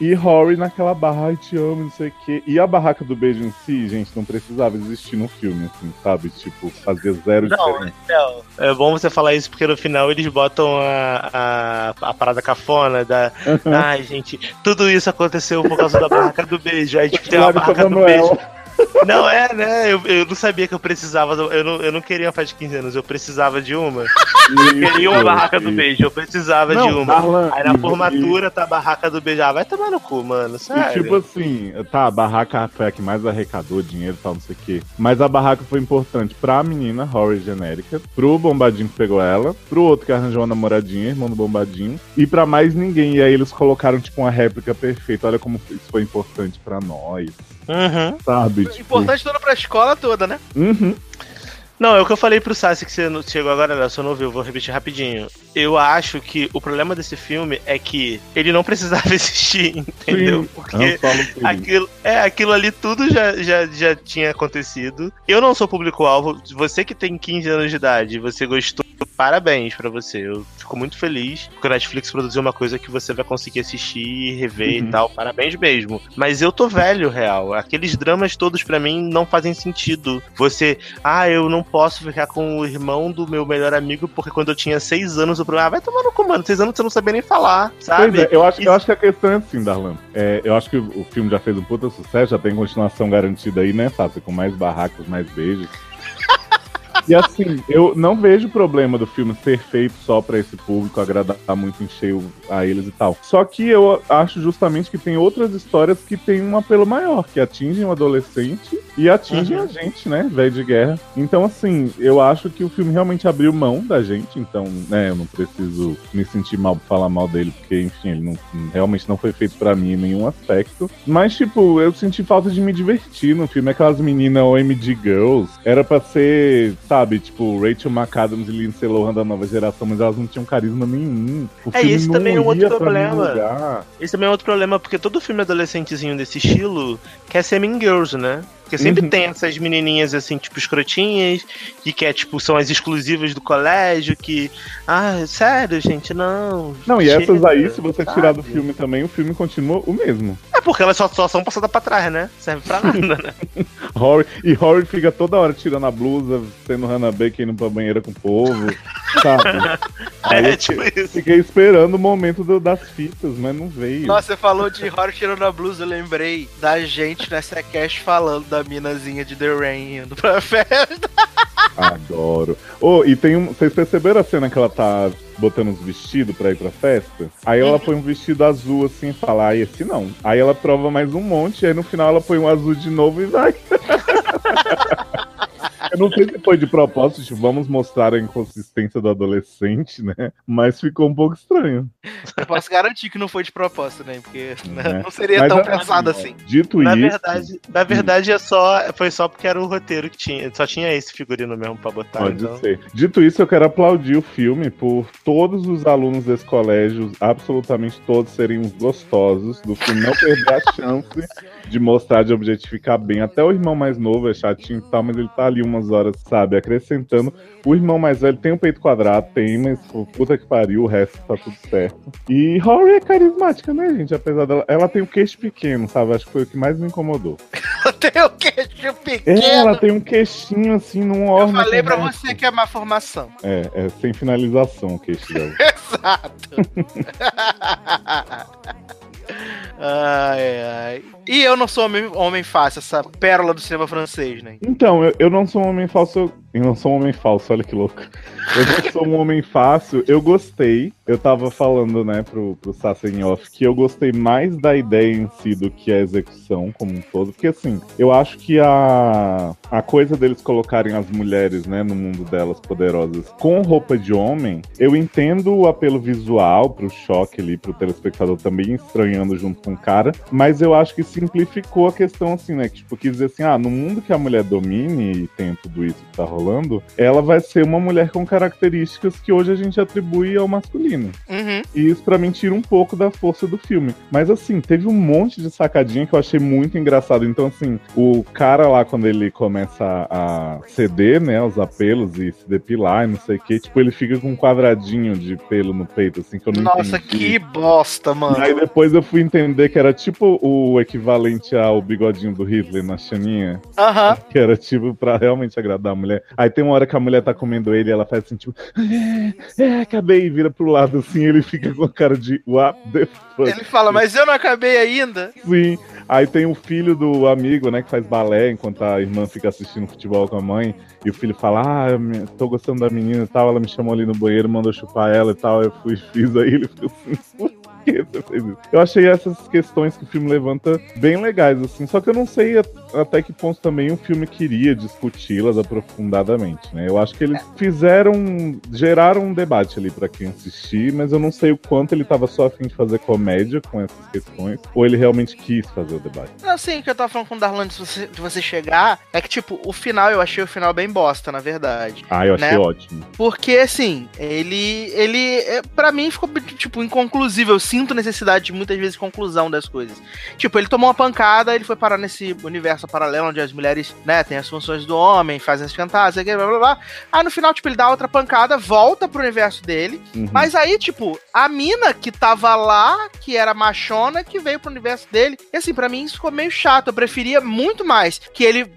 E Rory naquela barra, ai te amo, não sei o quê. E a barraca do beijo em si, gente, não precisava existir no filme, assim, sabe? Tipo, fazia zero Não, diferença. Não, é bom você falar isso porque no final eles botam a, a, a parada cafona da. Ai, gente, tudo isso aconteceu por causa da barraca do beijo. Aí, tipo, tem uma barraca do Manoela. beijo. Não, é, né? Eu, eu não sabia que eu precisava. do- Eu não, eu não queria uma festa de 15 anos, eu precisava de uma. Eu queria uma barraca do beijo, eu precisava de Não, uma. Darlan, Aí na e- formatura tá a barraca do beijo. Ah, vai tomar no cu, mano. E Sério. tipo assim, tá, a barraca foi a que mais arrecadou dinheiro e tal, não sei o quê. Mas a barraca foi importante pra menina, Rory genérica, pro bombadinho que pegou ela, pro outro que arranjou uma namoradinha, irmão do bombadinho, e pra mais ninguém. E aí eles colocaram, tipo, uma réplica perfeita. Olha como isso foi importante pra nós, Uhum. sabe? Tipo, Importante toda pra escola toda, né? Uhum. Não, é o que eu falei pro Sassi que você chegou agora, Léo, você não ouviu, vou repetir rapidinho. Eu acho que o problema desse filme é que ele não precisava existir, entendeu? Sim, Porque aquilo, é, aquilo ali tudo já, já, já tinha acontecido. Eu não sou público-alvo. Você que tem 15 anos de idade, você gostou, parabéns pra você. Eu fico muito feliz porque a Netflix produziu uma coisa que você vai conseguir assistir, rever Uhum. e tal. Parabéns mesmo. Mas eu tô velho, real. Aqueles dramas todos pra mim não fazem sentido. Você, ah, eu não posso ficar com o irmão do meu melhor amigo porque quando eu tinha 6 anos o problema, ah, vai tomar no comando, 6 anos você não sabia nem falar, sabe? Pois é, eu acho, eu acho que a questão é assim, Darlan. É, eu acho que o filme já fez um puta sucesso, já tem continuação garantida aí, né, Sassi? Com mais barracos, mais beijos. E assim, eu não vejo problema do filme ser feito só pra esse público, agradar muito, encher o- a eles e tal. Só que eu acho justamente que tem outras histórias que têm um apelo maior, que atingem o adolescente e atingem Uhum. a gente, né, velho de guerra. Então, assim, eu acho que o filme realmente abriu mão da gente, então, né, eu não preciso me sentir mal por falar mal dele, porque, enfim, ele não, realmente não foi feito pra mim em nenhum aspecto. Mas, tipo, eu senti falta de me divertir no filme. Aquelas meninas OMG Girls, era pra ser, sabe, tipo, Rachel McAdams e Lindsay Lohan da nova geração, mas elas não tinham carisma nenhum. O É, esse também é um outro problema. Esse também é outro problema, porque todo filme adolescentezinho desse estilo quer ser Mean Girls, né? Porque sempre Uhum. tem essas menininhas assim, tipo, escrotinhas, que quer, tipo, são as exclusivas do colégio, que. Ah, sério, gente, não. Não, e essas aí, se você tirar do sabe? filme também, o filme continua o mesmo. É porque elas só, só são passadas pra trás, né? Serve pra nada, né? Rory, e Rory fica toda hora tirando a blusa, sendo Hannah Baker indo pra banheira com o povo. sabe? Aí É tipo fiquei, isso. fiquei esperando o momento do- das fitas, mas não veio. Nossa, você falou de horror tirando a blusa, eu lembrei da gente nessa cast falando da minazinha de The Rain indo pra festa. Adoro. Oh, e tem um. Vocês perceberam a cena que ela tá botando uns vestidos pra ir pra festa? Aí ela põe um vestido azul assim e fala, ah, esse não. Aí ela prova mais um monte, aí no final ela põe um azul de novo e vai. Eu não sei se foi de propósito, tipo, vamos mostrar a inconsistência do adolescente, né? Mas ficou um pouco estranho. Eu posso garantir que não foi de propósito, né? Porque né, É. não seria Mas, tão assim, pensado ó, assim. Dito Na isso. verdade, na verdade é só, foi só porque era o roteiro que tinha. Só tinha esse figurino mesmo pra botar. Pode então. ser. Dito isso, eu quero aplaudir o filme por todos os alunos desse colégio, absolutamente todos, serem uns gostosos, do filme não perder a chance de mostrar, de objetificar bem. Até o irmão mais novo é chatinho e tal, mas ele tá ali umas horas, sabe, acrescentando. O irmão mais velho tem um peito quadrado, tem, mas puta que pariu, o resto tá tudo certo. E Rory é carismática, né, gente? Apesar dela. Ela tem um queixo pequeno, sabe? Acho que foi o que mais me incomodou. Tem o queixo É, pequeno. ela tem um queixinho assim, num Eu órgão. falei pra você que é má formação. É, é sem finalização o queixo dela. Exato. ai, ai. E eu não sou homem, homem fácil, essa pérola do cinema francês, né? Então, eu, eu não sou um homem falso. Eu, não sou um homem falso, olha que louco. Eu não sou um homem fácil. Eu gostei. Eu tava falando, né, pro, pro Sassen Off que eu gostei mais da ideia em si do que a execução como um todo. Porque, assim, eu acho que a, a coisa deles colocarem as mulheres, né, no mundo delas poderosas com roupa de homem, eu entendo o apelo visual pro choque ali, pro telespectador também estranhando junto com o cara. Mas eu acho que simplificou a questão, assim, né? Que, tipo, quis dizer assim, ah, no mundo que a mulher domine e tem tudo isso que tá rolando, ela vai ser uma mulher com características que hoje a gente atribui ao masculino. Uhum. E isso pra mim tira um pouco da força do filme. Mas assim, teve um monte de sacadinha que eu achei muito engraçado. Então, assim, o cara lá, quando ele começa a ceder, né, os apelos e se depilar e não sei o que, tipo, ele fica com um quadradinho de pelo no peito, assim, que eu não Nossa, entendi. que bosta, mano. Aí depois eu fui entender que era tipo o equivalente ao bigodinho do Hitler na chaninha. Aham. Que era tipo pra realmente agradar a mulher. Aí tem uma hora que a mulher tá comendo ele e ela faz assim, tipo, é, é, acabei, e vira pro lado assim, ele fica com a cara de what the fuck. Ele fala, mas eu não acabei ainda. Sim. Aí tem o filho do amigo, né, que faz balé enquanto a irmã fica assistindo futebol com a mãe. E o filho fala, ah, tô gostando da menina e tal. Ela me chamou ali no banheiro, mandou chupar ela e tal. Eu fui, fiz aí, ele ficou assim, que você fez isso? Eu achei essas questões que o filme levanta bem legais, assim. Só que eu não sei até que ponto também o filme queria discuti-las aprofundadamente, né? Eu acho que eles fizeram, geraram um debate ali pra quem assistir, mas eu não sei o quanto ele tava só a fim de fazer comédia com essas questões, ou ele realmente quis fazer o debate. Não, sim, o que eu tava falando com o Darlan de você, de você chegar é que, tipo, o final, eu achei o final bem bosta, na verdade. Ah, eu achei Né? ótimo. Porque, assim, ele. Ele. É, pra mim ficou, tipo, inconclusivo. Sinto necessidade de muitas vezes conclusão das coisas. Tipo, ele tomou uma pancada, ele foi parar nesse universo paralelo onde as mulheres, né, têm as funções do homem, fazem as fantasias, blá blá blá. Aí no final, tipo, ele dá outra pancada, volta pro universo dele. Uhum. Mas aí, tipo, a mina que tava lá, que era machona, que veio pro universo dele. E assim, pra mim isso ficou meio chato. Eu preferia muito mais que ele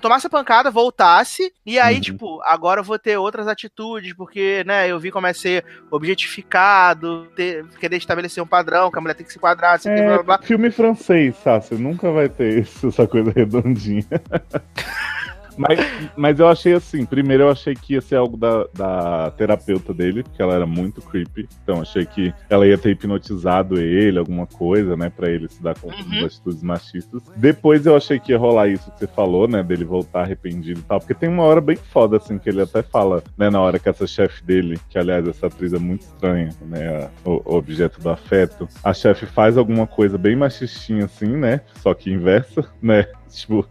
tomasse a pancada, voltasse, e aí, Uhum. tipo, agora eu vou ter outras atitudes, porque, né, eu vi como é ser objetificado, ter, querer estabelecer um padrão, que a mulher tem que se quadrar, assim, blá, blá, blá. É, filme francês, Sácio, nunca vai ter isso, essa coisa redondinha. Mas, mas eu achei assim, primeiro eu achei que ia ser algo da, da terapeuta dele, porque ela era muito creepy. Então achei que ela ia ter hipnotizado ele, alguma coisa, né, pra ele se dar conta Uhum. das atitudes machistas. Depois eu achei que ia rolar isso que você falou, né, dele voltar arrependido e tal, porque tem uma hora bem foda, assim, que ele até fala, né, na hora que essa chefe dele, que aliás essa atriz é muito estranha, né, o objeto do afeto, a chefe faz alguma coisa bem machistinha, assim, né, só que inversa, né, tipo,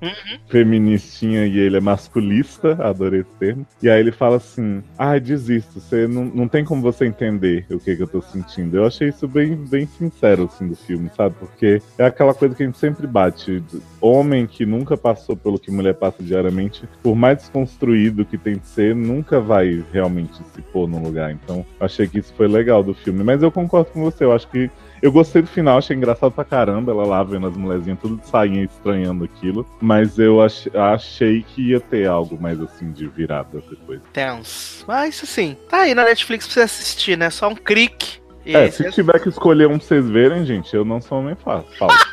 feministinha e ele é masculista, adorei esse termo. E aí ele fala assim: ai, desisto, você não, não tem como você entender o que, que eu tô sentindo. Eu achei isso bem, bem sincero, assim, do filme, sabe? Porque é aquela coisa que a gente sempre bate. Homem que nunca passou pelo que mulher passa diariamente, por mais desconstruído que tem de ser, nunca vai realmente se pôr no lugar. Então, achei que isso foi legal do filme. Mas eu concordo com você, eu acho que Eu gostei do final, achei engraçado pra caramba ela lá vendo as mulherzinhas tudo de sainha estranhando aquilo. Mas eu ach- achei que ia ter algo mais assim de virada depois. Tenso. Mas assim, tá aí na Netflix pra você assistir, né? Só um clique. É, se tiver que escolher um pra vocês verem, gente, eu não sou homem fa- falso.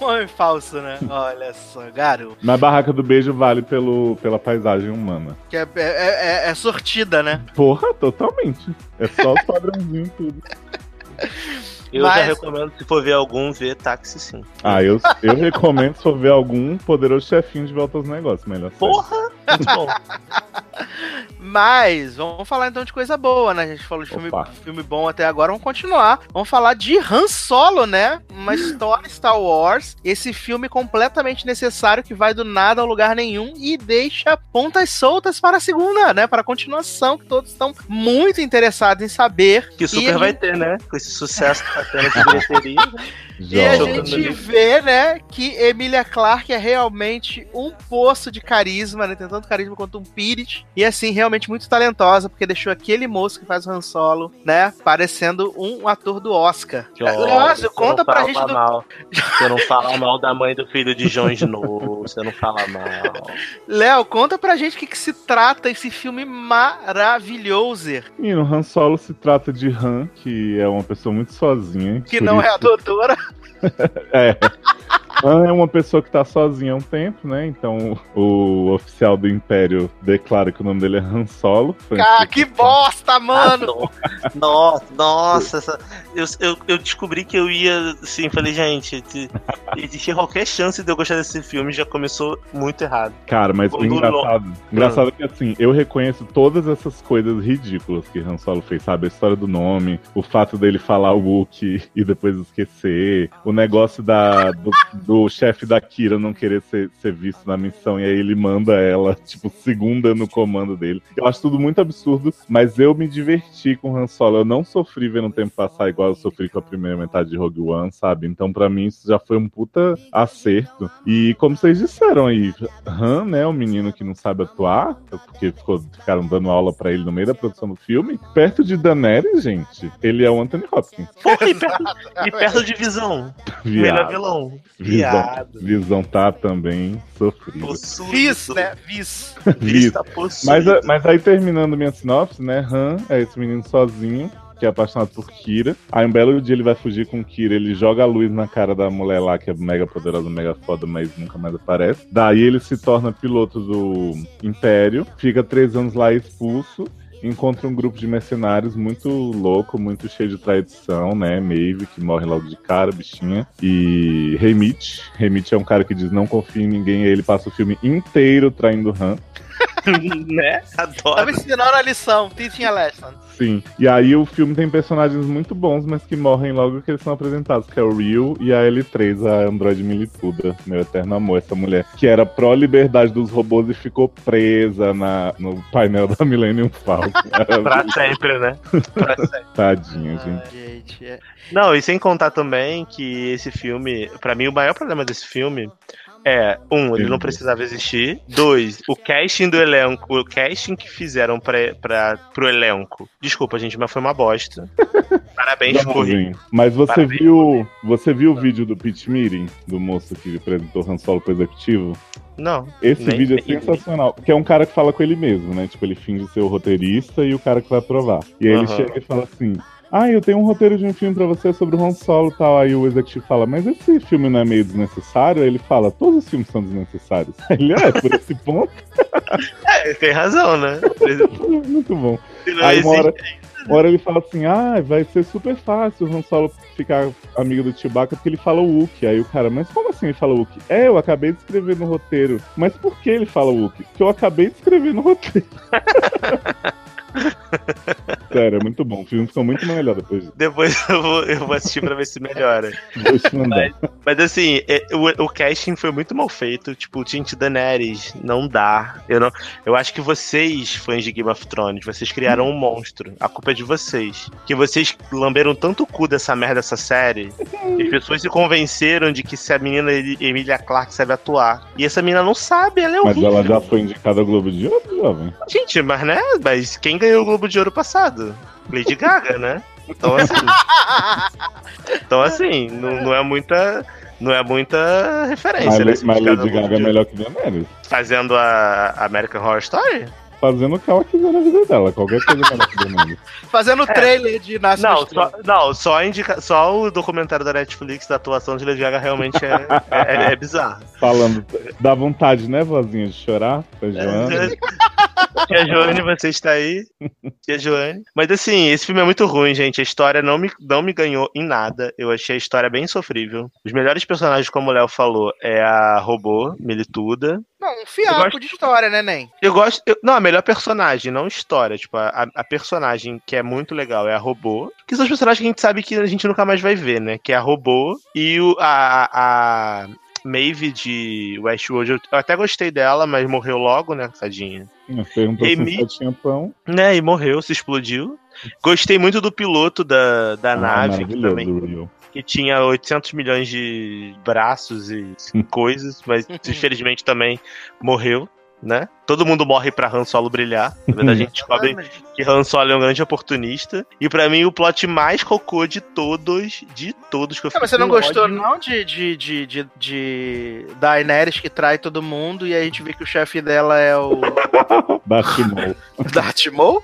Homem falso, né? Olha só, garoto. Mas Barraca do Beijo vale pelo, pela paisagem humana. Que é, é, é- é sortida, né? Porra, totalmente. É só os padrãozinhos tudo. Eu Mas- já recomendo, se for ver algum, ver táxi sim. Ah, eu, eu recomendo se for ver algum poderoso chefinho de volta aos negócios. Melhor série. Muito bom. Mas vamos falar então de coisa boa, né? A gente falou de filme, filme bom até agora, vamos continuar. Vamos falar de Han Solo, né? Uma história Star Wars. Esse filme completamente necessário que vai do nada ao lugar nenhum e deixa pontas soltas para a segunda, né? Para a continuação, que todos estão muito interessados em saber. Que super vai ter, né? Com esse sucesso que tá tendo de bilheteria. E a gente vê, né, que Emilia Clarke é realmente um poço de carisma, né? Tem tanto carisma quanto um Pirit. E assim, realmente muito talentosa, porque deixou aquele moço que faz o Han Solo, né, parecendo um ator do Oscar. Você conta não pra fala gente do. mal. Você não fala mal da mãe do filho de Jon Snow. Você não fala mal. Léo, conta pra gente o que, que se trata esse filme maravilhoso. E no Han Solo se trata de Han, que é uma pessoa muito sozinha. Que não é a isso- doutora. É. Han é uma pessoa que tá sozinha há um tempo, né? Então o oficial do Império declara que o nome dele é Han Solo. Foi Ah, que bosta, mano! Nossa, nossa, essa- eu, eu, eu descobri que eu ia, assim, falei, gente, existia qualquer chance de eu gostar desse filme, já começou muito errado. Cara, mas o engraçado, engraçado é que assim, eu reconheço todas essas coisas ridículas que Han Solo fez, sabe? A história do nome, o fato dele falar o Wookie e depois esquecer, o negócio da, do, do chefe da Kira não querer ser, ser visto na missão e aí ele manda ela, tipo, segunda no comando dele. Eu acho tudo muito absurdo, mas eu me diverti com Han Solo. Eu não sofri vendo o tempo passar igual eu sofri com a primeira metade de Rogue One, sabe? Então, pra mim, isso já foi um puta acerto. E como vocês disseram aí, Han, né, o menino que não sabe atuar, porque ficou- ficaram dando aula pra ele no meio da produção do filme, perto de Daenerys, gente, ele é o Anthony Hopkins. Porra, e perto, e perto de visão. Melhor vilão. Visão, Viado. visão tá também sofrido. Possuído. Vis, né? Vis. Vista possuído. Mas, a- mas aí terminando minha sinopse, né? Han é esse menino sozinho. Que é apaixonado por Kira. Aí um belo dia ele vai fugir com Kira. Ele joga a luz na cara da mulher lá, que é mega poderosa, mega foda, mas nunca mais aparece. Daí ele se torna piloto do Império. Fica três anos lá expulso. Encontra um grupo de mercenários muito louco, muito cheio de tradição, né? Maeve, que morre logo de cara, bichinha. E Remit. Remit é um cara que diz não confia em ninguém. E ele passa o filme inteiro traindo Han. né? Tava Adoro. ensinando a lição, teaching a lesson. Sim. E aí o filme tem personagens muito bons, mas que morrem logo que eles são apresentados, que é o Rio e a L3, a Android Milituda, meu eterno amor, essa mulher, que era pró-liberdade dos robôs e ficou presa na, no painel da Millennium Falcon. Pra sempre, né? Pra sempre. Tadinha, gente. Ah, gente, é. Não, e sem contar também que esse filme, pra mim, o maior problema desse filme é, um, ele não precisava existir. Dois, o casting do elenco, o casting que fizeram pra, pra, pro elenco. Desculpa, gente, mas foi uma bosta. Parabéns, Corri. Jovem. Mas você Parabéns. viu. Você viu o vídeo do pitch meeting do moço que apresentou Han Solo pro executivo? Não. Esse nem- vídeo é nem- sensacional, porque é um cara que fala com ele mesmo, né? Tipo, ele finge ser o roteirista e o cara que vai aprovar. E aí ele Aham. chega e fala assim: Ah, eu tenho um roteiro de um filme pra você sobre o Han Solo e tal. Aí o executivo fala, mas esse filme não é meio desnecessário? Aí ele fala, todos os filmes são desnecessários. Aí ele, é por esse ponto? É, tem razão, né? Muito bom. Aí uma hora, uma hora ele fala assim, ah, vai ser super fácil o Han Solo ficar amigo do Chewbacca porque ele fala o Wookie. Aí o cara, mas como assim ele fala o Wookie? É, eu acabei de escrever no roteiro. Mas por que ele fala o Wookie? Porque eu acabei de escrever no roteiro. Sério, é muito bom. O filme ficou muito melhor depois. Depois eu vou, eu vou assistir pra ver se melhora. Vou te mandar. Mas assim, é, o, o casting foi muito mal feito. Tipo, gente, Daenerys, não dá. Eu, não, eu acho que vocês, fãs de Game of Thrones, vocês criaram um monstro. A culpa é de vocês. Que vocês lamberam tanto o cu dessa merda, dessa série. que as pessoas se convenceram de que se a menina Emilia Clarke sabe atuar. E essa menina não sabe, ela é Mas horrível. ela já foi indicada ao Globo de Ouro, jovem? Gente, mas né? Mas quem ganhou o Globo de Ouro passado? Lady Gaga, né? Então assim. então assim, não, não é muita. Não é muita referência, Mas, né? mas Lady Gaga é melhor que Daenerys. Fazendo a American Horror Story? Fazendo o que ela quiser na vida dela. Qualquer coisa é que Daenerys. Fazendo trailer de Nasce Não, só, não só, indica, só o documentário da Netflix da atuação de Lady Gaga realmente é, é, é bizarro. Falando, dá vontade, né, vozinha, de chorar com a Joana? Tia Joane, você está aí? Tia Joane. Mas assim, esse filme é muito ruim, gente. A história não me, não me ganhou em nada. Eu achei a história bem sofrível. Os melhores personagens, como o Léo falou, é a robô, Milituda. Não, um fiapo Eu gosto- de história, né, Nen? Eu gosto. eu- não, a melhor personagem, não história. Tipo, a, a personagem que é muito legal é a robô. Que são os personagens que a gente sabe que a gente nunca mais vai ver, né? Que é a robô e o, a, a Maeve de Westworld. Eu, até gostei dela, mas morreu logo, né, tadinha? Perguntou Amy- se só tinha pão. Né, e morreu, se explodiu. Gostei muito do piloto da, da Ah, nave, que também. Que tinha 800 milhões de braços e coisas, mas infelizmente também morreu, né? Todo mundo morre pra Han Solo brilhar. Na verdade, a gente descobre que Han Solo é um grande oportunista. E pra mim, o plot mais cocô de todos, de todos que eu Ah, mas fiquei você não gostou, ódio. não, de, de, de, de, de Daenerys que trai todo mundo e a gente vê que o chefe dela é o Darth Maul. Darth Maul?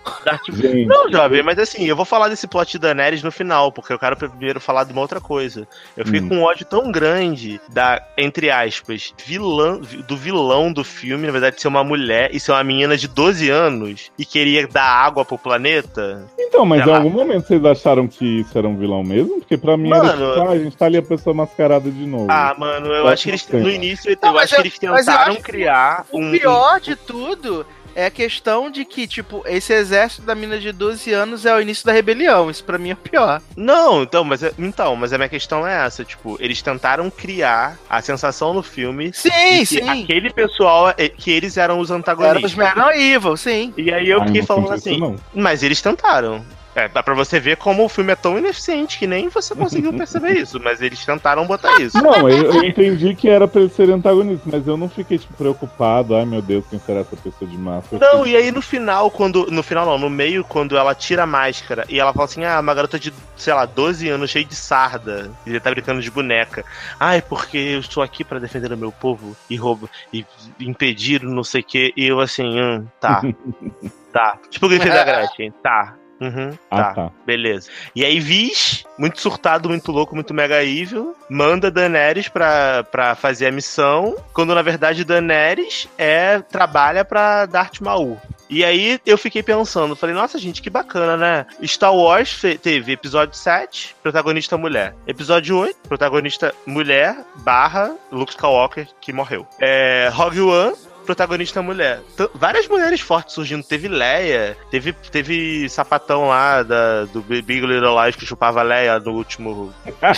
Gente, Não, jovem, mas assim, eu vou falar desse plot da Daenerys no final, porque eu quero primeiro falar de uma outra coisa. Eu fiquei Hum. com um ódio tão grande da, entre aspas, vilã, do vilão do filme, na verdade, ser uma mulher e ser uma menina de 12 anos e queria dar água pro planeta. Então, mas em algum momento vocês acharam que isso era um vilão mesmo? Porque pra mim era Mano- tipo, ah, a gente tá ali a pessoa mascarada de novo. Ah, mano, eu Pode acho que eles, no início, Não, eu acho que eles tentaram criar O pior de tudo é a questão de que, tipo, esse exército da mina de 12 anos é o início da rebelião. Isso pra mim é o pior. Não, então, mas é- então, mas a minha questão é essa, tipo, eles tentaram criar a sensação no filme Sim, de que sim. aquele pessoal é- que eles eram os antagonistas. os Mega Evil, sim. E aí eu fiquei não falando assim, isso, mas eles tentaram. É, dá pra você ver como o filme é tão ineficiente que nem você conseguiu perceber isso, mas eles tentaram botar isso. Não, eu, eu entendi que era pra ele ser antagonista, mas eu não fiquei tipo, preocupado. Ai meu Deus, quem será essa pessoa de massa? Não, e aí no final, quando. No final não, no meio, quando ela tira a máscara e ela fala assim, ah, uma garota de, sei lá, 12 anos, cheia de sarda, e ele tá brincando de boneca. Ai, porque eu estou aqui pra defender o meu povo e roubo e impedir não sei o que. E eu assim, hum, tá. tá. Tipo o Griffin da Gretchen, tá. Uhum, Ah, tá. tá. Beleza. E aí Viz, muito surtado, muito louco, muito mega evil, manda Daenerys pra, pra fazer a missão, quando na verdade Daenerys é, trabalha pra Darth Maul. E aí eu fiquei pensando, falei, nossa gente, que bacana, né? Star Wars teve episódio 7, protagonista mulher. Episódio 8, protagonista mulher, barra Luke Skywalker, que morreu. É, Rogue One, protagonista mulher. T- várias mulheres fortes surgindo. Teve Leia, teve, teve sapatão lá da, do Big Little Lies que chupava Leia no último.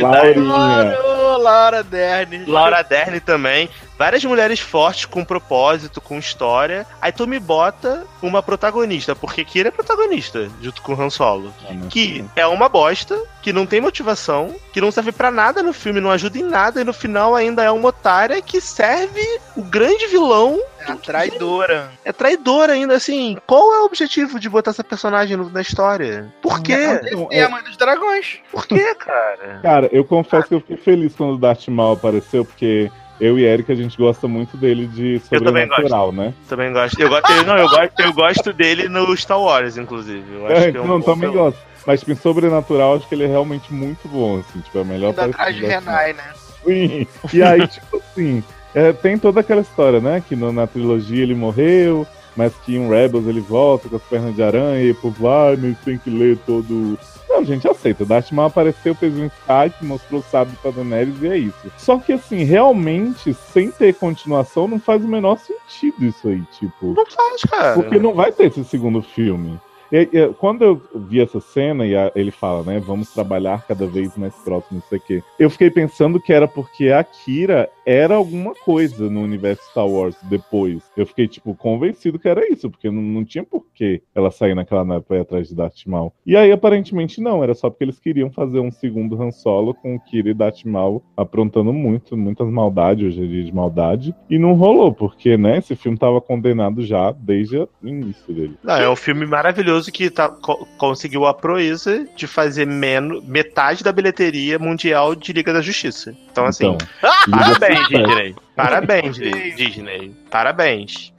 Laurinha. Laura Dern. Laura Dern também. Várias mulheres fortes com propósito, com história. Aí tu me bota uma protagonista, porque Kira é protagonista, junto com Han Solo. Que é uma bosta, que não tem motivação, que não serve pra nada no filme, não ajuda em nada, e no final ainda é uma otária que serve o grande vilão. É a traidora. É traidora ainda, assim. Qual é o objetivo de botar essa personagem na história? Por quê? Então, E a mãe dos dragões. Por quê, cara? Cara, eu confesso que eu fiquei feliz quando o Darth Maul apareceu, porque eu e Eric a gente gosta muito dele de Eu também sobrenatural, né? Também gosto. Eu gosto, não, eu gosto, eu gosto dele no Star Wars, inclusive. Eu acho É, que é um não, também gosto. Mas tipo, em sobrenatural, acho que ele é realmente muito bom, assim, tipo, é o melhor Ainda atrás de. Renai, né? Sim. E aí, tipo assim, é, tem toda aquela história, né? Que no- na trilogia ele morreu, mas que em Rebels ele volta com as pernas de aranha e por vai, mas tem que ler todo. Não, gente, aceita. Darth Maul apareceu, fez um Skype, mostrou o sábio pra Daenerys e é isso. Só que assim, realmente, sem ter continuação, não faz o menor sentido isso aí, tipo. Não faz, cara. Porque não vai ter esse segundo filme. E, e, quando eu vi essa cena e a- ele fala, né, vamos trabalhar cada vez mais próximo, não sei o quê, eu fiquei pensando que era porque a Kira era alguma coisa no universo Star Wars depois. Eu fiquei, tipo, convencido que era isso, porque não, não tinha porquê ela sair naquela nave pra ir atrás de Darth Maul. E aí, aparentemente, não, era só porque eles queriam fazer um segundo Han Solo com o Kira e Darth Maul aprontando muito, muitas maldades, hoje em dia de maldade, e não rolou, porque, né, esse filme tava condenado já desde o início dele. Não, é um filme maravilhoso que tá, co- conseguiu a proeza de fazer menos, metade da bilheteria mundial de Liga da Justiça. Então, assim, Então, parabéns, Da Disney. Parabéns, Disney. Parabéns.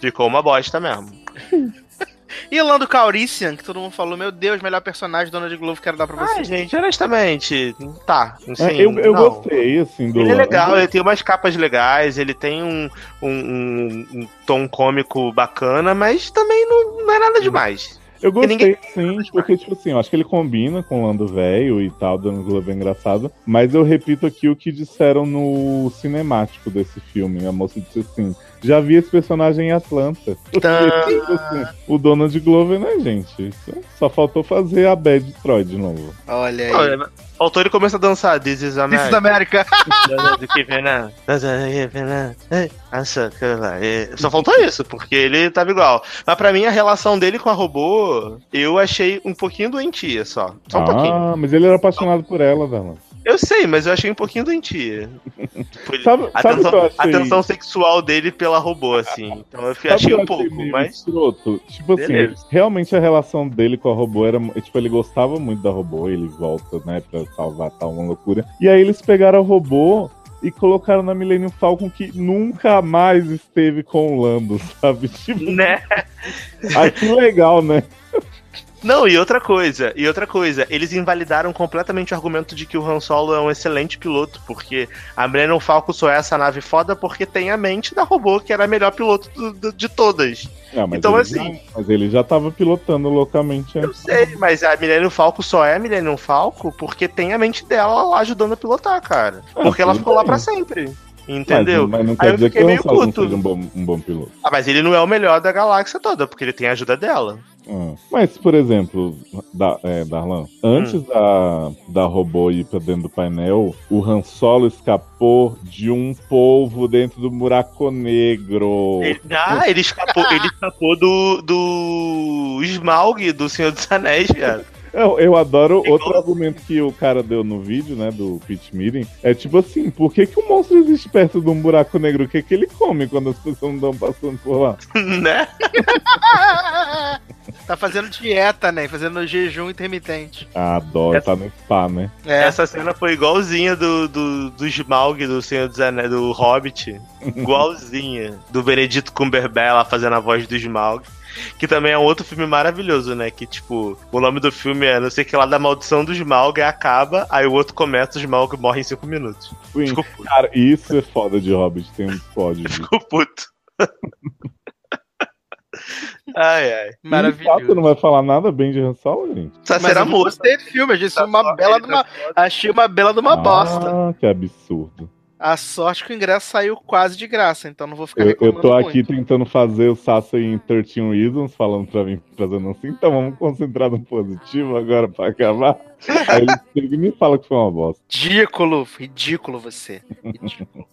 Ficou uma bosta mesmo. E Lando Calrissian, que todo mundo falou, meu Deus, melhor personagem do Donald Glover, quero dar pra você. Ai, gente, honestamente, tá. Assim, É, eu, eu não. gostei, assim, do. Ele é legal, ele tem umas capas legais, ele tem um, um, um- um tom cômico bacana, mas também não, não é nada demais. Eu gostei, ninguém- sim, porque, tipo assim, eu acho que ele combina com o Lando Velho e tal, dando Globo é engraçado. Mas eu repito aqui o que disseram no cinemático desse filme. A moça disse assim: já vi esse personagem em Atlanta. Tá. Tipo assim, o Donald Glover, né, gente? Só faltou fazer a Bad Troy de novo. Olha aí. Olha, Faltou ele começar a dançar This is This is America. América. Só faltou isso, porque ele tava igual. Mas pra mim, a relação dele com a robô, eu achei um pouquinho doentia só. Só um pouquinho. ah, mas ele era apaixonado por ela, Darlan. Eu sei, mas eu achei um pouquinho doentia. Tipo, Sabe- a, sabe tensão, a sexual dele pela robô, assim. Então eu Sabe achei um pouco, mas. escroto? Tipo assim, Beleza. realmente a relação dele com a robô era. Tipo, ele gostava muito da robô, ele volta, né, pra salvar tal, uma loucura. E aí eles pegaram a robô e colocaram na Millennium Falcon que nunca mais esteve com o Lando, sabe? Tipo, Né? ah, que legal, né? Não, e outra coisa, e outra coisa, eles invalidaram completamente o argumento de que o Han Solo é um excelente piloto, porque a Millennium Falcon só é essa nave foda porque tem a mente da robô, que era a melhor piloto do- do- de todas. Mas Então, assim- já- mas ele já tava pilotando loucamente Eu antes. sei, mas a Millennium Falcon só é a Millennium Falcon porque tem a mente dela lá ajudando a pilotar, cara. Porque ela ficou lá bem. pra sempre. Entendeu? Mas, mas não Aí quer eu dizer que o Han Solo não seja um bom, um bom piloto. Ah, mas ele não é o melhor da galáxia toda, porque ele tem a ajuda dela. Ah. Mas, por exemplo, da, é, Darlan, antes Hum. da, da robô ir pra dentro do painel, o Han Solo escapou de um polvo dentro do buraco negro. Ele- ah, ele escapou, ele escapou do, do Smaug do Senhor dos Anéis, cara. Eu, eu adoro outro argumento que o cara deu no vídeo, né, do Pitch Meeting. É tipo assim, por que, que o monstro existe perto de um buraco negro? O que, que ele come quando as pessoas não estão passando por lá? né? tá fazendo dieta, né? Fazendo jejum intermitente. Ah, adoro, Essa- tá no spa, né? É. Essa cena foi igualzinha do, do, do Smaug do Senhor dos Anéis, do Hobbit. Igualzinha. Do Benedito Cumberbatch lá fazendo a voz do Smaug. Que também é um outro filme maravilhoso, né? Que, tipo, o nome do filme é não sei o que lá da maldição do Smaug, aí acaba, aí o outro começa, o Smaug morre em cinco minutos. Sim. Ficou puto. Cara, isso é foda de Hobbit, tem um pódio. disso. Ficou puto. ai, ai. E, de fato, Maravilhoso. não vai falar nada bem de Han Solo, gente? Só será moça. gostei do filme, Tá uma só- bela de uma. Achei uma bela de uma bosta. Ah, que absurdo. A sorte que o ingresso saiu quase de graça, então não vou ficar Eu, eu tô aqui muito. tentando fazer o Sassa em 13 Reasons, falando pra mim, fazendo assim, então vamos concentrar no positivo agora pra acabar. Aí ele me fala que foi uma bosta. Ridículo, ridículo você. Ridículo.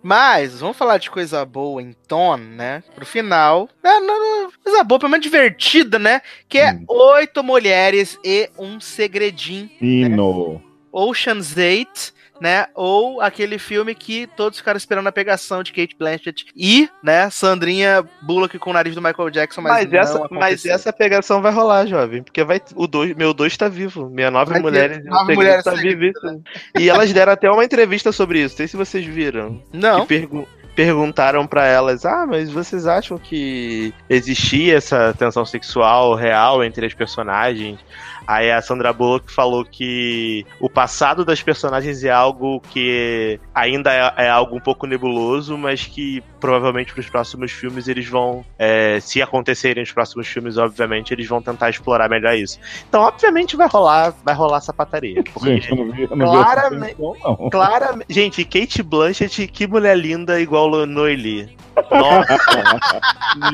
Mas, vamos falar de coisa boa então, né? Pro final. É, não, não, coisa boa, pelo menos divertida, né? Que é Hum. oito mulheres e um segredinho. Hino. Ocean's Eight, né? Ou aquele filme que todos ficaram esperando a pegação de Kate Blanchett e, né, Sandrinha Bullock com o nariz do Michael Jackson, mas, Mas, não essa, mas aconteceu. essa pegação vai rolar, jovem. Porque vai, o dois, meu dois tá vivo. Minha nove Vai mulheres. nove mulheres tá segredas, vivíssimo. E elas deram até uma entrevista sobre isso. Não sei se vocês viram. Não. Pergu- perguntaram pra elas: Ah, mas vocês acham que existia essa tensão sexual real entre as personagens? Aí a Sandra Bullock falou que o passado das personagens é algo que ainda é, é algo um pouco nebuloso, mas que provavelmente para os próximos filmes eles vão, é, se acontecerem os próximos filmes, obviamente eles vão tentar explorar melhor isso. Então, obviamente vai rolar, vai rolar essa pataria. Porque Gente, eu não vi, eu não vi Claramente- tensão, não. Claramente. Gente, Kate Blanchett, que mulher linda igual Noeli. Nossa.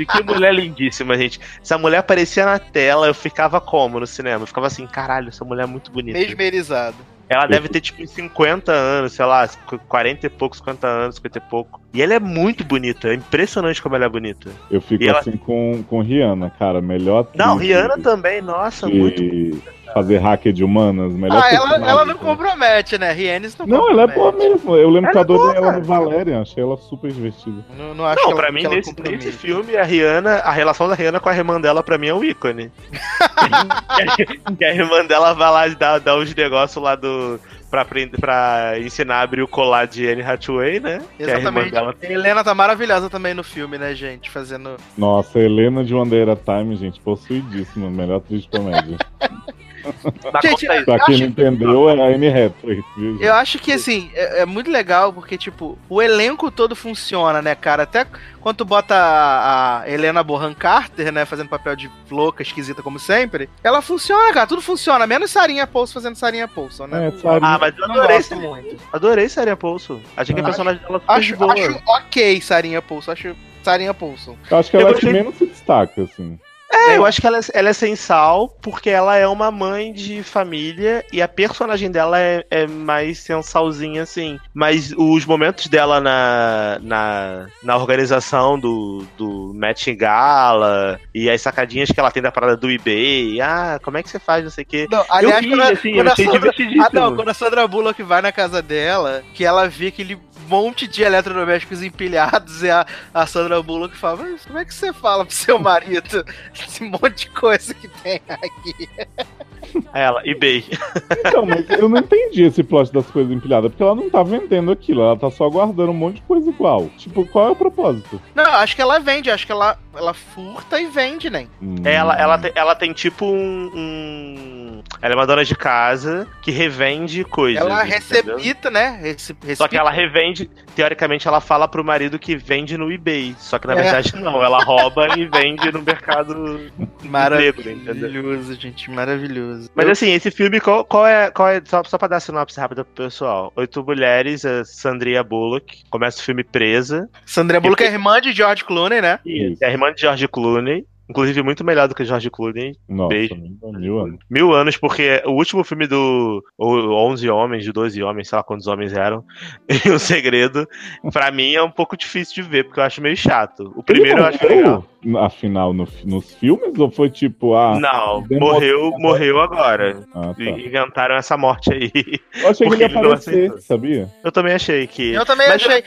que mulher lindíssima, gente. Essa mulher aparecia na tela, eu ficava como no cinema? Eu ficava assim, caralho, essa mulher é muito bonita. Mesmerizado. Ela deve ter, tipo, uns 50 anos, sei lá, 40 e pouco, 50 anos, 50 e pouco. E ela é muito bonita. É impressionante como ela é bonita. Eu fico E ela- assim com, com Rihanna, cara. Melhor Não, Rihanna também, nossa, de muito. Fazer hacker de humanas. Melhor Ah, ela, ela não compromete, né? Rienes não Não, ela é boa mesmo. Eu lembro Ela que eu é boa, adorei ela cara. no Valerian. Achei ela super divertida. Não, não acho Não, que ela, pra mim, que ela nesse, nesse filme, a Rihanna, a relação da Rihanna com a irmã dela, pra mim, é um ícone. que a irmã dela vai lá e dá, dá uns negócios lá do. Pra, aprender, pra ensinar a abrir o colar de Anne Hathaway, né? Que a irmã Exatamente. dela A Helena tá maravilhosa também no filme, né, gente? Fazendo. Nossa, a Helena de One Day at a Time, gente, possuidíssima. Melhor atriz de comédia. Mas Gente, pra quem não entendeu, é a Anne Hathaway, viu, gente? Eu acho que, assim, é, é muito legal porque, tipo, o elenco todo funciona, né, cara? Até quando tu bota a, a Helena Bohan Carter, né, fazendo papel de louca, esquisita como sempre, ela funciona, cara. Tudo funciona, menos Sarinha Paulson fazendo Sarinha Paulson, né? É, sabe? Ah, mas eu adorei, gosto muito. adorei Sarinha Paulson. Achei que a Ah. personagem dela Acho, boa. acho ok Sarinha Paulson, acho Sarinha Paulson. Eu acho que ela é que menos se destaca, assim. É, eu acho que ela, é- ela é sem sal, porque ela é uma mãe de família e a personagem dela é, é mais sensalzinha, assim. Mas os momentos dela na, na, na organização do, do Match Gala e as sacadinhas que ela tem da parada do eBay, ah, como é que você faz, não sei o quê. Não, aliás, vi, quando, a- assim, eu quando a achei Sandra, ah, não, quando a Sandra Bullock vai na casa dela, que ela vê aquele monte de eletrodomésticos empilhados e a, a Sandra Bullock fala, mas como é que você fala pro seu marido esse monte de coisa que tem aqui? Aí Ela, eBay. Então, mas eu não entendi esse plot das coisas empilhadas, porque ela não tá vendendo aquilo, ela tá só guardando um monte de coisa igual. Tipo, qual é o propósito? Não, acho que ela vende, acho que ela, ela furta e vende, né? Hum, Ela, ela, tem, ela tem tipo um, um- Ela é uma dona de casa que revende coisas. Ela recebita, né? Rece, Só que ela revende, teoricamente, ela fala pro marido que vende no eBay. Só que na É. verdade não, ela rouba e vende no mercado negro? Maravilhoso, gente, maravilhoso. Mas assim, esse filme, qual, qual é. Qual é só, só pra dar sinopse rápida pro pessoal. Oito mulheres, a Sandria Bullock, começa o filme presa. Sandra Bullock é irmã de George Clooney, né? Isso. É irmã de George Clooney. Inclusive, muito melhor do que George Clooney. Nossa, Beijo. mil anos. Mil anos, porque o último filme do o 11 Homens, de 12 Homens, sei lá quantos homens eram, e O Segredo, pra mim é um pouco difícil de ver, porque eu acho meio chato. O primeiro eu acho legal. legal. Afinal, no, nos filmes? Ou foi tipo, ah. Não, demorou- morreu, morreu agora. Ah, tá. Inventaram essa morte aí. Eu achei que ele ia aparecer, sabia? Eu também achei que. Eu também Mas achei. Eu,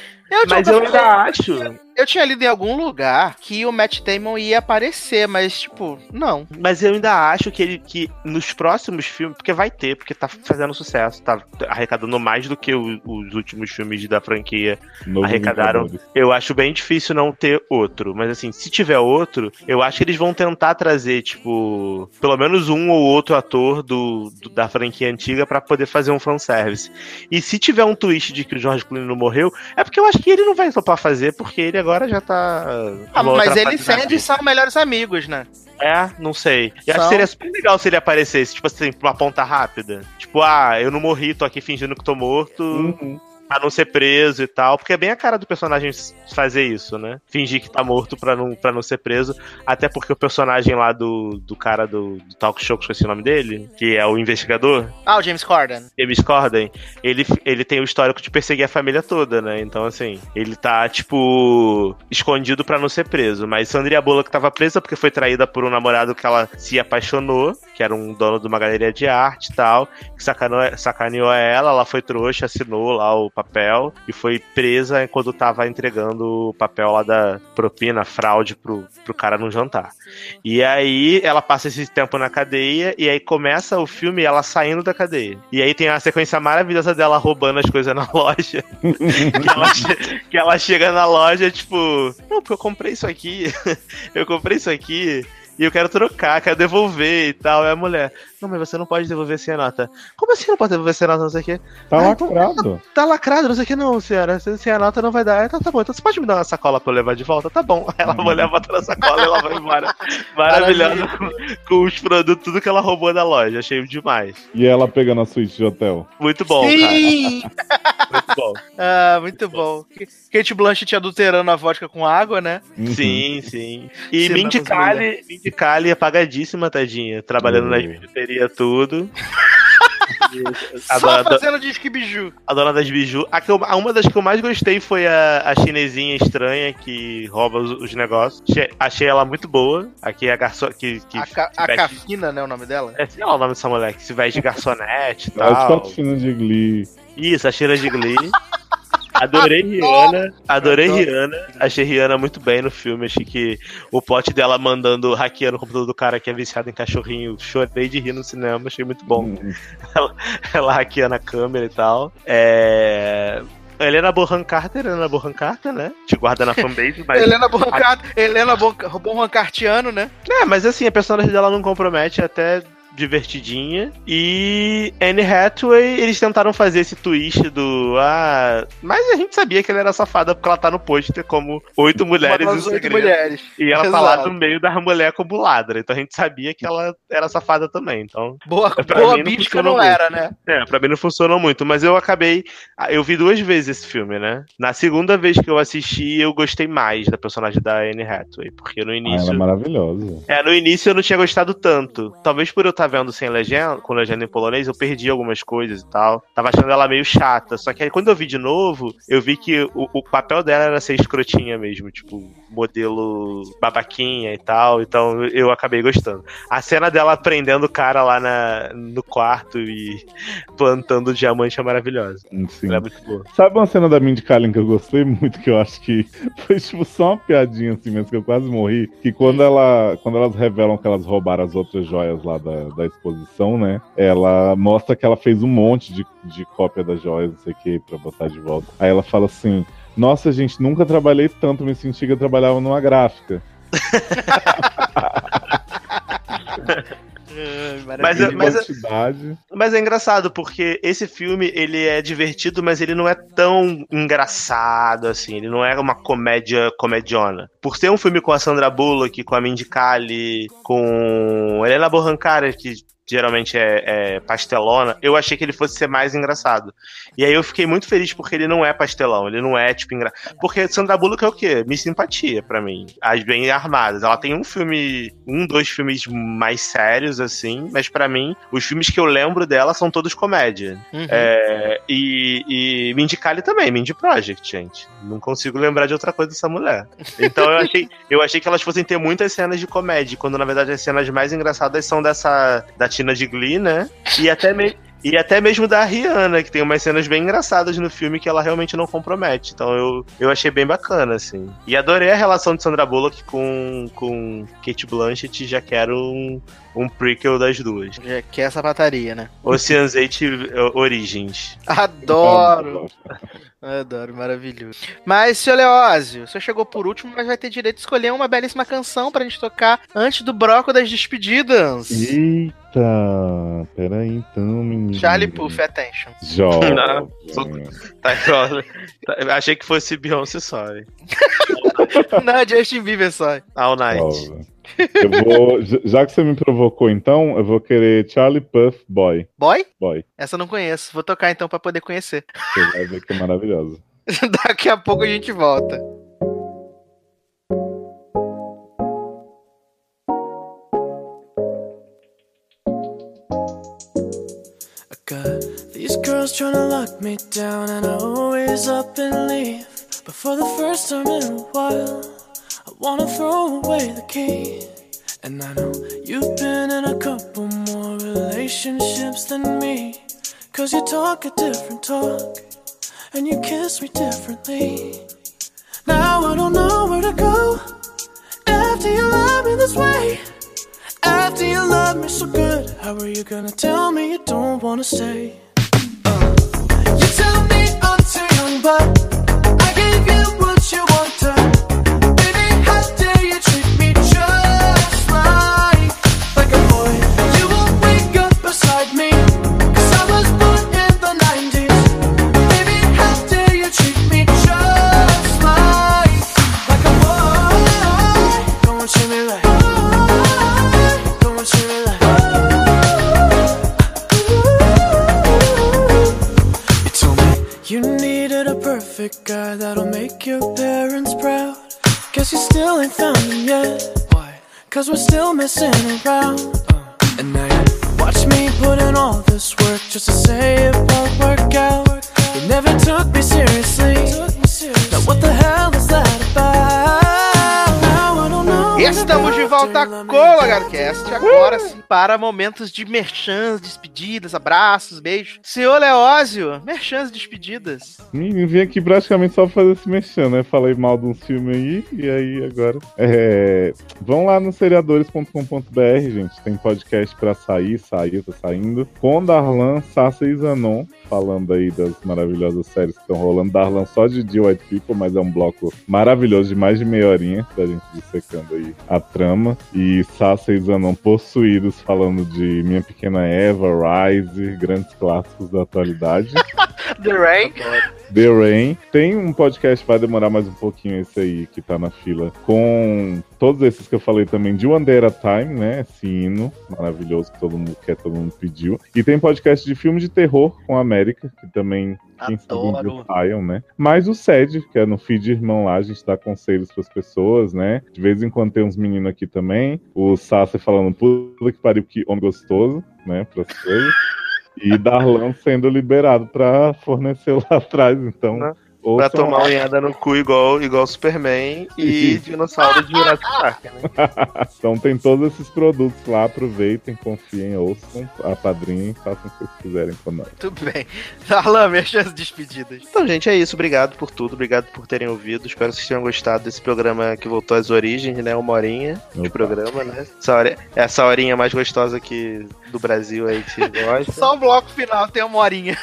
Mas tinha- eu ainda acho. eu tinha lido em algum lugar que o Matt Damon ia aparecer, mas, tipo, não. Mas eu ainda acho que ele que nos próximos filmes, porque vai ter, porque tá fazendo sucesso, tá arrecadando mais do que o- os últimos filmes da franquia Novos Arrecadaram. Vingadores. Eu acho bem difícil não ter outro. Mas assim, se tiver outro, eu acho que eles vão tentar trazer, tipo, pelo menos um ou outro ator do, do- da franquia antiga pra poder fazer um fanservice. E se tiver um twist de que o George Clooney não morreu, é porque eu acho que ele não vai topar fazer, porque ele agora já tá. Ah, mas ele e Sandy são melhores amigos, né? É, não sei. Eu acho que seria super legal se ele aparecesse, tipo assim, pra uma ponta rápida. Tipo, ah, eu não morri, tô aqui fingindo que tô morto. Uhum. Pra não ser preso e tal, porque é bem a cara do personagem fazer isso, né? Fingir que tá morto pra não, pra não ser preso. Até porque o personagem lá do, do cara do, do talk show, que esqueci o nome dele, que é o investigador, Ah, o James Corden. James Corden, ele, ele tem o histórico de perseguir a família toda, né? Então, assim, ele tá, tipo, escondido pra não ser preso. Mas Sandria Bullock tava presa porque foi traída por um namorado que ela se apaixonou, que era um dono de uma galeria de arte e tal, que sacaneou, sacaneou ela, ela foi trouxa, assinou lá o papel e foi presa quando tava entregando o papel lá da propina, fraude pro, pro cara no jantar. E aí ela passa esse tempo na cadeia e aí começa o filme ela saindo da cadeia. E aí tem a sequência maravilhosa dela roubando as coisas na loja. que, ela que ela chega na loja, tipo, não, porque eu comprei isso aqui. eu comprei isso aqui. E eu quero trocar, quero devolver e tal. É a mulher. Não, mas você não pode devolver sem a nota. Como assim não pode devolver sem a nota? Não sei o quê. Tá Ai, lacrado. Tá lacrado, não sei o que não, senhora. Se, se a nota não vai dar. Então tá bom, então você pode me dar uma sacola pra eu levar de volta? Tá bom. Ela vai levar bota na sacola e ela vai embora. Maravilhosa com, com os produtos, tudo que ela roubou da loja. Achei demais. E ela pegando a suíte de hotel. Muito bom, Sim! cara. Muito bom. Ah, muito bom. Kate Blanchett adulterando a vodka com água, né? Uhum. Sim, sim. E Mindy Kaling, Mindy Kaling apagadíssima, tadinha. Trabalhando na Oh. Bijuteria tudo. A Só dona, fazendo disque biju. a dona das biju. A que eu- a uma das que eu mais gostei foi a, a chinesinha estranha que rouba os, os negócios. Achei, achei ela muito boa. Aqui é a garçom. Que, que A, ca a veste- Cafina, né, o nome dela? É, sei lá o nome dessa mulher, que se veste de garçonete e É tal. Scott de Glee. Isso, a Sheila de Glee. Adorei Rihanna, adorei. Rihanna. Achei Rihanna muito bem no filme. Achei que o plot dela mandando, hackeando o computador do cara que é viciado em cachorrinho. Chorei de rir no cinema, achei muito bom. Hum, Ela hackeando a câmera e tal. É. Helena Bonham Carter, Helena Bonham Carter, né? Te guarda na fanbase, mas. Helena Bonham Carter, Helena Bonham Cartiano, né? É, mas assim, a personagem dela não compromete, até divertidinha. E Anne Hathaway, eles tentaram fazer esse twist do. Ah. Mas a gente sabia que ela era safada porque ela tá no pôster como oito mulheres e um oito segredo. mulheres. E ela tá lá Exato. no meio da mulher como ladra. Então a gente sabia que ela era safada também. Então. Boa, Pra boa mim não não era, né? É, pra mim não funcionou muito, mas eu acabei. Eu vi duas vezes esse filme, né? Na segunda vez que eu assisti, eu gostei mais da personagem da Anne Hathaway, porque no ah, ela início. é maravilhosa. É, no início eu não tinha gostado tanto. Talvez por eu estar vendo sem legenda, com legenda em polonês, eu perdi algumas coisas e tal. Tava achando ela meio chata. Só que aí quando eu vi de novo, eu vi que o, o papel dela era ser escrotinha mesmo, tipo, modelo babaquinha e tal. Então eu acabei gostando. A cena dela prendendo o cara lá na, no quarto e plantando diamante é maravilhosa. Sim. Ela é muito boa. Sabe uma cena da Mindy Kaling que eu gostei muito, que eu acho que foi tipo só uma piadinha assim mesmo, que eu quase morri. Que quando, ela, quando elas revelam que elas roubaram as outras joias lá da, da exposição, né? Ela mostra que ela fez um monte de, de cópia das joias, não sei o que, pra botar de volta. Aí ela fala assim: Nossa, gente, nunca trabalhei tanto, me senti que eu trabalhava numa gráfica. Mas, Em mas, quantidade. Mas é engraçado, porque esse filme, ele é divertido, mas ele não é tão engraçado, assim. Ele não é uma comédia comediona. Por ser um filme com a Sandra Bullock, com a Mindy Kaling, com Helena Bonham Carter, que geralmente é, é pastelona, eu achei que ele fosse ser mais engraçado. E aí eu fiquei muito feliz porque ele não é pastelão, ele não é, tipo, engraçado. Porque Sandra Bullock é o quê? Me simpatia, pra mim. As bem armadas. Ela tem um filme, um, dois filmes mais sérios, assim, mas pra mim, os filmes que eu lembro dela são todos comédia. Uhum. É, e, e Mindy Kaling também, Mindy Project, gente. Não consigo lembrar de outra coisa dessa mulher. Então eu achei, eu achei que elas fossem ter muitas cenas de comédia, quando na verdade as cenas mais engraçadas são dessa da Tina de Glee, né? E até me- e até mesmo da Rihanna, que tem umas cenas bem engraçadas no filme que ela realmente não compromete. Então eu, eu achei bem bacana, assim. E adorei a relação de Sandra Bullock com, com Kate Blanchett, já quero um, um prequel das duas. Já que é essa pataria, né? Ocean's 8 Origins. Adoro! Adoro, maravilhoso. Mas, seu Leózio, você chegou por último, mas vai ter direito de escolher uma belíssima canção pra gente tocar antes do bloco das despedidas. Eita, peraí então, menino. Charlie Puff, attention. Jovem. Não, Tá tá- achei que fosse Beyoncé só. Não, Justin Bieber só. All Night. Jovem. Eu vou, já- já que você me provocou, então, eu vou querer Charlie Puff Boy. Boy? Boy. Essa eu não conheço. Vou tocar então pra poder conhecer. Você vai ver que é maravilhosa. Daqui a pouco a gente volta. I got these girls trying to lock me down, and I always up and leave. But for the first time in a while, I wanna throw away the key. And I know you've been in a couple more relationships than me. Cause you talk a different talk, and you kiss me differently. Now I don't know where to go after you love me this way. After you love me so good, how are you gonna tell me you don't wanna stay? Uh, you tell me I'm too young, but make your parents proud. Guess you still ain't found him yet. Why? Cause we're still messing around. Uh, and now you're Watch me put in all this work just to say it won't work out. You never took me seriously. Now what the hell Estamos de volta com o LagarCast, agora sim, para momentos de merchans, despedidas, abraços, beijos. Senhor Leózio, merchans, despedidas. Me vim aqui praticamente só pra fazer esse mexendo, né? Falei mal de um filme aí, e aí agora. É... Vão lá no seriadores.com.br, gente. Tem podcast pra sair, sair, tá saindo. Com Darlan, Sassa e Zanon, falando aí das maravilhosas séries que estão rolando. Darlan só de The White People, mas é um bloco maravilhoso de mais de meia horinha da gente dissecando aí a trama. E Sassa e Zanon possuídos falando de Minha Pequena Eva, Rise, grandes clássicos da atualidade. The Rain. The Rain. Tem um podcast, vai demorar mais um pouquinho esse aí que tá na fila, com todos esses que eu falei também, de One Day at a Time, né? Esse hino maravilhoso que todo mundo quer, todo mundo pediu. E tem podcast de filme de terror com a América, que também. Quem dia Adoro. saiam, né? Mas o SED, que é no feed irmão lá, a gente dá conselhos pras pessoas, né? De vez em quando tem uns meninos aqui também. O Sassi falando, puta que pariu, que homem gostoso, né? Pras coisas. E Darlan sendo liberado pra fornecer lá atrás, então. Né? Pra ouçam tomar lá. unhada no cu igual, igual Superman e dinossauro de Jurassic Park, né? Então tem todos esses produtos lá, aproveitem, confiem, ouçam, apadrinhem, façam o que vocês quiserem com nós. Tudo bem. Darlan, merchans, despedidas. Então, gente, é isso. Obrigado por tudo. Obrigado por terem ouvido. Espero que vocês tenham gostado desse programa que voltou às origens, né? Uma horinha de Opa. programa, né? Essa, hora, essa horinha mais gostosa que do Brasil aí que vocês gostam. Só o bloco final tem uma horinha.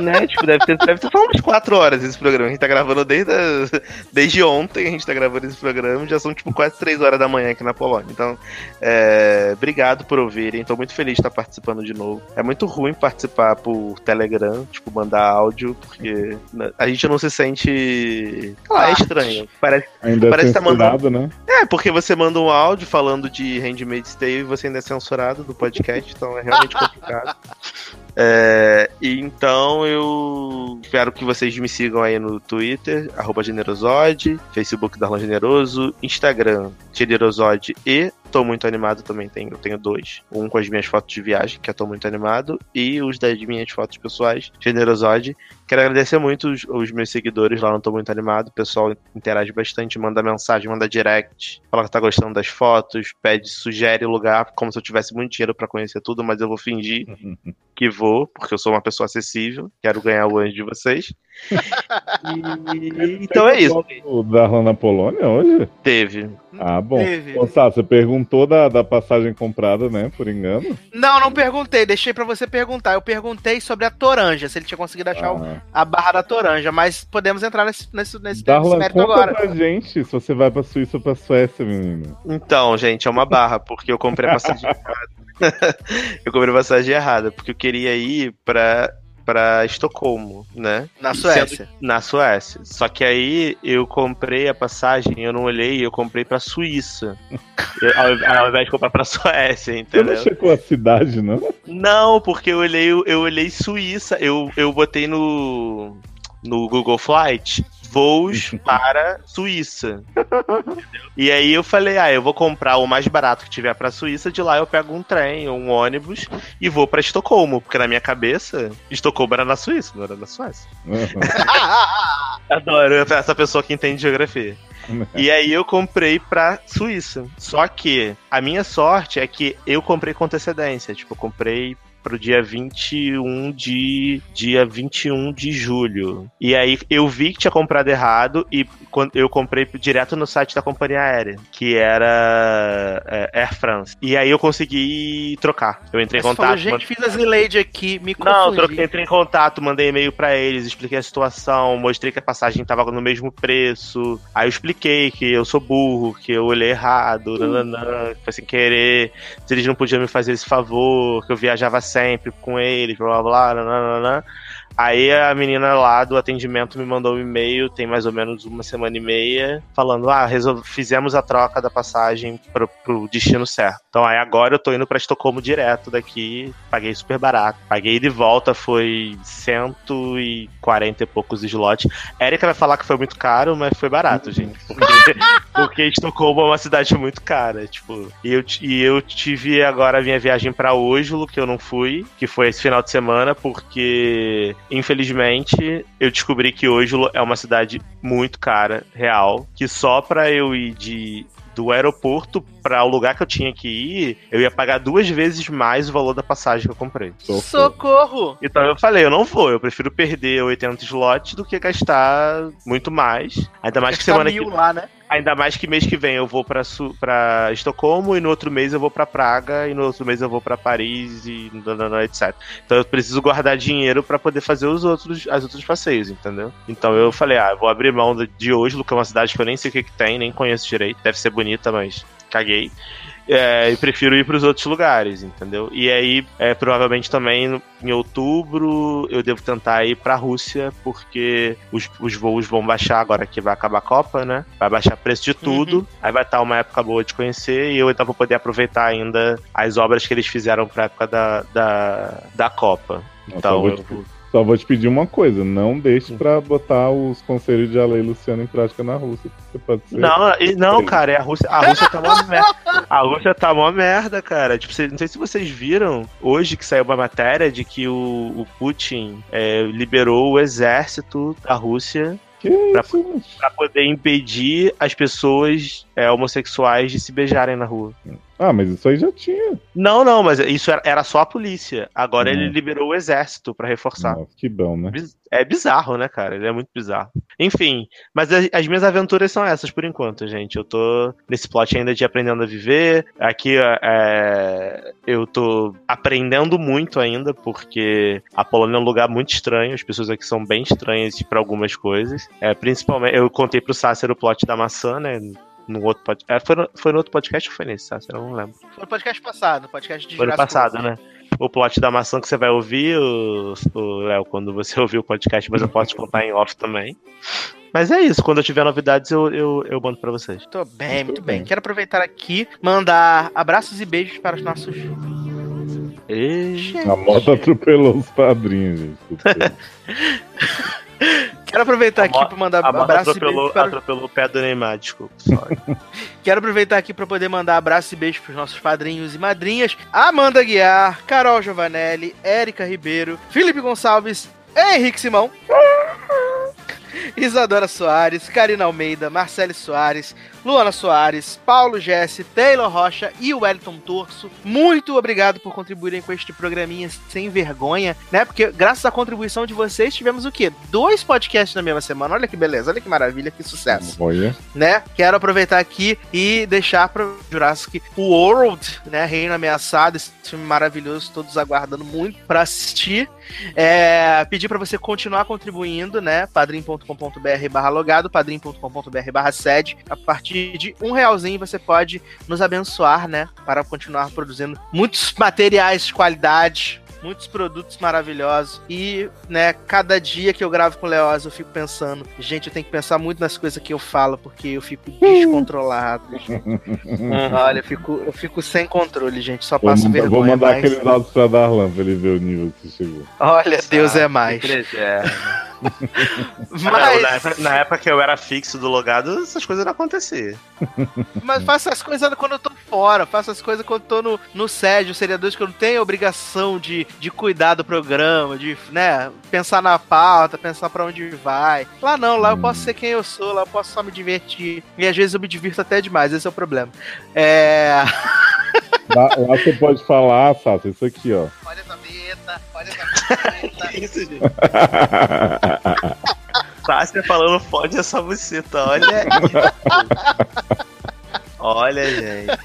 né? Tipo, deve ter, deve ter só umas 4 horas esse programa. A gente tá gravando desde, a- desde ontem, a gente tá gravando esse programa. Já são, tipo, quase 3 horas da manhã aqui na Polônia. Então, é, obrigado por ouvirem. Tô muito feliz de estar participando de novo. É muito ruim participar por Telegram, tipo, mandar áudio, porque né, a gente não se sente. Sei lá, é estranho. Parece, Ainda Parece é que tá mandando- censurado, né? é, porque você manda um áudio falando de Handmaid's Tale e você ainda é censurado do podcast, então é realmente complicado. É, então eu espero que vocês me sigam aí no Twitter, arroba Generosode, Facebook Darlan Generoso, Instagram Generosode e Tô Muito Animado também tenho, eu tenho dois. Um com as minhas fotos de viagem, que é Tô Muito Animado, e os das minhas fotos pessoais, Generosode. Quero agradecer muito os, os meus seguidores lá no Tô Muito Animado. O pessoal interage bastante, manda mensagem, manda direct, fala que tá gostando das fotos, pede, sugere lugar, como se eu tivesse muito dinheiro pra conhecer tudo, mas eu vou fingir que vou, porque eu sou uma pessoa acessível, quero ganhar o anjo de vocês. E- então é isso. O Darlan na Polônia hoje? Teve. Ah, bom. Teve. Ô, Sá, você perguntou da, da passagem comprada, né? Por engano. Não, não perguntei, deixei pra você perguntar. Eu perguntei sobre a Toranja, se ele tinha conseguido achar o- Ah. a barra da Toranja, mas podemos entrar nesse, nesse, nesse, nesse Darlan, mérito conta agora. pra gente se você vai pra Suíça ou pra Suécia, menino. Então, gente, é uma barra, porque eu comprei a passagem errada. eu comprei a passagem errada, porque eu queria ir pra, pra Estocolmo, né? Na Sendo- Suécia. na Suécia. Só que aí eu comprei a passagem, eu não olhei, eu comprei pra Suíça. Eu- ao, ao invés de comprar pra Suécia, Você entendeu? não checou a cidade, não? Não, porque eu olhei, eu olhei Suíça, eu, eu botei no, no Google Flight voos para Suíça. Entendeu? E aí eu falei, ah, eu vou comprar o mais barato que tiver pra Suíça, de lá eu pego um trem ou um ônibus e vou pra Estocolmo, porque na minha cabeça, Estocolmo era na Suíça, não era na Suécia. Adoro essa pessoa que entende geografia. E aí eu comprei pra Suíça. Só que a minha sorte é que eu comprei com antecedência. Tipo, eu comprei pro dia 21 de dia 21 de julho. E aí eu vi que tinha comprado errado e quando eu comprei direto no site da companhia aérea, que era é, Air France. E aí eu consegui trocar. Eu entrei em Você contato. falou, gente, fiz as Lady aqui, me Não, confundi. troquei, entrei em contato, mandei e-mail pra eles, expliquei a situação, mostrei que a passagem tava no mesmo preço. Aí eu expliquei que eu sou burro, que eu olhei errado, nananã, que foi sem querer, se eles não podiam me fazer esse favor, que eu viajava sempre com eles, blá blá blá, nananã. Aí a menina lá do atendimento me mandou um e-mail, tem mais ou menos uma semana e meia, falando: ah, fizemos a troca da passagem pro, pro destino certo. Então aí agora eu tô indo pra Estocolmo direto daqui, paguei super barato. Paguei de volta, foi 140 e poucos slots. Érica vai falar que foi muito caro, mas foi barato, gente. Porque Porque Estocolmo é uma cidade muito cara, tipo. E eu, e eu tive agora a minha viagem pra Oslo, que eu não fui, que foi esse final de semana, porque, infelizmente, eu descobri que Oslo é uma cidade muito cara, real, que só pra eu ir de do aeroporto para o lugar que eu tinha que ir, eu ia pagar duas vezes mais o valor da passagem que eu comprei. Socorro! Então eu falei, eu não vou, eu prefiro perder 80 slots do que gastar muito mais. Ainda mais que semana mil que lá, né? Ainda mais que mês que vem eu vou pra, pra Estocolmo e no outro mês eu vou pra Praga e no outro mês eu vou pra Paris e etc. Então eu preciso guardar dinheiro pra poder fazer os outros, as outros passeios, entendeu? Então eu falei, ah, vou abrir mão de- Oslo, que é uma cidade que eu nem sei o que, que tem, nem conheço direito, deve ser bonita, mas caguei. É, e prefiro ir para os outros lugares, entendeu? E aí, é, provavelmente também em outubro eu devo tentar ir para a Rússia, porque os, os voos vão baixar agora que vai acabar a Copa, né? Vai baixar o preço de tudo, aí vai estar uma época boa de conhecer e eu então vou poder aproveitar ainda as obras que eles fizeram para a época da, da, da Copa. Não, Então, vou eu só vou te pedir uma coisa: não deixe pra botar os conselhos de Ale e Luciano em prática na Rússia. Você pode ser. Não, e- não, cara, é a Rússia. A Rússia tá uma merda. A Rússia tá uma merda, cara. Tipo, não sei se vocês viram hoje que saiu uma matéria de que o, o Putin é, liberou o exército da Rússia pra poder impedir as pessoas é, homossexuais de se beijarem na rua. Ah, mas isso aí já tinha. Não, não, mas isso era, era só a polícia. Agora Hum. ele liberou o exército pra reforçar. Nossa, que bom, né? É bizarro, né, cara? Ele é muito bizarro. Enfim, mas as, as minhas aventuras são essas por enquanto, gente. Eu tô nesse plot ainda de aprendendo a viver. Aqui é, eu tô aprendendo muito ainda, porque a Polônia é um lugar muito estranho. As pessoas aqui são bem estranhas para algumas coisas. É, principalmente, eu contei pro Sácer o plot da maçã, né? No outro pod... é, foi, no, foi no outro podcast ou foi nesse, Sácer? Eu não lembro. Foi no podcast passado, podcast de Foi no passado, né? O plot da maçã que você vai ouvir, o Léo, quando você ouvir o podcast, mas eu posso te contar em off também. Mas é isso, quando eu tiver novidades, eu, eu, eu mando pra vocês. Tô bem, muito, Muito bem. bem. Quero aproveitar aqui, mandar abraços e beijos para os nossos. E... A moto atropelou os padrinhos, gente. Quero aproveitar aqui para mandar A moto abraços e atropelou, beijos para... atropelou o pé do Neymar, desculpa. sorry. Quero aproveitar aqui para poder mandar abraços e beijos para os nossos padrinhos e madrinhas: Amanda Guiar, Carol Giovanelli, Érica Ribeiro, Felipe Gonçalves, Henrique Simão. Isadora Soares, Karina Almeida, Marcele Soares, Luana Soares, Paulo Jesse, Taylor Rocha e Wellington Torso. Muito obrigado por contribuírem com este programinha sem vergonha, né? Porque graças à contribuição de vocês tivemos o quê? Dois podcasts na mesma semana. Olha que beleza, olha que maravilha, que sucesso Olha. né? Quero aproveitar aqui e deixar para Jurassic World, né? Reino Ameaçado, esse filme maravilhoso, todos aguardando muito para assistir. É, pedir para você continuar contribuindo, né? padrim.com.br barra logado, padrim.com.br barra sede. A partir de um realzinho você pode nos abençoar, né? Para continuar produzindo muitos materiais de qualidade, muitos produtos maravilhosos. E, né, cada dia que eu gravo com o Leoz, eu fico pensando, gente, eu tenho que pensar muito nas coisas que eu falo, porque eu fico descontrolado. Olha, eu fico, eu fico sem controle, gente. Só Vou, passo vou vergonha. mandar mas- aqueles áudios pra Darlan pra ele ver o nível que você chegou. Olha, Deus é mais. É. Mas, Na, época, na época que eu era fixo do logado, essas coisas não aconteciam. mas faço as coisas quando eu tô fora, faço as coisas quando eu tô no, no SED, os seriadores que eu não tenho a obrigação de, de cuidar do programa, de, né, pensar na pauta, pensar pra onde vai. Lá não, lá eu posso ser quem eu sou, lá eu posso só me divertir. E às vezes eu me divirto até demais, esse é o problema. É. Lá, lá você pode falar, Sassa, isso aqui, ó. Olha essa vinheta, olha essa vinheta. isso, gente? Sácia falando fode essa buceta, olha. Olha, gente.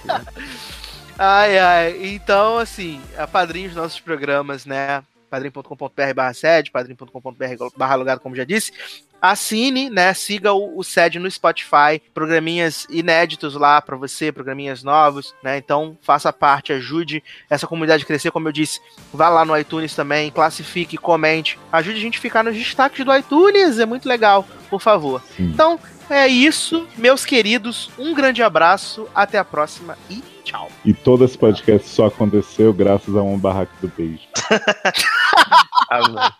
Ai, ai. Então, assim, a padrinho os nossos programas, né? padrim.com.br barra sede, padrim.com.br barra logado, como já disse. Assine, né? Siga o, o SED no Spotify, programinhas inéditos lá pra você, programinhas novos, né? Então faça parte, ajude essa comunidade a crescer, como eu disse. Vá lá no iTunes também, classifique, comente, ajude a gente a ficar nos destaques do iTunes, é muito legal, por favor. Sim. Então é isso, meus queridos. Um grande abraço, até a próxima e tchau. E todo esse podcast só aconteceu graças a um barraco do beijo. Amém.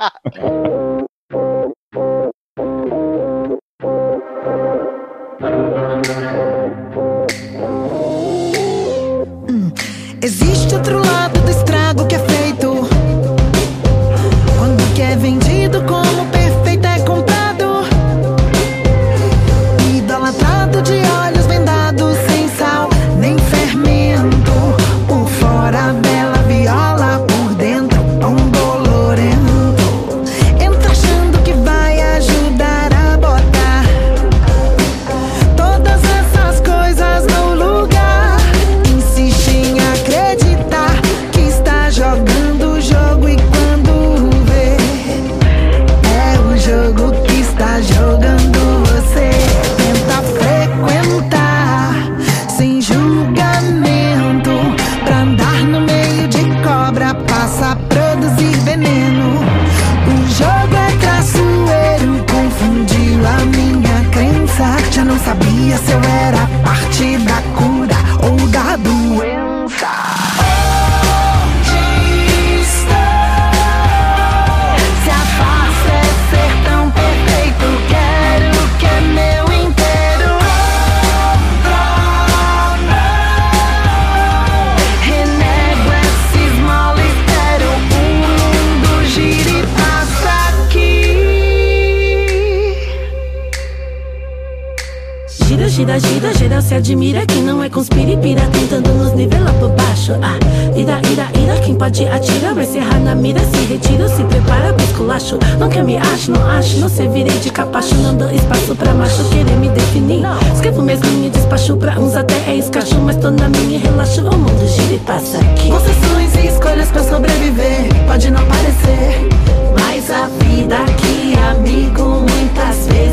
Não que eu me acho, não acho Não servirei de capacho Não dou espaço pra macho Querer me definir. Escrevo minhas linhas Despacho pra uns até é escacho Mas tô na minha e relaxo. O mundo gira e passa aqui. Concessões e escolhas pra sobreviver. Pode não parecer, Mas a vida aqui, amigo, muitas vezes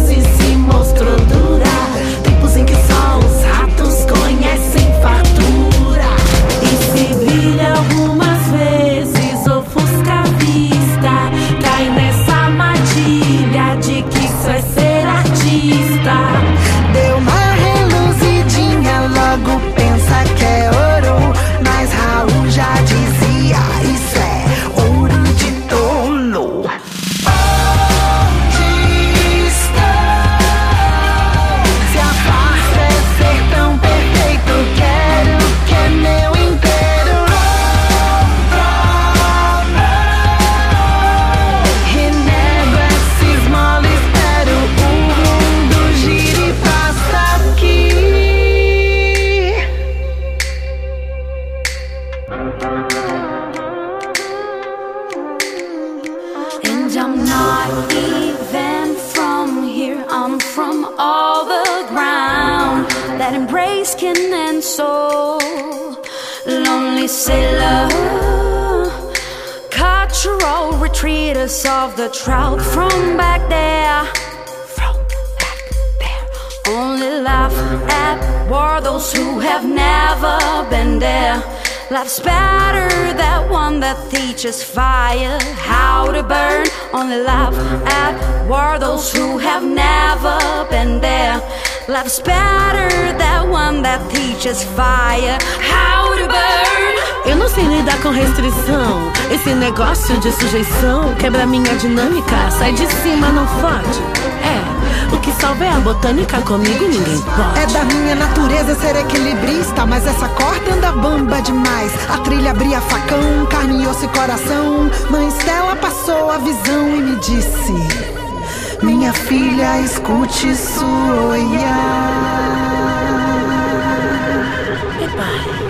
Life's better, that one that teaches fire how to burn. Only laugh at war those who have never been there. Life's better, that one that teaches fire how to burn. Eu não sei lidar com restrição. Esse negócio de sujeição quebra minha dinâmica. Sai de cima, não fode. O que salva é a botânica. Comigo ninguém pode. É da minha natureza ser equilibrista, mas essa corda anda bamba demais. A trilha abria facão, carne, osso e coração. Mãe Stella passou a visão e me disse: Minha filha, escute isso, olhar. Goodbye.